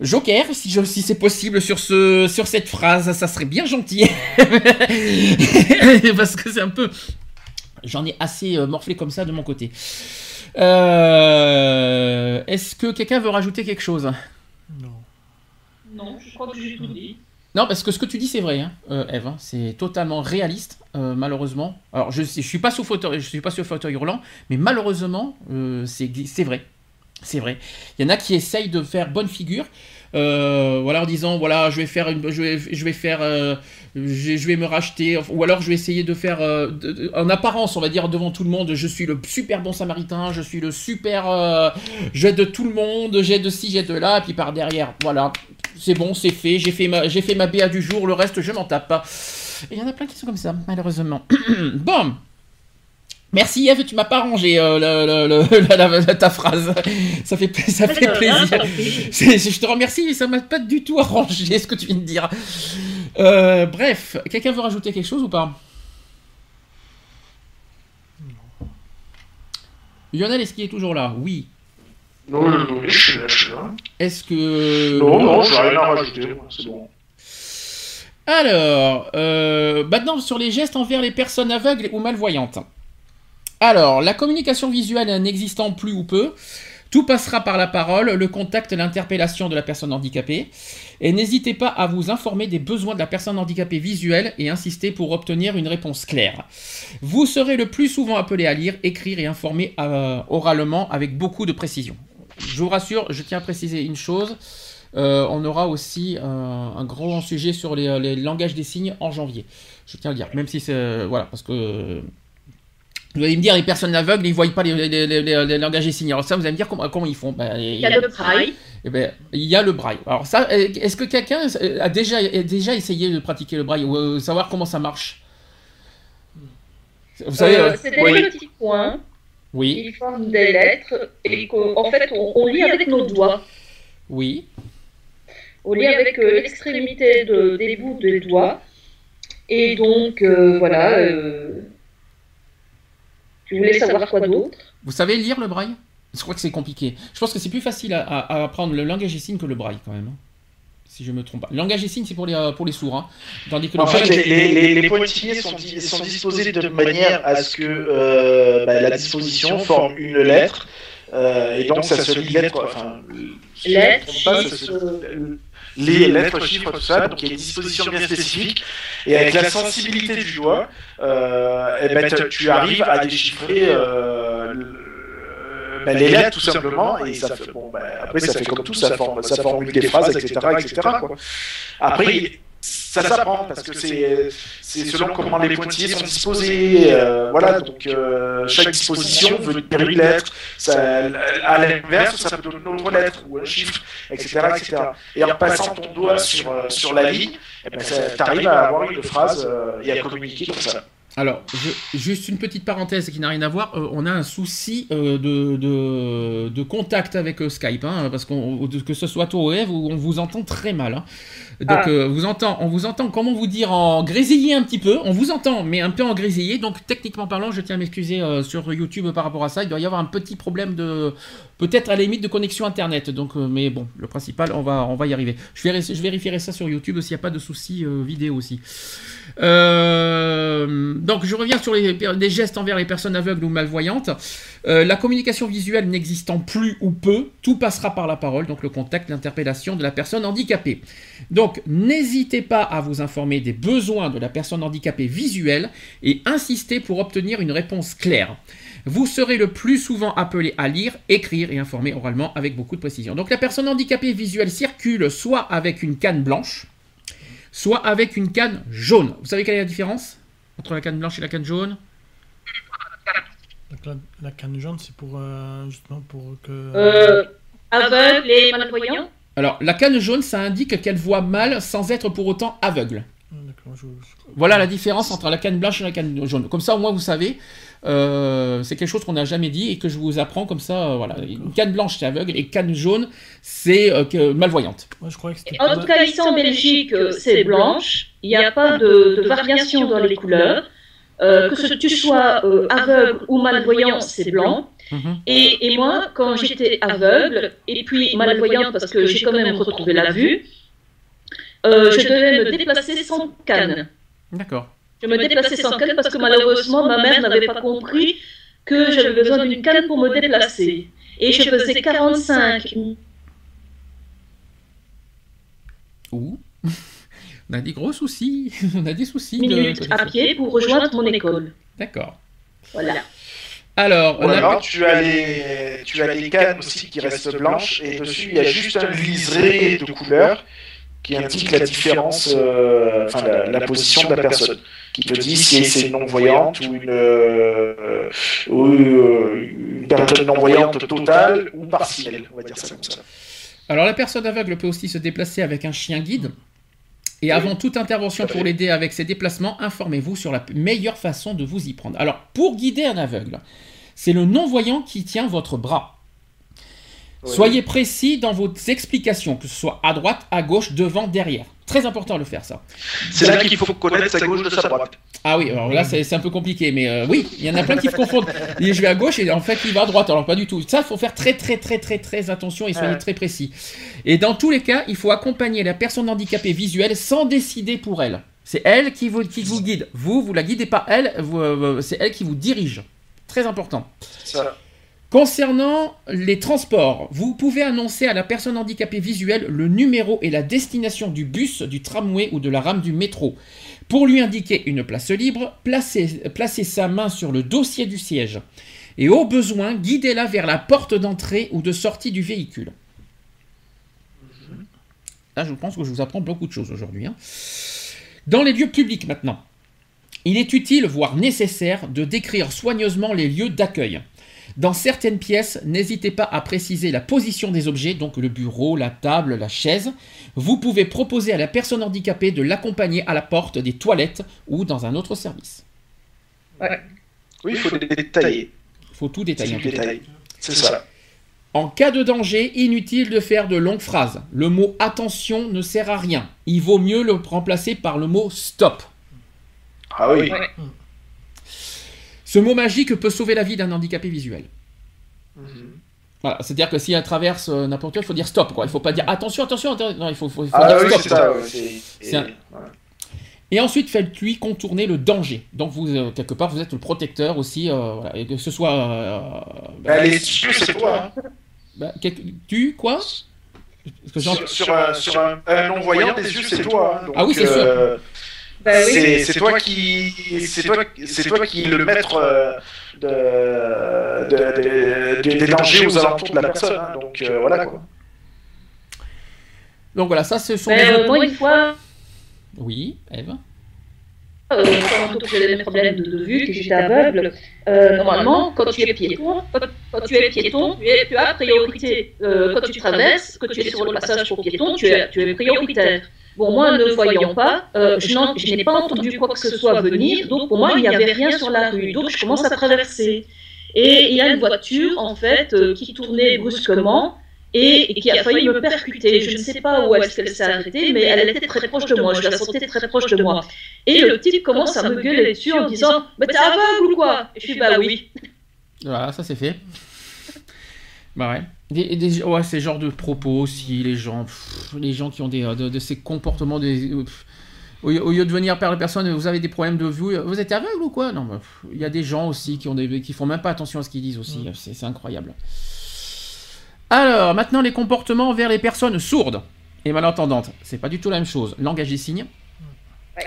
Joker, si, je- si c'est possible sur, ce, sur cette phrase, ça serait bien gentil. Parce que c'est un peu... J'en ai assez euh, morflé comme ça de mon côté. Euh, Est-ce que quelqu'un veut rajouter quelque chose? Non. Non, je crois que j'ai tout dit. Non, parce que ce que tu dis, c'est vrai, hein, euh, Eve. hein, c'est totalement réaliste, euh, malheureusement. Alors, je ne suis pas sous fauteuil, je suis pas sur fauteuil roulant, mais malheureusement, euh, c'est c'est vrai. C'est vrai. Il y en a qui essayent de faire bonne figure, euh, voilà, en disant voilà, je vais faire, une, je vais, je vais faire, euh, je, vais me racheter, ou alors je vais essayer de faire, euh, en apparence, on va dire devant tout le monde, je suis le super bon samaritain, je suis le super, euh, j'aide tout le monde, j'aide ci, j'aide là, et puis par derrière, voilà, c'est bon, c'est fait, j'ai fait ma, j'ai fait ma BA du jour, le reste je m'en tape. Il y en a plein qui sont comme ça, malheureusement. bon. Merci Eve, tu m'as pas rangé euh, le- le- le- la- la- ta phrase. Ça fait, ça fait plaisir. Je te remercie, mais ça m'a pas du tout arrangé ce que tu viens de dire. Euh, bref, quelqu'un veut rajouter quelque chose ou pas? Lionel, est-ce qu'il est toujours là? Oui. Non, je suis là, je suis là. Est-ce que... Non, non, j'ai rien à rajouter, c'est bon. Alors, euh, maintenant sur les gestes envers les personnes aveugles ou malvoyantes. Alors, la communication visuelle n'existant plus ou peu, tout passera par la parole, le contact l'interpellation de la personne handicapée. Et n'hésitez pas à vous informer des besoins de la personne handicapée visuelle et insister pour obtenir une réponse claire. Vous serez le plus souvent appelé à lire, écrire et informer euh, oralement avec beaucoup de précision. Je vous rassure, je tiens à préciser une chose. Euh, on aura aussi euh, un grand sujet sur les, les langages des signes en janvier. Je tiens à le dire, même si c'est voilà, parce que vous allez me dire les personnes aveugles, ils voient pas les, les, les- les- les langages des signes. Alors ça, vous allez me dire comment, comment ils font. Ben, Il y a le braille. eh ben, il y a le braille. Alors ça, euh, est-ce que quelqu'un a déjà, a déjà essayé de pratiquer le braille ou euh, savoir comment ça marche? Vous savez, Euh, euh, c'est des oui. petits points oui, qui forment des lettres et qu'en fait on, on lit avec nos doigts. oui. On lit avec euh, l'extrémité de- des bouts des doigts. Et donc euh, voilà. Tu voulais savoir quoi d'autre? Vous savez lire le braille? Je crois que c'est compliqué. Je pense que c'est plus facile à, apprendre le langage des signes que le braille quand même. hein. Si je me trompe pas. Le langage des signes, c'est pour les, euh, pour les sourds. hein. Tandis que le En fait, braille- les, les, les, les pointillés sont, di- sont disposés de manière à ce que euh, bah, la disposition forme une lettre. euh, et donc ça se lit lettre, enfin, Lettre, trompe pas, ça se- chiffre, les lettres, chiffres, tout ça, donc il y a une disposition bien spécifique, et avec la sensibilité du doigt, euh, ben, tu- arrives à déchiffrer euh, le- bah, les lettres tout simplement, et ça fait, bon, bah, après ça fait comme tout, ça, forme, ça formule des phrases, etc. etc. quoi. Après, ça s'apprend parce que c'est c'est selon comment les pointillés sont disposés, euh, voilà, donc euh, chaque disposition veut dire une lettre, ça, à l'inverse ça peut donner une autre lettre ou un chiffre, etc. etc. Et en passant ton doigt sur, euh, sur la ligne, eh ben, tu arrives à avoir une phrase euh, et à communiquer comme ça. Alors, je- juste une petite parenthèse qui n'a rien à voir. euh, on a un souci euh, de, de, de contact avec euh, Skype, hein, parce qu'on que ce soit toi ou Eve, on vous entend très mal. hein. Donc, Ah. euh, vous entend, on vous entend, comment vous dire, en grésillé un petit peu. On vous entend, mais un peu en grésillé. Donc, techniquement parlant, je tiens à m'excuser euh, sur YouTube par rapport à ça. Il doit y avoir un petit problème de, peut-être à la limite de connexion internet. Donc, euh, mais bon, le principal, on va, on va y arriver. Je, je vérifierai ça sur YouTube s'il n'y a pas de souci euh, vidéo aussi. Euh, donc je reviens sur les, les gestes envers les personnes aveugles ou malvoyantes. Euh, la communication visuelle n'existant plus ou peu, tout passera par la parole, donc le contact, l'interpellation de la personne handicapée. Donc n'hésitez pas à vous informer des besoins de la personne handicapée visuelle et insistez pour obtenir une réponse claire. Vous serez le plus souvent appelé à lire, écrire et informer oralement avec beaucoup de précision. Donc la personne handicapée visuelle circule soit avec une canne blanche, soit avec une canne jaune. Vous savez quelle est la différence entre la canne blanche et la canne jaune? Donc la, la canne jaune, c'est pour euh, justement pour que. Euh, aveugles et malvoyants Alors, la canne jaune, ça indique qu'elle voit mal sans être pour autant aveugle. Ah, je- Voilà la différence entre la canne blanche et la canne jaune. Comme ça, au moins, vous savez, euh, c'est quelque chose qu'on n'a jamais dit et que je vous apprends comme ça. euh, voilà, une canne blanche c'est aveugle et canne jaune c'est euh, malvoyante. Moi, je croyais que c'était. En tout cas, ici en Belgique, euh, c'est blanche. Il n'y a pas de, de variation dans les couleurs. Euh, que ce- tu sois euh, aveugle ou malvoyant, c'est blanc. Mhm. Et, et moi, quand j'étais aveugle et puis malvoyante parce que j'ai quand même retrouvé la vue, euh, je devais me déplacer sans canne. D'accord. Je me déplaçais sans canne parce que malheureusement, ma mère n'avait pas compris que j'avais besoin d'une canne pour me déplacer. Et je faisais 45 Ouh. On a des gros soucis. On a des soucis. de- minutes à pied pour rejoindre mon école. D'accord. Voilà. Alors, Ou on a- alors tu as les, tu as les cannes aussi qui restent blanches et dessus il y a juste un liseré de couleur qui indique la différence, euh, enfin la, la position de la personne, qui te dit si c'est une non-voyante ou une, euh, ou, euh, une personne non-voyante totale ou partielle, on va dire ça comme ça. Alors, la personne aveugle peut aussi se déplacer avec un chien guide. Et avant toute intervention pour l'aider avec ses déplacements, informez-vous sur la meilleure façon de vous y prendre. Alors, pour guider un aveugle, c'est le non-voyant qui tient votre bras. Oui. Soyez précis dans vos explications, que ce soit à droite, à gauche, devant, derrière. Très important de le faire, ça. C'est là qu'il faut connaître sa gauche de sa droite. Ah oui, alors là, c'est un peu compliqué, mais euh, oui, il y en a plein qui se confondent. Il je vais à gauche et en fait, il va à droite. Alors, pas du tout. Ça, il faut faire très, très, très, très, très attention et soyez Ouais. très précis. Et dans tous les cas, il faut accompagner la personne handicapée visuelle sans décider pour elle. C'est elle qui vous, qui vous guide. Vous, vous la guidez pas elle, euh, c'est elle qui vous dirige. Très important. Ça. Concernant les transports, vous pouvez annoncer à la personne handicapée visuelle le numéro et la destination du bus, du tramway ou de la rame du métro. Pour lui indiquer une place libre, placez, sa main sur le dossier du siège. Et au besoin, guidez-la vers la porte d'entrée ou de sortie du véhicule. Là, je pense que je vous apprends beaucoup de choses aujourd'hui. hein. Dans les lieux publics maintenant, il est utile, voire nécessaire, de décrire soigneusement les lieux d'accueil. Dans certaines pièces, n'hésitez pas à préciser la position des objets, donc le bureau, la table, la chaise. Vous pouvez proposer à la personne handicapée de l'accompagner à la porte des toilettes ou dans un autre service. Oui, il faut les détailler. Il faut tout détailler. C'est ça. En cas de danger, inutile de faire de longues phrases. Le mot attention ne sert à rien. Il vaut mieux le remplacer par le mot stop. Ah oui. Ouais. Ce mot magique peut sauver la vie d'un handicapé visuel. Mhm. Voilà, c'est-à-dire que s'il traverse euh, n'importe quoi, il faut dire stop. Quoi. Il faut pas dire attention, attention, attention. Non, il faut, faut- il faut Ah dire oui, stop. c'est ça. un- et- voilà. Et ensuite, faites-lui contourner le danger. Donc, vous, euh, quelque part, vous êtes le protecteur aussi. euh, voilà, et que ce soit. euh, bah, Bah, les yeux, c'est toi. hein. bah, quel- tu, quoi? Parce que j'en- Sur, sur un, sur un, un non-voyant, les yeux, c'est toi. hein. Donc, Ah oui, c'est euh, Bah oui. c'est toi qui, c'est toi, c'est toi qui le maître euh, de, de- de- de- des dangers aux alentours de la personne. hein. Donc euh, voilà quoi. Donc, voilà, ça, ce sont Ben, des. euh, moi, une fois, Oui, Eve. euh, quand j'avais des problèmes de, de vue, que j'étais aveugle, euh, normalement, quand tu es piéton, quand, quand tu es piéton, tu, es- tu as priorité. Euh, quand tu traverses, que tu es sur le passage pour piéton, tu es, tu es prioritaire. Bon, moi, ne voyant pas, euh, je n'ai pas entendu quoi que ce soit venir, donc pour moi, il n'y avait rien sur la rue. Donc, je commence à traverser. Et il y a une voiture, en fait, euh, qui tournait brusquement et, qui a failli me percuter. Je ne sais pas où est-ce qu'elle s'est arrêtée, mais elle était très proche de moi. Je la sentais très proche de moi. Et le type commence à me gueuler dessus en disant Mais t'es aveugle ou quoi? Je suis Bah oui. Voilà, ça c'est fait. Bah ouais. Des, des- ouais, ces genres de propos aussi, les gens, pff, les gens qui ont des, de, de ces comportements, des, pff, au, lieu- au lieu de venir par la personne, vous avez des problèmes de vue, vous êtes aveugle ou quoi? Non, il y a des gens aussi qui ont des, qui font même pas attention à ce qu'ils disent aussi. C'est c'est incroyable. Alors, maintenant les comportements envers les personnes sourdes et malentendantes. C'est pas du tout la même chose. Langage des signes.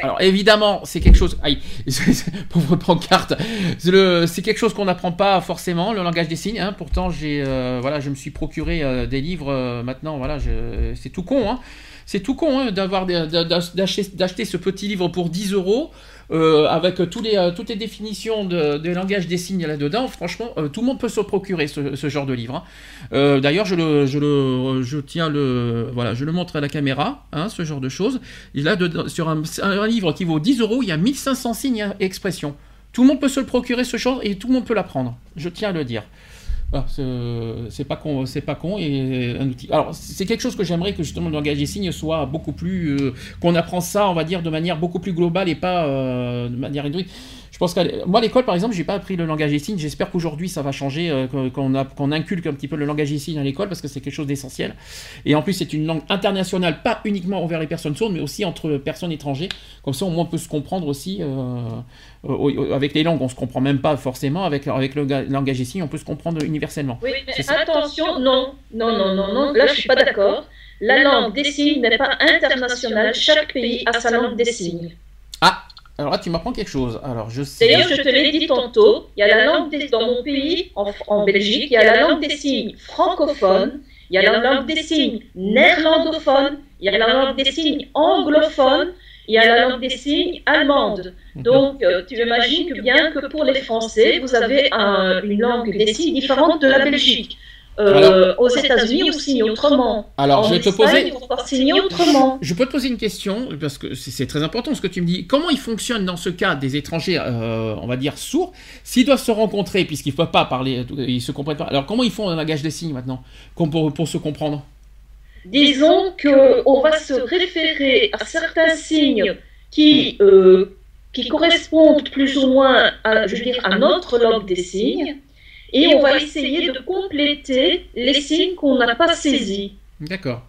Alors évidemment, c'est quelque chose. Aïe, pauvre pancarte. C'est quelque chose qu'on n'apprend pas forcément, le langage des signes. hein. Pourtant, j'ai, euh, voilà, je me suis procuré euh, des livres. euh, maintenant, voilà, je- c'est tout con. hein. c'est tout con hein, d'avoir d'acheter ce petit livre pour 10 euros. Euh, avec euh, toutes les définitions de, de langage des signes là-dedans, franchement, euh, tout le monde peut se procurer ce, genre de livre. hein. D'ailleurs, je le, je le, je tiens le, voilà, je le montre à la caméra, hein, ce genre de choses. Et là, dedans- sur un, un livre qui vaut 10 euros, il y a 1500 signes et expressions. Tout le monde peut se le procurer ce genre et tout le monde peut l'apprendre. Je tiens à le dire. Voilà, c'est- pas con, c'est pas con et un outil. Alors c'est quelque chose que j'aimerais que justement le langage des signes soit beaucoup plus, euh, qu'on apprend ça, on va dire de manière beaucoup plus globale et pas euh, de manière réduite. Je pense que moi l'école par exemple j'ai pas appris le langage des signes. J'espère qu'aujourd'hui ça va changer, euh, qu'on- qu'on inculque un petit peu le langage des signes à l'école parce que c'est quelque chose d'essentiel. Et en plus c'est une langue internationale, pas uniquement envers les personnes sourdes, mais aussi entre personnes étrangères. Comme ça au moins on peut se comprendre aussi. euh, euh, avec les langues on se comprend même pas forcément. Avec avec le ga- langage des signes on peut se comprendre universellement. Oui, mais attention, non, non, non, non, non, là je suis pas d'accord. La langue des signes n'est pas internationale, chaque pays a sa langue des signes. Ah, alors là, tu m'apprends quelque chose. Alors, je sais. D'ailleurs, je te l'ai dit tantôt, il y a la langue des, dans mon pays, en, en Belgique, il y a la langue des signes francophone, il y a la langue des signes néerlandophone, il y a la langue des signes anglophone, il y a la langue des signes allemande. Donc, euh, tu imagines que bien que pour les Français, vous avez un- une langue des signes différente de la Belgique. Euh, Alors- aux États-Unis, on signe autrement. Alors, en je vais te poser. signer autrement. Je peux te poser une question, parce que c'est très important ce que tu me dis. Comment il fonctionne dans ce cas des étrangers, euh, on va dire sourds, s'ils doivent se rencontrer, puisqu'ils ne peuvent pas parler, ils se comprennent pas. Alors, comment ils font un langage des signes maintenant pour, pour se comprendre? Disons qu'on va se référer à certains signes qui, euh, qui correspondent plus ou moins à, je veux dire, à notre langue des signes, et on va essayer de compléter les signes qu'on n'a pas saisis. D'accord.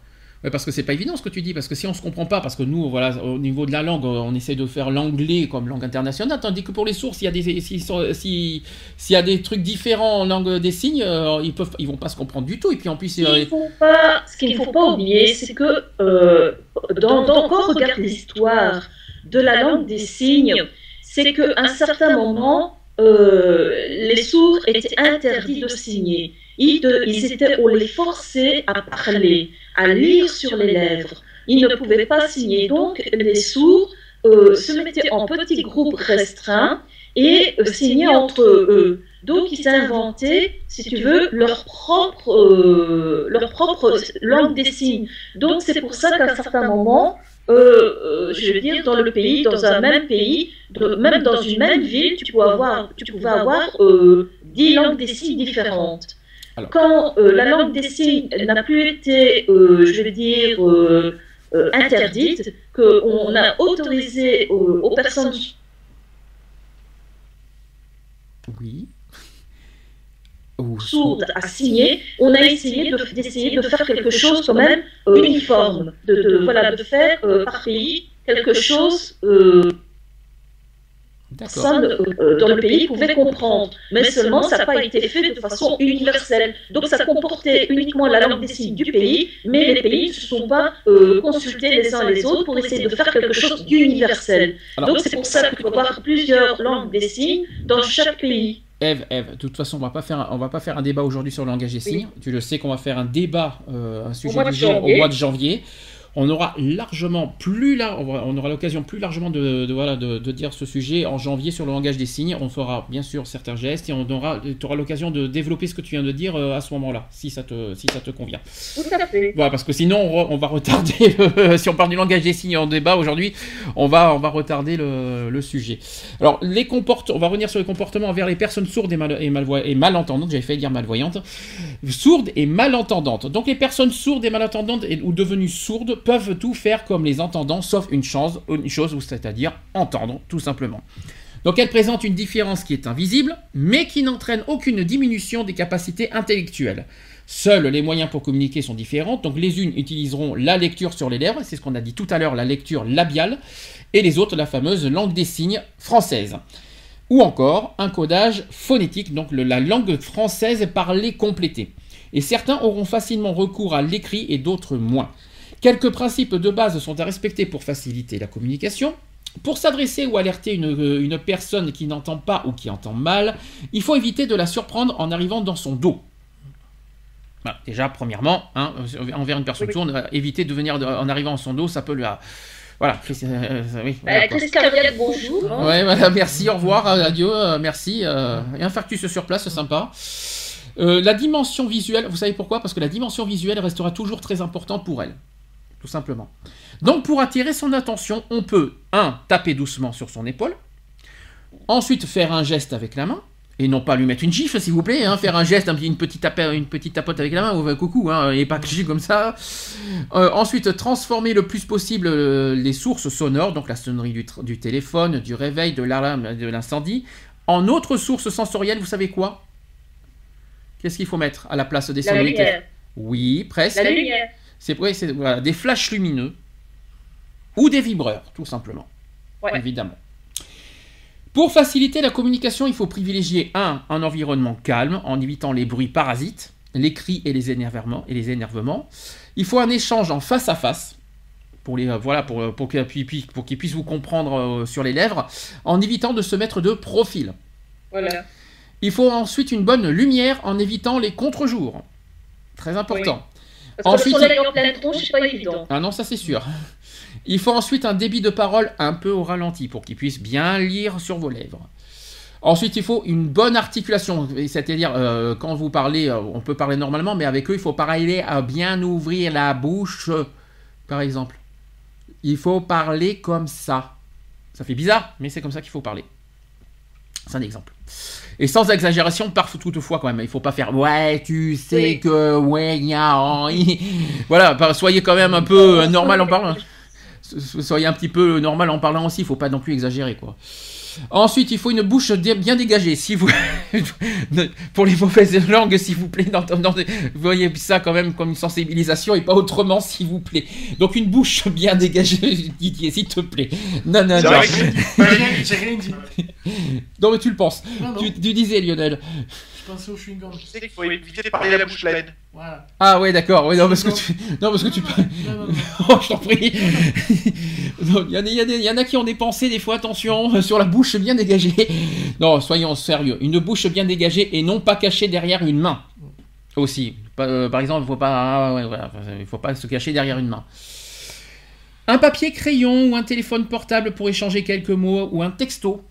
Ouais, parce que c'est pas évident ce que tu dis, parce que si on se comprend pas, parce que nous, voilà, au niveau de la langue, on essaie de faire l'anglais comme langue internationale, tandis que pour les sourds, s'il y a des, si- s'il y a des trucs différents en langue des signes, euh, ils peuvent, ils vont pas se comprendre du tout. Et puis en plus, Ce qu'il euh, ne faut pas, ce qu'il ne faut pas oublier, c'est que euh, dans, dans- quand on regarde l'histoire de la langue des signes, c'est qu'à un certain moment, euh, les sourds étaient interdits de signer. Ils, étaient, on les forçait à parler, à lire sur les lèvres. Ils ne pouvaient pas signer. Donc, les sourds euh, se mettaient en petits groupes restreints et euh, signaient entre eux. Donc, ils inventaient, si tu veux, leur propre, leur propre langue des signes. Donc, c'est pour ça qu'à un certain moment, euh, euh, je veux dire, dans le pays, dans un même pays, de- même dans une même ville, tu pouvais avoir, tu pouvais avoir euh, dix langues des signes différentes. Alors. Quand euh, la langue des signes n'a plus été, euh, je veux dire, euh, euh, interdite, qu'on a autorisé aux personnes oui. Ou sourdes à signer, on a essayé de- d'essayer de, faire quelque chose quand même euh, uniforme, de, de- voilà, de faire euh, par pays quelque chose euh, personne euh, dans le pays pouvait comprendre. Mais seulement, ça n'a pas été fait de façon universelle. Donc, ça comportait uniquement la langue des signes du pays, mais les pays ne se sont pas euh, consultés les uns les autres pour essayer de faire quelque chose d'universel. Donc, c'est pour ça qu'il faut avoir plusieurs langues des signes dans chaque pays. Eve, Eve, de toute façon, on va pas faire, un- on va pas faire un débat aujourd'hui sur le langage des signes. Tu le sais qu'on va faire un débat, euh, un sujet mois du au janvier. mois de janvier. On aura largement plus là, on, aura l'occasion plus largement de, de- voilà de, de dire ce sujet en janvier sur le langage des signes. On fera bien sûr certains gestes et on aura, tu auras l'occasion de développer ce que tu viens de dire euh, à ce moment-là, si ça te, si ça te convient. Tout à fait. Voilà, parce que sinon on, re- on va retarder. le- si on parle du langage des signes en débat aujourd'hui, on va, on va retarder le, le sujet. Alors les comporte, on va revenir sur les comportements envers les personnes sourdes et, mal, et, malvoy- et malentendantes. J'avais failli dire malvoyantes, sourdes et malentendantes. Donc les personnes sourdes et malentendantes ou devenues sourdes peuvent tout faire comme les entendants, sauf une chose, une chose, c'est-à-dire entendre, tout simplement. Donc elles présentent une différence qui est invisible, mais qui n'entraîne aucune diminution des capacités intellectuelles. Seuls les moyens pour communiquer sont différents, donc les unes utiliseront la lecture sur les lèvres, c'est ce qu'on a dit tout à l'heure, la lecture labiale, et les autres la fameuse langue des signes française. Ou encore un codage phonétique, donc la langue française parlée complétée. Et certains auront facilement recours à l'écrit et d'autres moins. Quelques principes de base sont à respecter pour faciliter la communication. Pour s'adresser ou alerter une, euh, une personne qui n'entend pas ou qui entend mal, il faut éviter de la surprendre en arrivant dans son dos. Voilà, déjà, premièrement, hein, envers une personne sourde, euh, éviter de venir de- en arrivant en son dos, ça peut lui. Voilà, Chris- euh, euh, oui, voilà, Euh, Viette, bonjour. Ouais, voilà, merci, au revoir, adieu, euh, merci. Euh, et infarctus sur place, c'est sympa. Euh, la dimension visuelle, vous savez pourquoi? Parce que la dimension visuelle restera toujours très importante pour elle, tout simplement. Donc, pour attirer son attention, on peut, un, taper doucement sur son épaule, ensuite faire un geste avec la main, et non pas lui mettre une gifle, s'il vous plaît, hein, faire un geste, une, petite tape- une petite tapote avec la main, ou un coucou, hein, et pas que gifle comme ça. Euh, ensuite, transformer le plus possible euh, les sources sonores, donc la sonnerie du téléphone, du réveil, de l'alarme, de l'incendie, en autres sources sensorielles, vous savez quoi? Qu'est-ce qu'il faut mettre à la place des La sonorités? lumière. Oui, presque. La lumière. C'est voilà, des flashs lumineux ou des vibreurs, tout simplement. Ouais. Évidemment. Pour faciliter la communication, il faut privilégier un, un environnement calme en évitant les bruits parasites, les cris et les énervements. Et les énervements. Il faut un échange en face à face pour les euh, voilà pour, euh, pour qu'ils pour qu'ils puissent vous comprendre euh, sur les lèvres, en évitant de se mettre de profil. Voilà. Il faut ensuite une bonne lumière en évitant les contre-jours. Très important. Parce que Ensuite, le soleil en pleine tronche, c'est pas évident. Ah non, ça c'est sûr. Il faut ensuite un débit de parole un peu au ralenti pour qu'ils puissent bien lire sur vos lèvres. Ensuite, il faut une bonne articulation, c'est-à-dire euh, quand vous parlez, euh, on peut parler normalement, mais avec eux, il faut parler à bien ouvrir la bouche, euh, par exemple. Il faut parler comme ça. Ça fait bizarre, mais c'est comme ça qu'il faut parler. C'est un exemple. Et sans exagération, parfois toutefois quand même. Il faut pas faire ouais, tu sais que ouais, gna, voilà. Soyez quand même un peu euh, normal en parlant. So- so- Soyez un petit peu normal en parlant aussi. Il faut pas non plus exagérer quoi. Ensuite, il faut une bouche bien dégagée. Si vous, pour les mauvaises langues, s'il vous plaît, dans- dans- vous voyez ça quand même comme une sensibilisation et pas autrement, s'il vous plaît. Donc une bouche bien dégagée, Didier, s'il te plaît. Non, non, non. J'ai rien- dit. Non, mais tu le penses. Non, non, Tu, tu disais, Lionel. Au chewing-gum. Tu sais qu'il faut éviter de parler à la bouche pleine. Voilà. Ah ouais, d'accord. Ouais, non, parce que tu, non, parce que tu. Non, non, non. Oh, je t'en prie. Il y, en a- y y en qui ont des pensées des fois, attention, sur la bouche bien dégagée. Non, soyons sérieux. Une bouche bien dégagée et non pas cachée derrière une main. Aussi. Euh, Par exemple, il faut pas, ah, ouais, voilà, il faut pas se cacher derrière une main. Un papier crayon ou un téléphone portable pour échanger quelques mots ou un texto.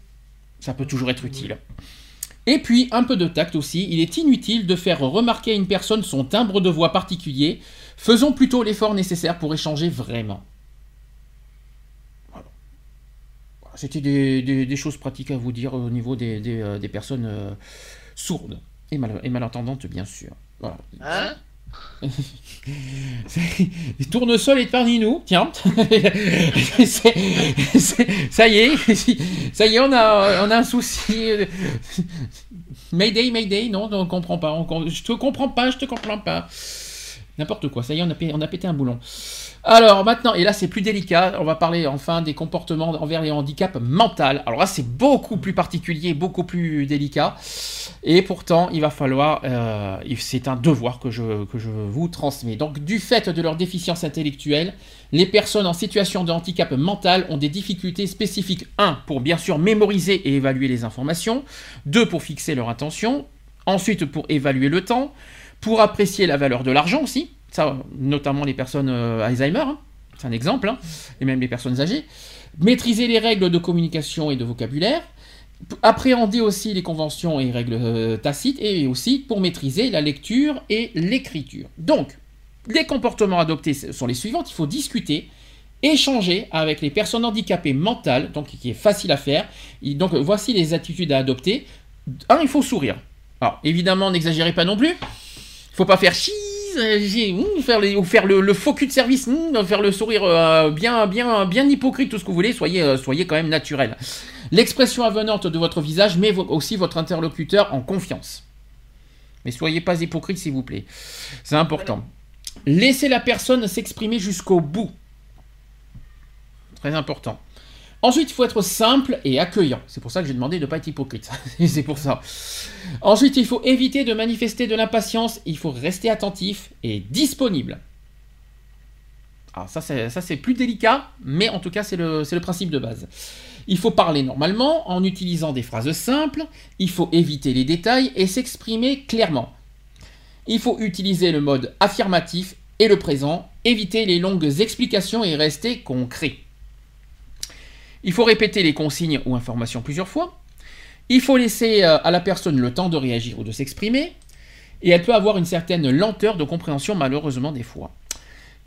Ça peut toujours être utile. Et puis, un peu de tact aussi. Il est inutile de faire remarquer à une personne son timbre de voix particulier. Faisons plutôt l'effort nécessaire pour échanger vraiment. Voilà. C'était des, choses pratiques à vous dire au niveau des, euh, personnes euh, sourdes et, mal- et malentendantes, bien sûr. Hein? Tournesol est parmi nous, tiens. Ça y est, ça y est, on a, on a un souci. Mayday, Mayday, non, on comprend pas. je te comprends pas, je te comprends pas. N'importe quoi, ça y est, on a pété un boulon. Alors maintenant, et là c'est plus délicat, on va parler enfin des comportements envers les handicaps mentaux. Alors là c'est beaucoup plus particulier, beaucoup plus délicat. Et pourtant, il va falloir, euh, c'est un devoir que je, que je vous transmets. Donc du fait de leur déficience intellectuelle, les personnes en situation de handicap mental ont des difficultés spécifiques. 1. Pour bien sûr mémoriser et évaluer les informations. 2. Pour fixer leur attention. Ensuite pour évaluer le temps. Pour apprécier la valeur de l'argent aussi. Notamment les personnes euh, Alzheimer. hein. C'est un exemple. hein. Et même les personnes âgées. Maîtriser les règles de communication et de vocabulaire. Appréhender aussi les conventions et règles euh, tacites. Et aussi pour maîtriser la lecture et l'écriture. Donc, les comportements adoptés sont les suivants. Il faut discuter, échanger avec les personnes handicapées mentales, donc qui est facile à faire. Donc voici les attitudes à adopter. Un, il faut sourire. Alors évidemment, n'exagérez pas non plus. Il faut pas faire euh, hum, faire, ou faire le, le faux cul de service, faire le sourire euh, bien, bien, bien hypocrite, tout ce que vous voulez. Soyez, euh, soyez quand même naturel. L'expression avenante de votre visage met aussi votre interlocuteur en confiance. Mais soyez pas hypocrite, s'il vous plaît. C'est important. Laissez la personne s'exprimer jusqu'au bout. Très important. Ensuite, il faut être simple et accueillant. C'est pour ça que j'ai demandé de ne pas être hypocrite. c'est pour ça. Ensuite, il faut éviter de manifester de l'impatience. Il faut rester attentif et disponible. Alors ça, c'est, ça, c'est plus délicat, mais en tout cas, c'est le, c'est le principe de base. Il faut parler normalement en utilisant des phrases simples. Il faut éviter les détails et s'exprimer clairement. Il faut utiliser le mode affirmatif et le présent, éviter les longues explications et rester concret. Il faut répéter les consignes ou informations plusieurs fois. Il faut laisser euh, à la personne le temps de réagir ou de s'exprimer. Et elle peut avoir une certaine lenteur de compréhension malheureusement des fois.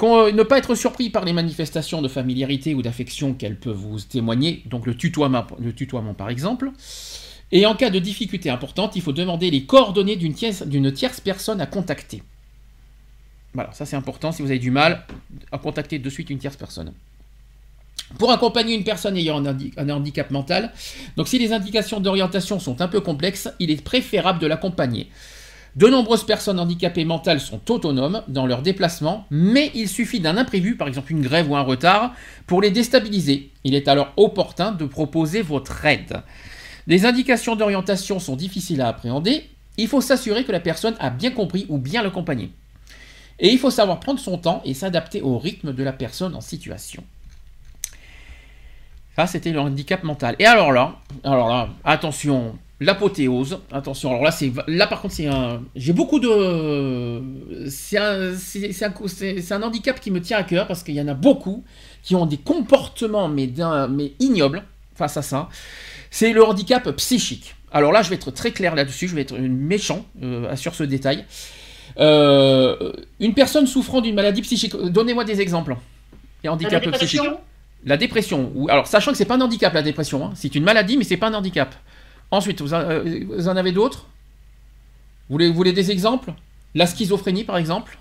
Euh, ne pas être surpris par les manifestations de familiarité ou d'affection qu'elle peut vous témoigner, donc le tutoiement, par exemple. Et en cas de difficulté importante, il faut demander les coordonnées d'une tierce personne à contacter. Voilà, ça c'est important. Si vous avez du mal, à contacter de suite une tierce personne. Pour accompagner une personne ayant un, handi- un handicap mental, donc si les indications d'orientation sont un peu complexes, il est préférable de l'accompagner. De nombreuses personnes handicapées mentales sont autonomes dans leurs déplacements, mais il suffit d'un imprévu, par exemple une grève ou un retard, pour les déstabiliser. Il est alors opportun de proposer votre aide. Les indications d'orientation sont difficiles à appréhender. Il faut s'assurer que la personne a bien compris ou bien l'accompagner. Et il faut savoir prendre son temps et s'adapter au rythme de la personne en situation. Ça, c'était le handicap mental. Et alors là, alors là, attention, l'apothéose. Attention, alors là, c'est là par contre, c'est un. J'ai beaucoup de. C'est un, c'est, un, handicap qui me tient à cœur parce qu'il y en a beaucoup qui ont des comportements mais, mais ignobles face à ça. C'est le handicap psychique. Alors là, je vais être très clair là-dessus, je vais être méchant euh, sur ce détail. Euh, une personne souffrant d'une maladie psychique, donnez-moi des exemples. Et handicap psychique. La dépression. ou- Alors, sachant que c'est pas un handicap, la dépression. hein. C'est une maladie, mais c'est pas un handicap. Ensuite, vous en, euh, vous en avez d'autres? Vous voulez, vous voulez des exemples? La schizophrénie, par exemple?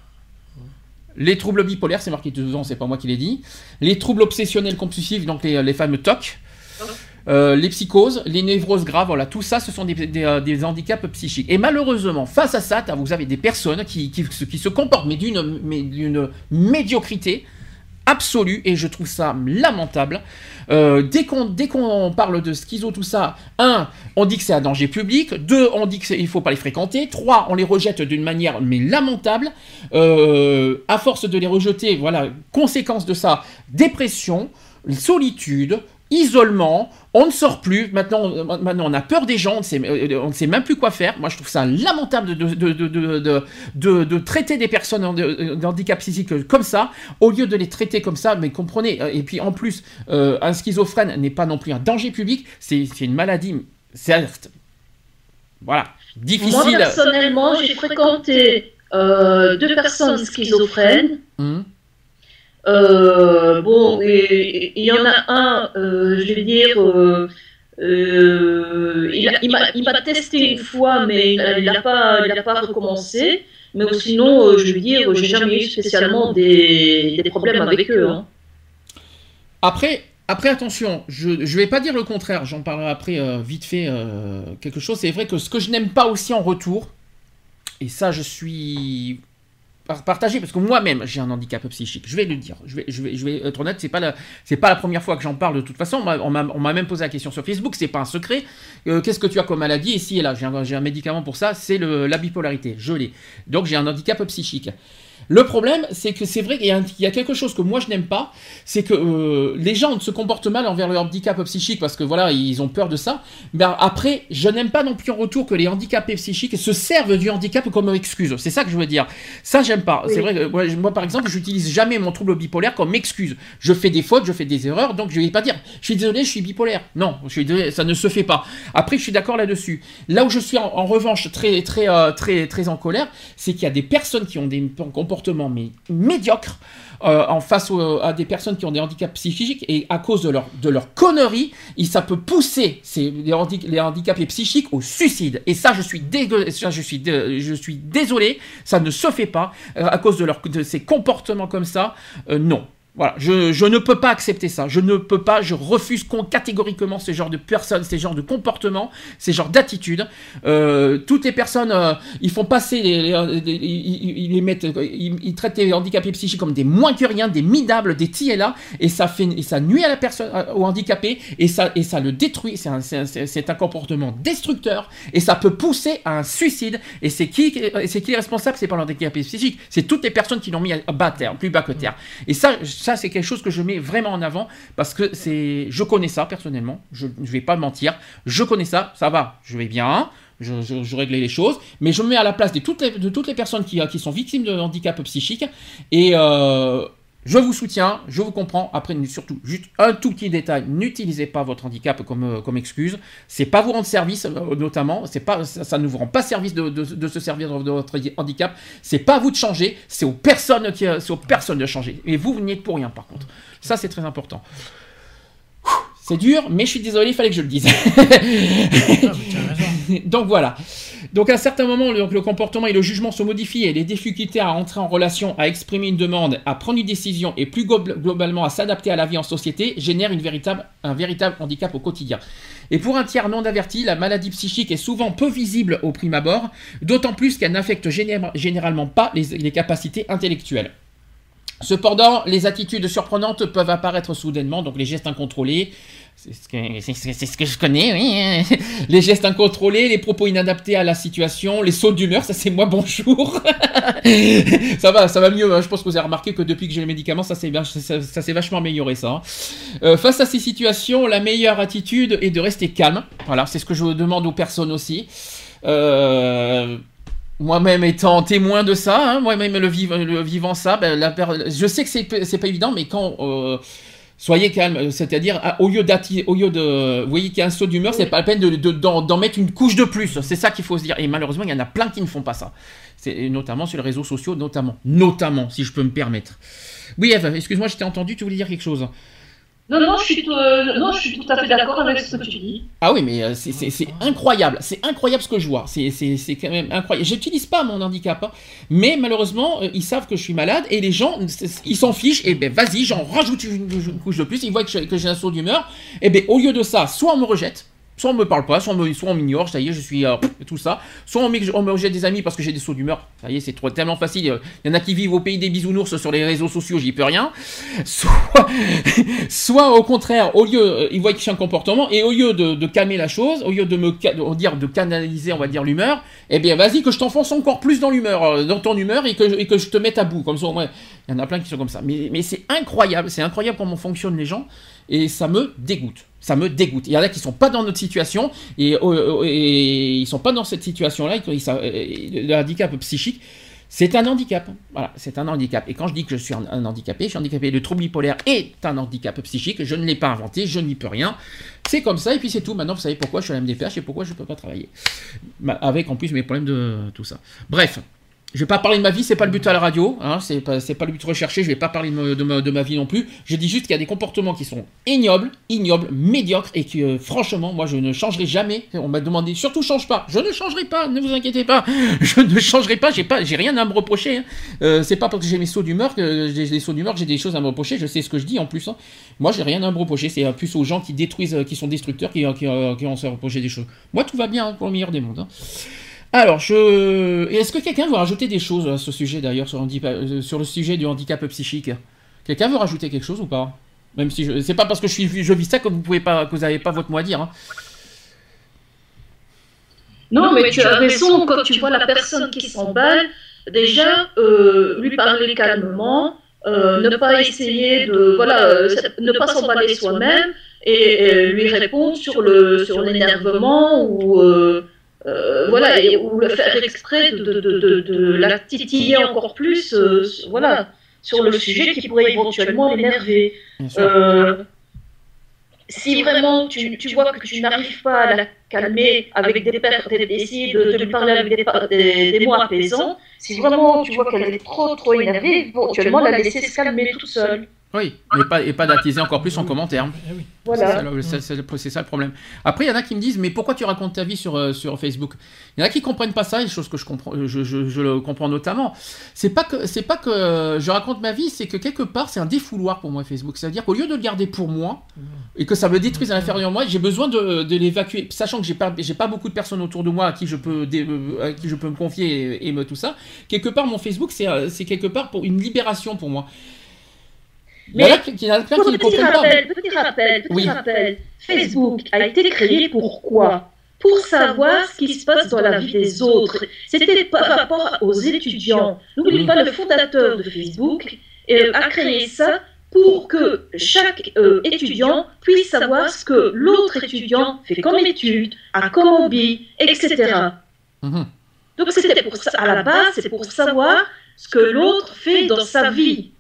Les troubles bipolaires, c'est marqué dedans, c'est pas moi qui l'ai dit. Les troubles obsessionnels compulsifs, donc les, les fameux TOC. Euh, les psychoses, les névroses graves, voilà, tout ça, ce sont des, des, euh, des handicaps psychiques. Et malheureusement, face à ça, vous avez des personnes qui, qui, qui se comportent, mais d'une médiocrité absolue, et je trouve ça lamentable. Euh, dès qu'on parle de schizo, tout ça, un, on dit que c'est un danger public, deux, on dit qu'il faut pas les fréquenter, trois, on les rejette d'une manière mais lamentable. Euh, à force de les rejeter, voilà, conséquence de ça, dépression, solitude, isolement, on ne sort plus, maintenant, euh, maintenant on a peur des gens, on ne, sait, euh, on ne sait même plus quoi faire. Moi je trouve ça lamentable de, de, de, de, de, traiter des personnes en- de- d'handicap psychique comme ça, au lieu de les traiter comme ça, mais comprenez, euh, et puis en plus, euh, un schizophrène n'est pas non plus un danger public, c'est une maladie, certes, voilà, Moi, difficile. personnellement, j'ai fréquenté euh, deux personnes schizophrènes. Hum, Euh, bon, il y en a un, euh, je vais dire, euh, il m'a testé une fois, mais il n'a pas, pas recommencé. Mais sinon, je vais dire, j'ai jamais eu spécialement des, des problèmes avec eux. hein. Après, après attention, je ne vais pas dire le contraire, j'en parlerai après vite fait quelque chose. C'est vrai que ce que je n'aime pas aussi en retour, et ça je suis par- partagé parce que moi-même j'ai un handicap psychique, je vais le dire, je vais, je vais, être honnête, c'est pas la, c'est pas la première fois que j'en parle de toute façon. On m'a- même posé la question sur Facebook, c'est pas un secret. Euh, Qu'est-ce que tu as comme maladie? Si et là, j'ai un, un médicament pour ça, c'est la bipolarité, je l'ai. Donc j'ai un handicap psychique. Le problème, c'est que c'est vrai qu'il y, a y quelque chose que moi je n'aime pas, c'est que euh, les gens se comportent mal envers le handicap psychique parce que voilà, ils ont peur de ça. Mais après, je n'aime pas non plus en retour que les handicapés psychiques se servent du handicap comme excuse. C'est ça que je veux dire. Ça, j'aime pas. C'est vrai que moi, par exemple, j'utilise jamais mon trouble bipolaire comme excuse. Je fais des fautes, je fais des erreurs, donc je vais pas dire, je suis désolé, je suis bipolaire. Non, je suis désolé, ça ne se fait pas. Après, je suis d'accord là-dessus. Là où je suis en, en revanche très, très, euh, très, très en colère, c'est qu'il y a des personnes qui ont des comportements mais médiocres euh, en face à des personnes qui ont des handicaps psychiques et à cause de leur, de leur connerie, il- ça peut pousser ces, les, handi- les handicapés psychiques au suicide. Et ça, je suis, ça, je suis, je suis désolé, ça ne se fait pas euh, à cause de, leur, de ces comportements comme ça. euh, non. Voilà, je, je ne peux pas accepter ça. Je ne peux pas, je refuse catégoriquement ce genre de personnes, ces genres de comportements, ces genres d'attitudes. Euh, toutes les personnes, euh, ils font passer, les, les- les- ils, ils- mettent, ils, ils traitent les handicapés psychiques comme des moins que rien, des minables, des ti et ça fait, et ça nuit à la personne, euh, au handicapé, et ça, et ça le détruit. C'est un, un- un comportement destructeur, et ça peut pousser à un suicide. Et c'est qui, c'est qui est responsable? C'est pas l'handicapé psychique, c'est toutes les personnes qui l'ont mis à bas terre, plus bas que terre. Et ça c'est quelque chose que je mets vraiment en avant parce que c'est, je connais ça personnellement. Je, vais pas mentir, je connais ça, ça va, je vais bien. je, je, réglais les choses, mais je me mets à la place de toutes les, personnes qui, qui sont victimes de handicap psychique, et euh, je vous soutiens, je vous comprends. Après, surtout, juste un tout petit détail n'utilisez pas votre handicap comme, euh, comme excuse. C'est pas vous rendre service, euh, notamment. C'est pas, ça, ne vous rend pas service de, de- se servir de, votre handicap. C'est pas à vous de changer. C'est aux personnes qui, c'est aux personnes de changer. Et vous, vous n'y êtes pour rien, par contre. Ça, c'est très important. C'est dur, mais je suis désolé, il fallait que je le dise. Donc voilà. Donc à un certain moment, le, comportement et le jugement se modifient et les difficultés à entrer en relation, à exprimer une demande, à prendre une décision et plus glo- globalement à s'adapter à la vie en société génèrent un véritable handicap au quotidien. Et pour un tiers non averti, la maladie psychique est souvent peu visible au prime abord, d'autant plus qu'elle n'affecte géné- généralement pas les capacités intellectuelles. Cependant, les attitudes surprenantes peuvent apparaître soudainement, donc les gestes incontrôlés, c'est ce, ce que je connais, oui. Les gestes incontrôlés, les propos inadaptés à la situation, les sautes d'humeur, ça c'est moi bonjour. ça va, ça va mieux. hein. Je pense que vous avez remarqué que depuis que j'ai les médicaments, ça s'est ça, ça vachement amélioré ça. hein. Euh, face à ces situations, la meilleure attitude est de rester calme. Voilà, c'est ce que je demande aux personnes aussi. Euh, moi-même étant témoin de ça, hein, moi-même le, viv- le vivant ça, ben, la je sais que c'est pas évident, mais quand euh, soyez calme, c'est-à-dire à- au lieu d'atti- au lieu de, vous voyez qu'il y a un saut d'humeur, c'est pas la peine de de- d'en mettre une couche de plus. C'est ça qu'il faut se dire. Et malheureusement, il y en a plein qui ne font pas ça. C'est notamment sur les réseaux sociaux, notamment, notamment, si je peux me permettre. Oui, Eve, excuse-moi, je t'ai entendu, tu voulais dire quelque chose. Non, non, je suis, tout- euh, non, je suis tout à fait d'accord avec ce que tu dis. Ah oui, mais euh, c'est- incroyable, c'est incroyable ce que je vois, c'est quand même incroyable. J'utilise pas mon handicap, hein, mais malheureusement, euh, ils savent que je suis malade et les gens, ils s'en fichent, et ben vas-y, j'en rajoute une, une couche de plus, ils voient que j'ai un saut d'humeur, et ben au lieu de ça, soit on me rejette, soit on me parle pas, soit on m'ignore, ça y est, je suis euh, tout ça, soit on me, rejette des amis parce que j'ai des sauts d'humeur, ça y est, c'est tellement facile, il y en a qui vivent au pays des bisounours sur les réseaux sociaux, j'y peux rien, soit, soit au contraire, au lieu, euh, ils voient que j'ai un comportement, et au lieu de, calmer la chose, au lieu de me dire de canaliser, on va dire l'humeur, eh bien vas-y que je t'enfonce encore plus dans l'humeur, euh, dans ton humeur, et que, je te mette à bout, comme ça, il y en a plein qui sont comme ça. Mais, mais c'est incroyable, c'est incroyable comment fonctionnent les gens, et ça me dégoûte. Ça me dégoûte. Il y en a qui sont pas dans notre situation, et, euh, et ils sont pas dans cette situation-là, et le handicap psychique, c'est un handicap. Voilà, c'est un handicap. Et quand je dis que je suis un, handicapé, je suis handicapé. Le trouble bipolaire est un handicap psychique. Je ne l'ai pas inventé, je n'y peux rien. C'est comme ça, et puis c'est tout. Maintenant, vous savez pourquoi je suis à la MDPH et pourquoi je ne peux pas travailler. Ma- Avec en plus mes problèmes de tout ça. Bref. Je vais pas parler de ma vie, c'est pas le but à la radio, hein, c'est pas, pas le but recherché, je vais pas parler de, ma, de ma vie non plus. Je dis juste qu'il y a des comportements qui sont ignobles, ignobles, médiocres, et que euh, franchement, moi je ne changerai jamais. On m'a demandé, surtout change pas, je ne changerai pas, ne vous inquiétez pas, je ne changerai pas, j'ai pas, j'ai rien à me reprocher. hein. Euh, c'est pas parce que j'ai mes sauts d'humeur que j'ai des sauts d'humeur j'ai des choses à me reprocher, je sais ce que je dis en plus. hein. Moi j'ai rien à me reprocher, c'est euh, plus aux gens qui détruisent, euh, qui sont destructeurs, qui, euh, qui, euh, qui ont à se reprocher des choses. Moi tout va bien hein, pour le meilleur des mondes. Alors, je... est-ce que quelqu'un veut rajouter des choses à ce sujet d'ailleurs, sur, euh, sur le sujet du handicap psychique? Quelqu'un veut rajouter quelque chose ou pas? Même si je... c'est pas parce que je, suis... je vis ça que vous pouvez pas, que vous n'avez pas votre mot à dire. hein. Non, mais tu as raison, quand tu vois la personne qui s'emballe, déjà, euh, lui parler calmement, euh, ne pas essayer de, voilà, euh, ne pas s'emballer soi-même et, et lui répondre sur le sur l'énervement ou voilà et, ou le faire exprès de, de, de, la titiller encore plus, euh, voilà, sur le sujet qui pourrait éventuellement l'énerver. Euh, si vraiment tu, tu vois que tu n'arrives pas à la calmer avec des per- des- d'essayer de, lui parler avec des, des mots apaisants, si vraiment tu vois qu'elle est trop trop énervée, éventuellement la laisser se calmer toute seule. Oui, et pas, et pas d'attiser encore plus en commentaire. Eh oui. C'est ça, Voilà. le- c'est- ça le problème. Après, il y en a qui me disent, mais pourquoi tu racontes ta vie sur, euh, sur Facebook? Il y en a qui comprennent pas ça, et chose que je comprends, je, je- je le comprends notamment. C'est pas que c'est pas que je raconte ma vie, c'est que quelque part c'est un défouloir pour moi Facebook. C'est-à-dire qu'au lieu de le garder pour moi et que ça me détruise à l'intérieur de moi, j'ai besoin de, de l'évacuer, sachant que j'ai pas j'ai pas beaucoup de personnes autour de moi à qui je peux dé- euh, à qui je peux me confier et, et me tout ça. Quelque part, mon Facebook c'est euh, c'est quelque part pour une libération pour moi. Mais qui- qui ne petit pas. rappel, petit rappel, petit Oui. rappel. Facebook a été créé pourquoi Pour savoir ce qui se passe dans la vie des autres. C'était par rapport aux étudiants. N'oublie Mm. pas, le fondateur de Facebook euh, a créé ça pour que chaque euh, étudiant puisse savoir ce que l'autre étudiant fait comme étude, a comme hobby, etc. Mhm. Donc c'était pour ça, à la base, c'est pour savoir ce que l'autre fait dans sa vie.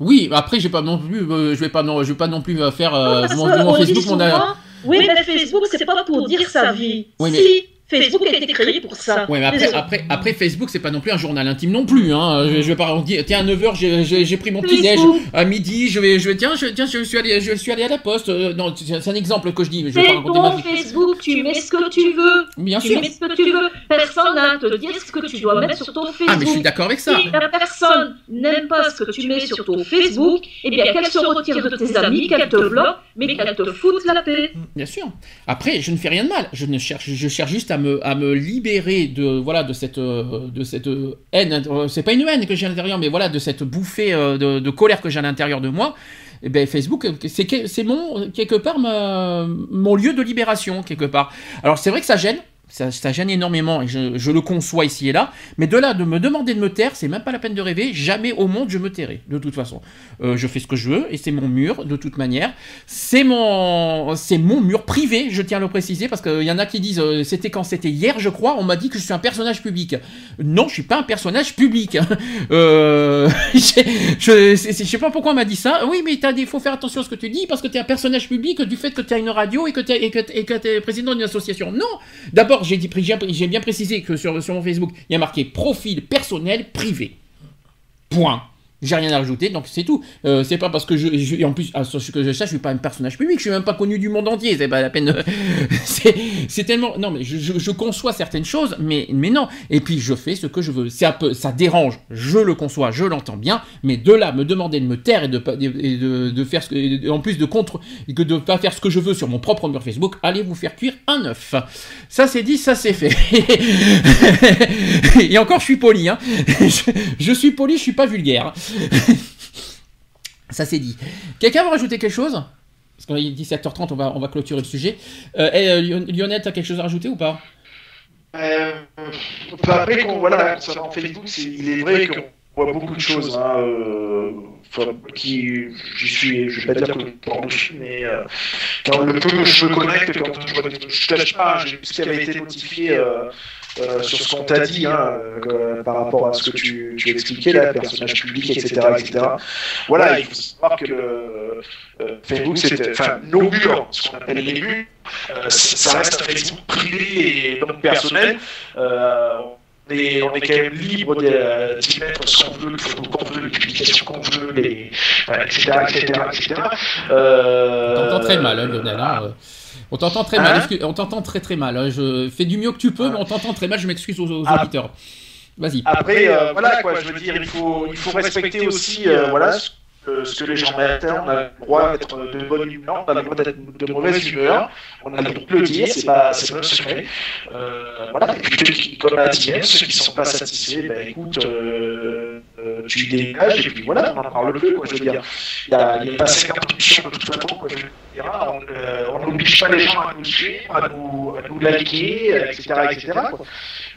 Oui, après, j'ai pas non plus, euh, je vais pas non, je vais pas non plus euh, faire euh, mon, que mon on dit Facebook, mon. souvent, oui, mais Facebook, c'est pas pour dire sa vie. Oui, mais- Si, Facebook a été créé pour ça. Ouais, mais après, après, après, Facebook, c'est pas non plus un journal intime non plus. Hein. Je, je vais pas dire, tiens, à 9h, j'ai- j'ai j'ai pris mon petit déj. Facebook. À midi, je vais, je vais tiens, je, tiens, je suis allé, je suis allé à la poste. Euh, non, c'est un exemple que je dis. mais Je vais pas raconter ma vie. Facebook, tu mets ce que tu veux. Bien tu sûr. mets ce que tu veux. Personne n'a à te dire ce que tu dois mettre sur ton Facebook. Ah, mais je suis d'accord avec ça. Si la personne n'aime pas ce que tu mets sur ton Facebook, eh bien qu'elle se retire de tes amis, qu'elle te bloque, mais qu'elle te foute la paix. Bien sûr. Après, je ne fais rien de mal. Je ne cherche, je cherche juste à à me libérer de, voilà, de cette, euh, de cette euh, haine. Euh, C'est pas une haine que j'ai à l'intérieur, mais voilà, de cette bouffée de, de colère que j'ai à l'intérieur de moi. Et ben Facebook, c'est mon quelque part ma- mon lieu de libération quelque part. Alors c'est vrai que ça gêne. Ça, gêne énormément et je, le conçois ici et là, mais de là de me demander de me taire, c'est même pas la peine de rêver. Jamais au monde je me tairai, de toute façon. Euh, je fais ce que je veux et c'est mon mur de toute manière. C'est mon, c'est mon mur privé, je tiens à le préciser, parce qu'il y en a qui disent, euh, c'était quand c'était hier, je crois, on m'a dit que je suis un personnage public. Non, je suis pas un personnage public. Euh, je, sais pas pourquoi on m'a dit ça. Oui, mais des, faut faire attention à ce que tu dis, parce que tu es un personnage public du fait que tu as une radio et que tu es président d'une association. Non. D'abord, j'ai bien précisé que sur mon Facebook, il y a marqué profil personnel privé. Point. J'ai rien à rajouter, donc c'est tout. Euh, c'est pas parce que je, et en plus, à ce que je sache, je suis pas un personnage public, je suis même pas connu du monde entier, c'est pas la peine. c'est, tellement, non mais je, conçois certaines choses, mais mais non. Et puis je fais ce que je veux. C'est un peu, ça dérange. Je le conçois, je l'entends bien, mais de là me demander de me taire et de et de, faire ce que, en plus de contre, que de pas faire ce que je veux sur mon propre mur Facebook, allez vous faire cuire un œuf. Ça c'est dit, ça c'est fait. et encore, je suis poli, hein. je suis poli, je suis pas vulgaire. Ça c'est dit. Quelqu'un veut rajouter quelque chose? Parce qu'il est 17h30, on va, on va clôturer le sujet. Euh, et, euh, Lion- Lionel, t'as quelque chose à rajouter ou pas? Euh, bah, après, qu'on- voilà, concernant Facebook, c'est- il est vrai qu'on voit beaucoup de choses. Hein, euh, qui, je suis, je vais pas dire que je dessus, mais euh, quand le peu que je me connecte, quand je, des- je tâche pas, vu ce qui avait été notifié euh, euh, sur ce qu'on t'a dit hein, euh, par rapport à ce que tu, tu expliquais là, personnage public, etc., etc. Voilà, il faut savoir que le, euh, Facebook, c'est, enfin, nos murs, ce qu'on appelle les murs, euh, ça reste un Facebook privé et donc personnel. Euh, on est, on est quand même libre d'y mettre ce qu'on veut, les photos qu'on veut, les publications qu'on veut, les, enfin, etc., etc., etc. Euh, On t'entend très mal, hein, Lionel. hein, euh. On t'entend très mal, Hein excuse- on t'entend très très mal. hein. Je fais du mieux que tu peux, mais on t'entend très mal, je m'excuse aux, aux Ah. auditeurs. Vas-y. Après, euh, voilà, quoi, je veux dire, il faut, il faut respecter aussi, euh, voilà, ce ce que les gens hein. On a le droit d'être de bonne humeur, on a le droit d'être de mauvaise humeur, on a le droit de le dire, c'est pas, c'est secret. Euh, voilà, et puis ceux qui, comme ceux qui sont pas satisfaits, ben écoute, euh, euh, tu dégages, et puis voilà, on en parle plus, quoi, je veux dire. Il y a, pas 50 émissions de toute façon, quoi. On n'oblige pas les gens à nous suivre, à nous, liker, etc..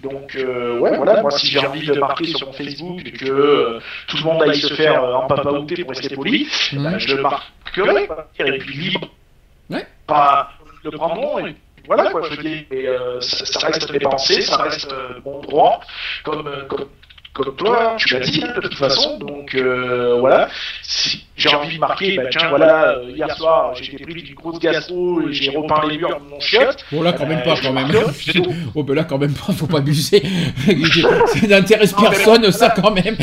Donc, euh, ouais, voilà, moi, si j'ai envie de marquer sur mon Facebook que euh, tout le monde aille se faire euh, en papaouté pour rester poli, bah, je le marquerai, quoi. et puis libre. Ouais. Pas le prendre, et voilà, quoi, je veux dire, et, euh, ça, ça reste mes pensées, ça reste mon droit, comme, comme, comme toi, tu l'as dit, de toute façon, donc, euh, voilà. Si j'ai envie de marquer, bah, tiens, voilà, euh, hier soir, j'ai été pris d'une grosse gastro et j'ai repeint les murs de mon chiotte. Bon là quand même Euh, pas je quand même. Oh ben là quand même pas, faut pas abuser. Ça n'intéresse personne ça quand même.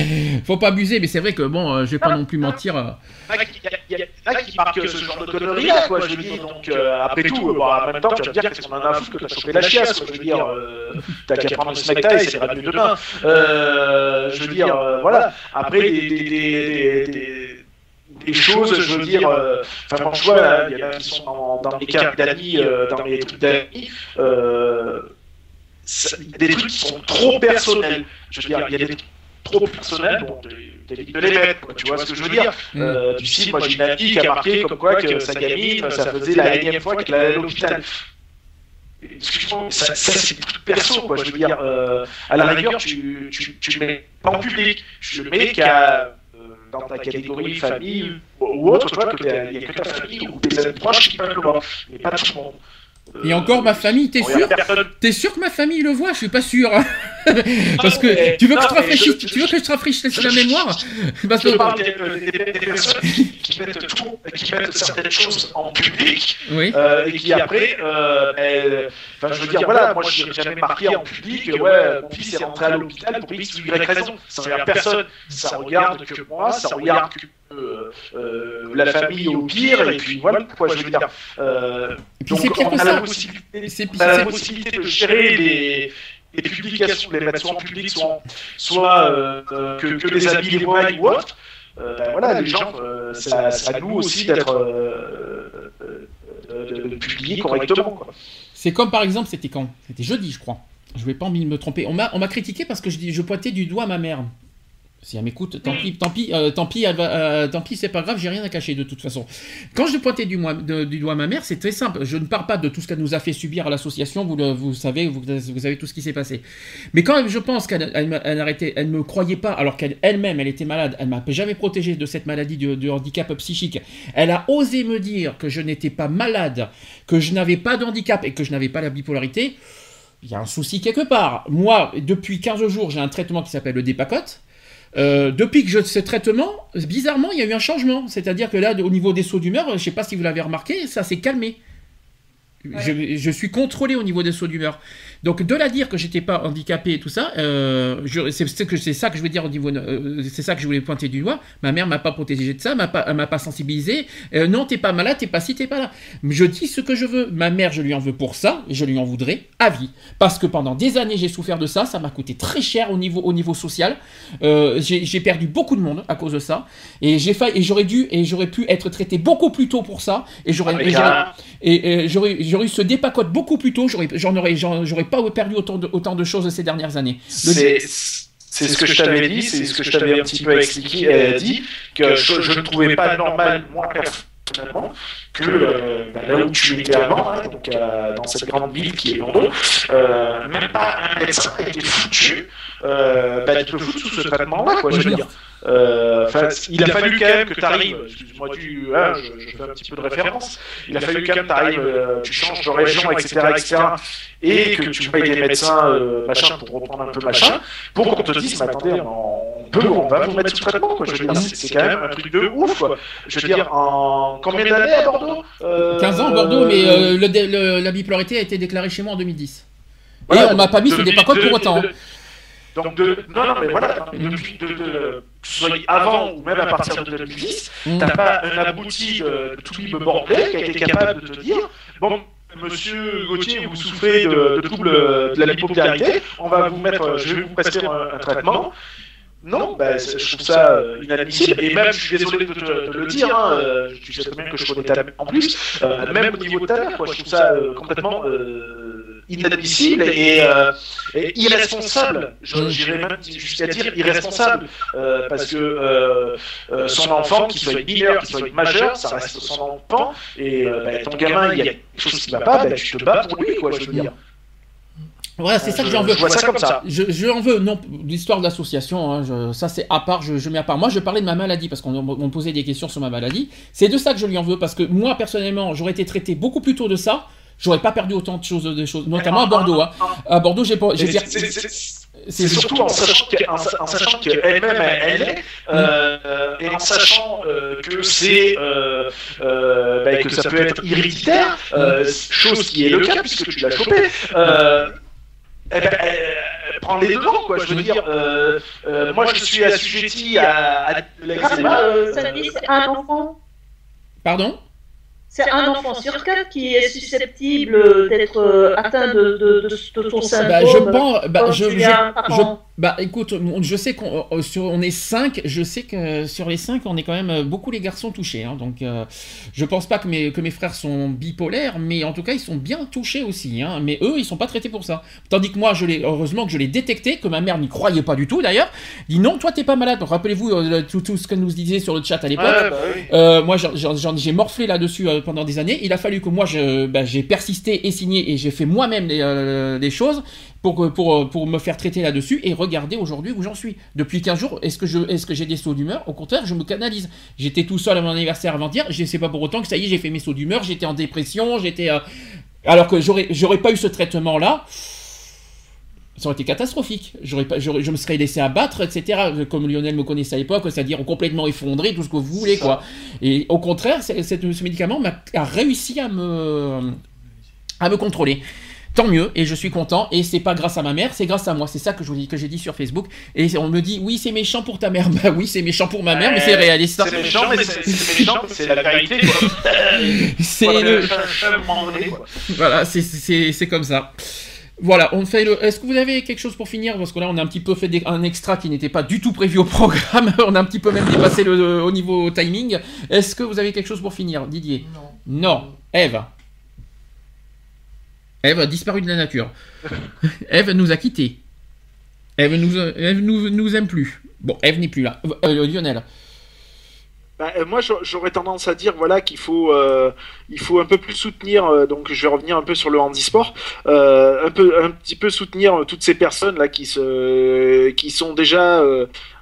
Faut pas abuser, mais c'est vrai que bon, euh, je vais pas non plus mentir. euh. Il y a a qui marquent ce genre de conneries là, quoi, je veux dire. Donc, euh, après tout, euh, bon, en même temps, tu vas me dire qu'est-ce qu'on en a à que t'as chopé la chiasse, quoi, je veux dire. Euh, t'as qu'à prendre le snack taille, ça ira mieux demain. Euh, je veux dire, euh, voilà. Après, des, des, des, des, des choses, je veux dire, euh, enfin, là, il y en a qui sont dans, dans mes cartes d'amis, dans mes trucs d'amis, des trucs qui sont trop personnels. Je veux dire, il y a des trucs trop personnels, bon, t'évites de les mettre, quoi, tu vois ce que je veux dire. Euh, Du style, moi j'ai une amie qui a marqué comme quoi que sa gamine, ça faisait la énième fois qu'elle allait à l'hôpital. Excuse-moi, ça, ça c'est trucs perso, quoi, je veux dire, euh, à la rigueur, tu, tu, tu le mets pas en public, je le mets qu'à... euh, dans ta catégorie famille ou autre, tu vois, que il y a que ta famille ou tes amis proches qui peuvent le voir, mais pas tout le monde. Et encore ma famille, t'es Regarde, sûr T'es sûr que ma famille le voit Je suis pas sûr. Parce que tu veux que je te rafraîchisse, je- tu veux que je te rafraîchisse la mémoire Parce Je que parle des, personnes qui, mettent tout, qui mettent certaines choses en public oui. euh, et qui après, euh, ben, enfin, je veux dire, voilà, moi je n'ai jamais marqué en public, ouais, mon fils est rentré à l'hôpital pour X ou Y raison. Ça regarde personne, ça regarde que moi, ça regarde que euh, euh, la famille au pire, et puis voilà pourquoi je veux dire. Euh, Et puis donc on a la possibilité, C'est on a la possibilité de gérer les, les publications, de les mettre soit en public, soit, en- soit euh, euh, que, que les amis les voient ou. Euh, ben voilà, les gens, euh, c'est à, nous aussi d'être euh, euh, euh, de publier correctement. Quoi. C'est comme par exemple, c'était quand? C'était jeudi, je crois. Je vais pas me tromper. On m'a critiqué parce que je, dis- je pointais du doigt ma mère. Si elle m'écoute, tant pis, tant pis, euh, tant pis, elle va- euh, tant pis, c'est pas grave, j'ai rien à cacher de toute façon. Quand je pointais du, moi- de- du doigt ma mère, c'est très simple. Je ne parle pas de tout ce qu'elle nous a fait subir à l'association, vous, le- vous savez, vous, vous savez tout ce qui s'est passé. Mais quand je pense qu'elle elle, elle arrêtait, elle me croyait pas, alors qu'elle elle-même, elle était malade, elle m'a jamais protégé de cette maladie de, de handicap psychique. Elle a osé me dire que je n'étais pas malade, que je n'avais pas de handicap et que je n'avais pas la bipolarité. Il y a un souci quelque part. Moi, depuis 15 jours, j'ai un traitement qui s'appelle le Dépacote. Euh, depuis que je ce traitement, bizarrement, il y a eu un changement. C'est-à-dire que là, au niveau des sauts d'humeur, je ne sais pas si vous l'avez remarqué, ça s'est calmé. Je, je suis contrôlé au niveau des sauts d'humeur. Donc de la dire que j'étais pas handicapé et tout ça, euh, c'est c'est que c'est ça que je veux dire au niveau, euh, c'est ça que je voulais pointer du doigt. Ma mère m'a pas protégé de ça, m'a pas, m'a pas sensibilisé. Euh, non, t'es pas malade, t'es pas ci, t'es pas là. Je dis ce que je veux. Ma mère, je lui en veux pour ça, et je lui en voudrais à vie, parce que pendant des années j'ai souffert de ça, ça m'a coûté très cher au niveau, au niveau social. Euh, j'ai perdu beaucoup de monde à cause de ça, et j'ai failli, et j'aurais dû, et j'aurais pu être traité beaucoup plus tôt pour ça, et j'aurais, Avec et j'aurais- eu ce dépacote beaucoup plus tôt, j'aurais, j'en aurais, j'aurais pas perdu autant de, autant de choses ces dernières années. Le- C'est c'est ce que je t'avais dit, c'est ce que je t'avais un petit peu expliqué, euh, dit, que je, je ne trouvais pas normal, moi personnellement, que euh, bah, là où tu étais avant, hein, donc euh, dans cette grande ville qui est Bordeaux, euh, même pas un médecin était foutu euh, bah, de te foutre sous ce traitement-là, quoi, je veux dire. Euh, il a fallu quand même que tu arrives, excuse-moi du, hein, je, je fais un petit peu de référence, il a fallu quand même que tu arrives, tu changes de région, etc., etc., et que tu payes des médecins, euh, machin, pour reprendre un peu machin, pour qu'on te dise, mais attendez, on, peut, on va vous mettre sous traitement, quoi. Je veux dire, c'est quand même un truc de ouf, quoi. Je veux dire, en combien d'années à Bordeaux Euh, 15 ans à Bordeaux, mais euh, la bipolarité a été déclarée chez moi en 2010. voilà, et on m'a pas mis ce depuis- dépacote de- pour autant. Donc, de, non, non, mais voilà, depuis, avant ou même à partir de 2010, Mm. t'as pas un abouti euh, tout libre bordel qui a été capable de te dire, bon, monsieur Gauthier, vous souffrez de, de troubles de la bipolarité, on va vous mettre, euh, je vais vous prescrire un, un traitement. Non, bah, je trouve ça euh, inadmissible, et même, je suis désolé de te, de le dire, hein, euh, tu sais très bien que je connais ta mère en plus, euh, même au niveau de ta mère, quoi, je trouve ça euh, complètement euh, inadmissible et, euh, et irresponsable, j'irais même jusqu'à dire irresponsable, euh, parce que euh, euh, son enfant, qu'il soit mineur, qu'il soit majeur, ça reste son enfant, et bah, ton gamin, il y a quelque chose qui va pas, bah, tu te bats pour lui, quoi, je veux dire. Voilà, c'est ça que Je- j'en veux. je vois ça comme ça. Je, je en veux, non, l'histoire de l'association, hein, ça c'est à part, je, je mets à part. Moi, je parlais de ma maladie, parce qu'on on me posait des questions sur ma maladie. C'est de ça que je lui en veux, parce que moi, personnellement, j'aurais été traité beaucoup plus tôt de ça, j'aurais pas perdu autant de choses, de choses notamment à Bordeaux. Hein. À Bordeaux, j'ai pas. j'ai c'est- surtout en sachant qu'elle-même elle est, euh, et en sachant euh, que c'est euh, euh, bah, que ça peut être héréditaire, euh, chose qui est le cas puisque tu l'as chopé. Euh, eh ben, elle- elle prend les devants, quoi. Je veux dire, euh, euh, moi je suis assujetti à, à l'eczéma, euh, Ça dit, c'est un enfant. Pardon? C'est un enfant sur quatre qui est susceptible d'être atteint de, de, de, de ton syndrome. Bah, je pense. Bah, quand je, tu je- bah, écoute, je sais qu'on euh, on est 5, je sais que sur les 5, on est quand même euh, beaucoup les garçons touchés. hein, donc, euh, je pense pas que mes, que mes frères sont bipolaires, mais en tout cas, ils sont bien touchés aussi. hein, mais eux, ils sont pas traités pour ça. Tandis que moi, je heureusement que je l'ai détecté, que ma mère n'y croyait pas du tout d'ailleurs. Dit non, toi, t'es pas malade. Rappelez-vous euh, tout, tout ce qu'elle nous disait sur le chat à l'époque. ouais, bah oui. Euh, moi, j'ai morflé là-dessus pendant des années. Il a fallu que moi, bah, j'ai persisté et signé et j'ai fait moi-même euh, les choses pour, que- pour, euh, pour me faire traiter là-dessus. Et, re- regardez aujourd'hui où j'en suis. Depuis 15 jours, est-ce que je, est-ce que j'ai des sauts d'humeur? Au contraire, je me canalise. J'étais tout seul à mon anniversaire avant-hier. Je sais pas pour autant que ça y est, j'ai fait mes sauts d'humeur. J'étais en dépression. J'étais, euh, alors que j'aurais, j'aurais pas eu ce traitement-là. Ça aurait été catastrophique. J'aurais pas, j'aurais- je me serais laissé abattre, etc. Comme Lionel me connaissait à l'époque, c'est-à-dire complètement effondré, tout ce que vous voulez, quoi. Et au contraire, c'est- c'est- ce médicament m'a a réussi à me, à me contrôler. Tant mieux, et je suis content. Et c'est pas grâce à ma mère, c'est grâce à moi. C'est ça que je vous dis, que j'ai dit sur Facebook. Et on me dit, oui, c'est méchant pour ta mère. Bah oui, c'est méchant pour ma mère, mais c'est réaliste. C'est méchant, mais c'est la vérité. quoi. C'est Voilà, le-. Voilà, c'est- c'est c'est comme ça. Voilà, on fait le. Est-ce que vous avez quelque chose pour finir? Parce que là, on a un petit peu fait des- un extra qui n'était pas du tout prévu au programme. on a un petit peu même dépassé le, au niveau timing. Est-ce que vous avez quelque chose pour finir, Didier? Non. Non. Eve? Eve a disparu de la nature. Eve nous a quittés. Eve nous, nous, nous aime plus. Bon, Eve n'est plus là. Euh, Lionel. Bah, euh, moi, j'a- j'aurais tendance à dire voilà qu'il faut euh, il faut un peu plus soutenir. euh, donc, je vais revenir un peu sur le handisport, un peu un petit peu soutenir toutes ces personnes là qui se qui sont déjà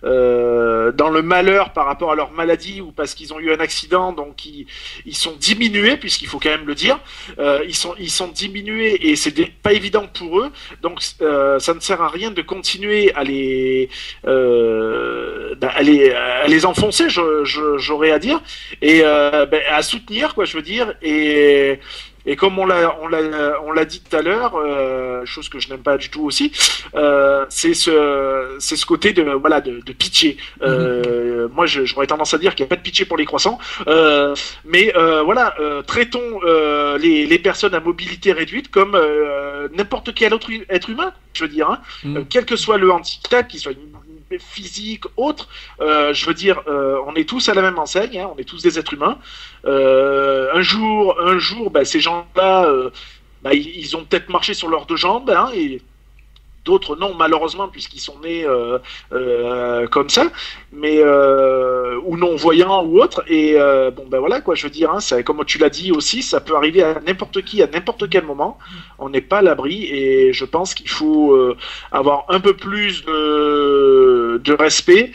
dans le malheur par rapport à leur maladie ou parce qu'ils ont eu un accident, donc ils, ils sont diminués puisqu'il faut quand même le dire. Ils sont ils sont diminués et c'est pas évident pour eux. Donc, ça ne sert à rien de continuer à les bah, à les les enfoncer. J'aurais à dire. Et euh, ben, à soutenir quoi je veux dire. Et et comme on l'a on l'a on l'a dit tout à l'heure euh, chose que je n'aime pas du tout aussi euh, c'est ce c'est ce côté de voilà de, de pitié. Euh, moi j'aurais tendance à dire qu'il n'y a pas de pitié pour les croissants. Mais voilà traitons les, les personnes à mobilité réduite comme n'importe quel autre être humain je veux dire hein. Mm. Euh, quel que soit le handicap qu'il soit physique autre euh, je veux dire, euh, on est tous à la même enseigne, hein, on est tous des êtres humains. Euh, un jour, un jour, bah, ces gens-là, ils, ils ont peut-être marché sur leurs deux jambes, hein, et d'autres non, malheureusement, puisqu'ils sont nés euh, euh, comme ça, mais euh, ou non voyants ou autres. Et bon, ben voilà, quoi, je veux dire, hein, comme tu l'as dit aussi, ça peut arriver à n'importe qui, à n'importe quel moment. On n'est pas à l'abri, et je pense qu'il faut avoir un peu plus de, respect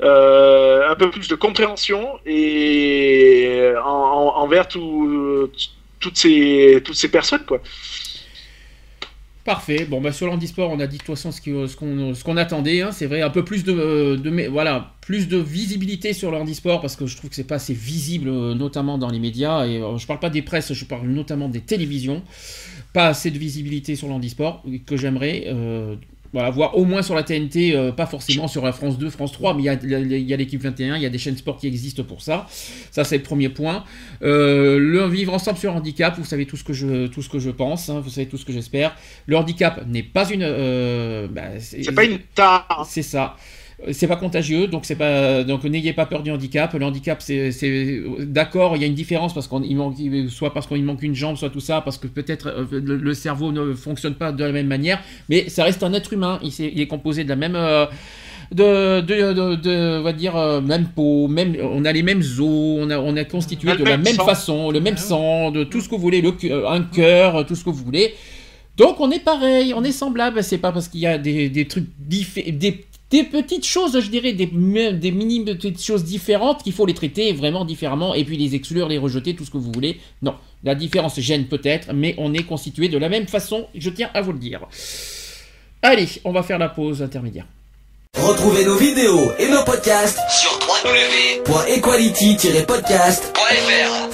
un peu plus de compréhension et en, en- envers tout- toutes ces toutes ces personnes quoi. Parfait. Bon, bah, sur l'handisport, on a dit de toute façon ce qu'on attendait. hein. C'est vrai, un peu plus de, mais voilà, plus de visibilité sur le handisport parce que je trouve que c'est pas assez visible, euh, notamment dans les médias. Et euh, je parle pas des presses, je parle notamment des télévisions. Pas assez de visibilité sur le handisport que j'aimerais. euh, voilà, voir au moins sur la TNT, euh, pas forcément sur la France 2, France 3, mais il y a, l'équipe 21, il y a des chaînes sport qui existent pour ça. Ça, c'est le premier point. Euh, le vivre ensemble sur handicap, vous savez tout ce que je, tout ce que je pense, hein, vous savez tout ce que j'espère. Le handicap n'est pas une. euh, bah, C'est pas une tare. hein. C'est ça. C'est pas contagieux, donc c'est pas donc n'ayez pas peur du handicap. Le handicap, c'est d'accord, il y a une différence parce qu'on manque soit parce qu'il manque une jambe, soit tout ça parce que peut-être euh, le, le cerveau ne fonctionne pas de la même manière, mais ça reste un être humain. Il, est composé de la même euh, de, de, de, de- on va dire euh, même peau, même on a les mêmes os, on a on est constitué de la même sang. façon, le même sang, de tout ce que vous voulez, le, un cœur, tout ce que vous voulez. Donc on est pareil, on est semblable. C'est pas parce qu'il y a des, des trucs des, des petites choses, je dirais, des, des mini petites choses différentes qu'il faut les traiter vraiment différemment et puis les exclure, les rejeter, tout ce que vous voulez. Non, la différence gêne peut-être, mais on est constitué de la même façon. Je tiens à vous le dire. Allez, on va faire la pause intermédiaire. Retrouvez nos vidéos et nos podcasts Sur www.equality-podcast.fr.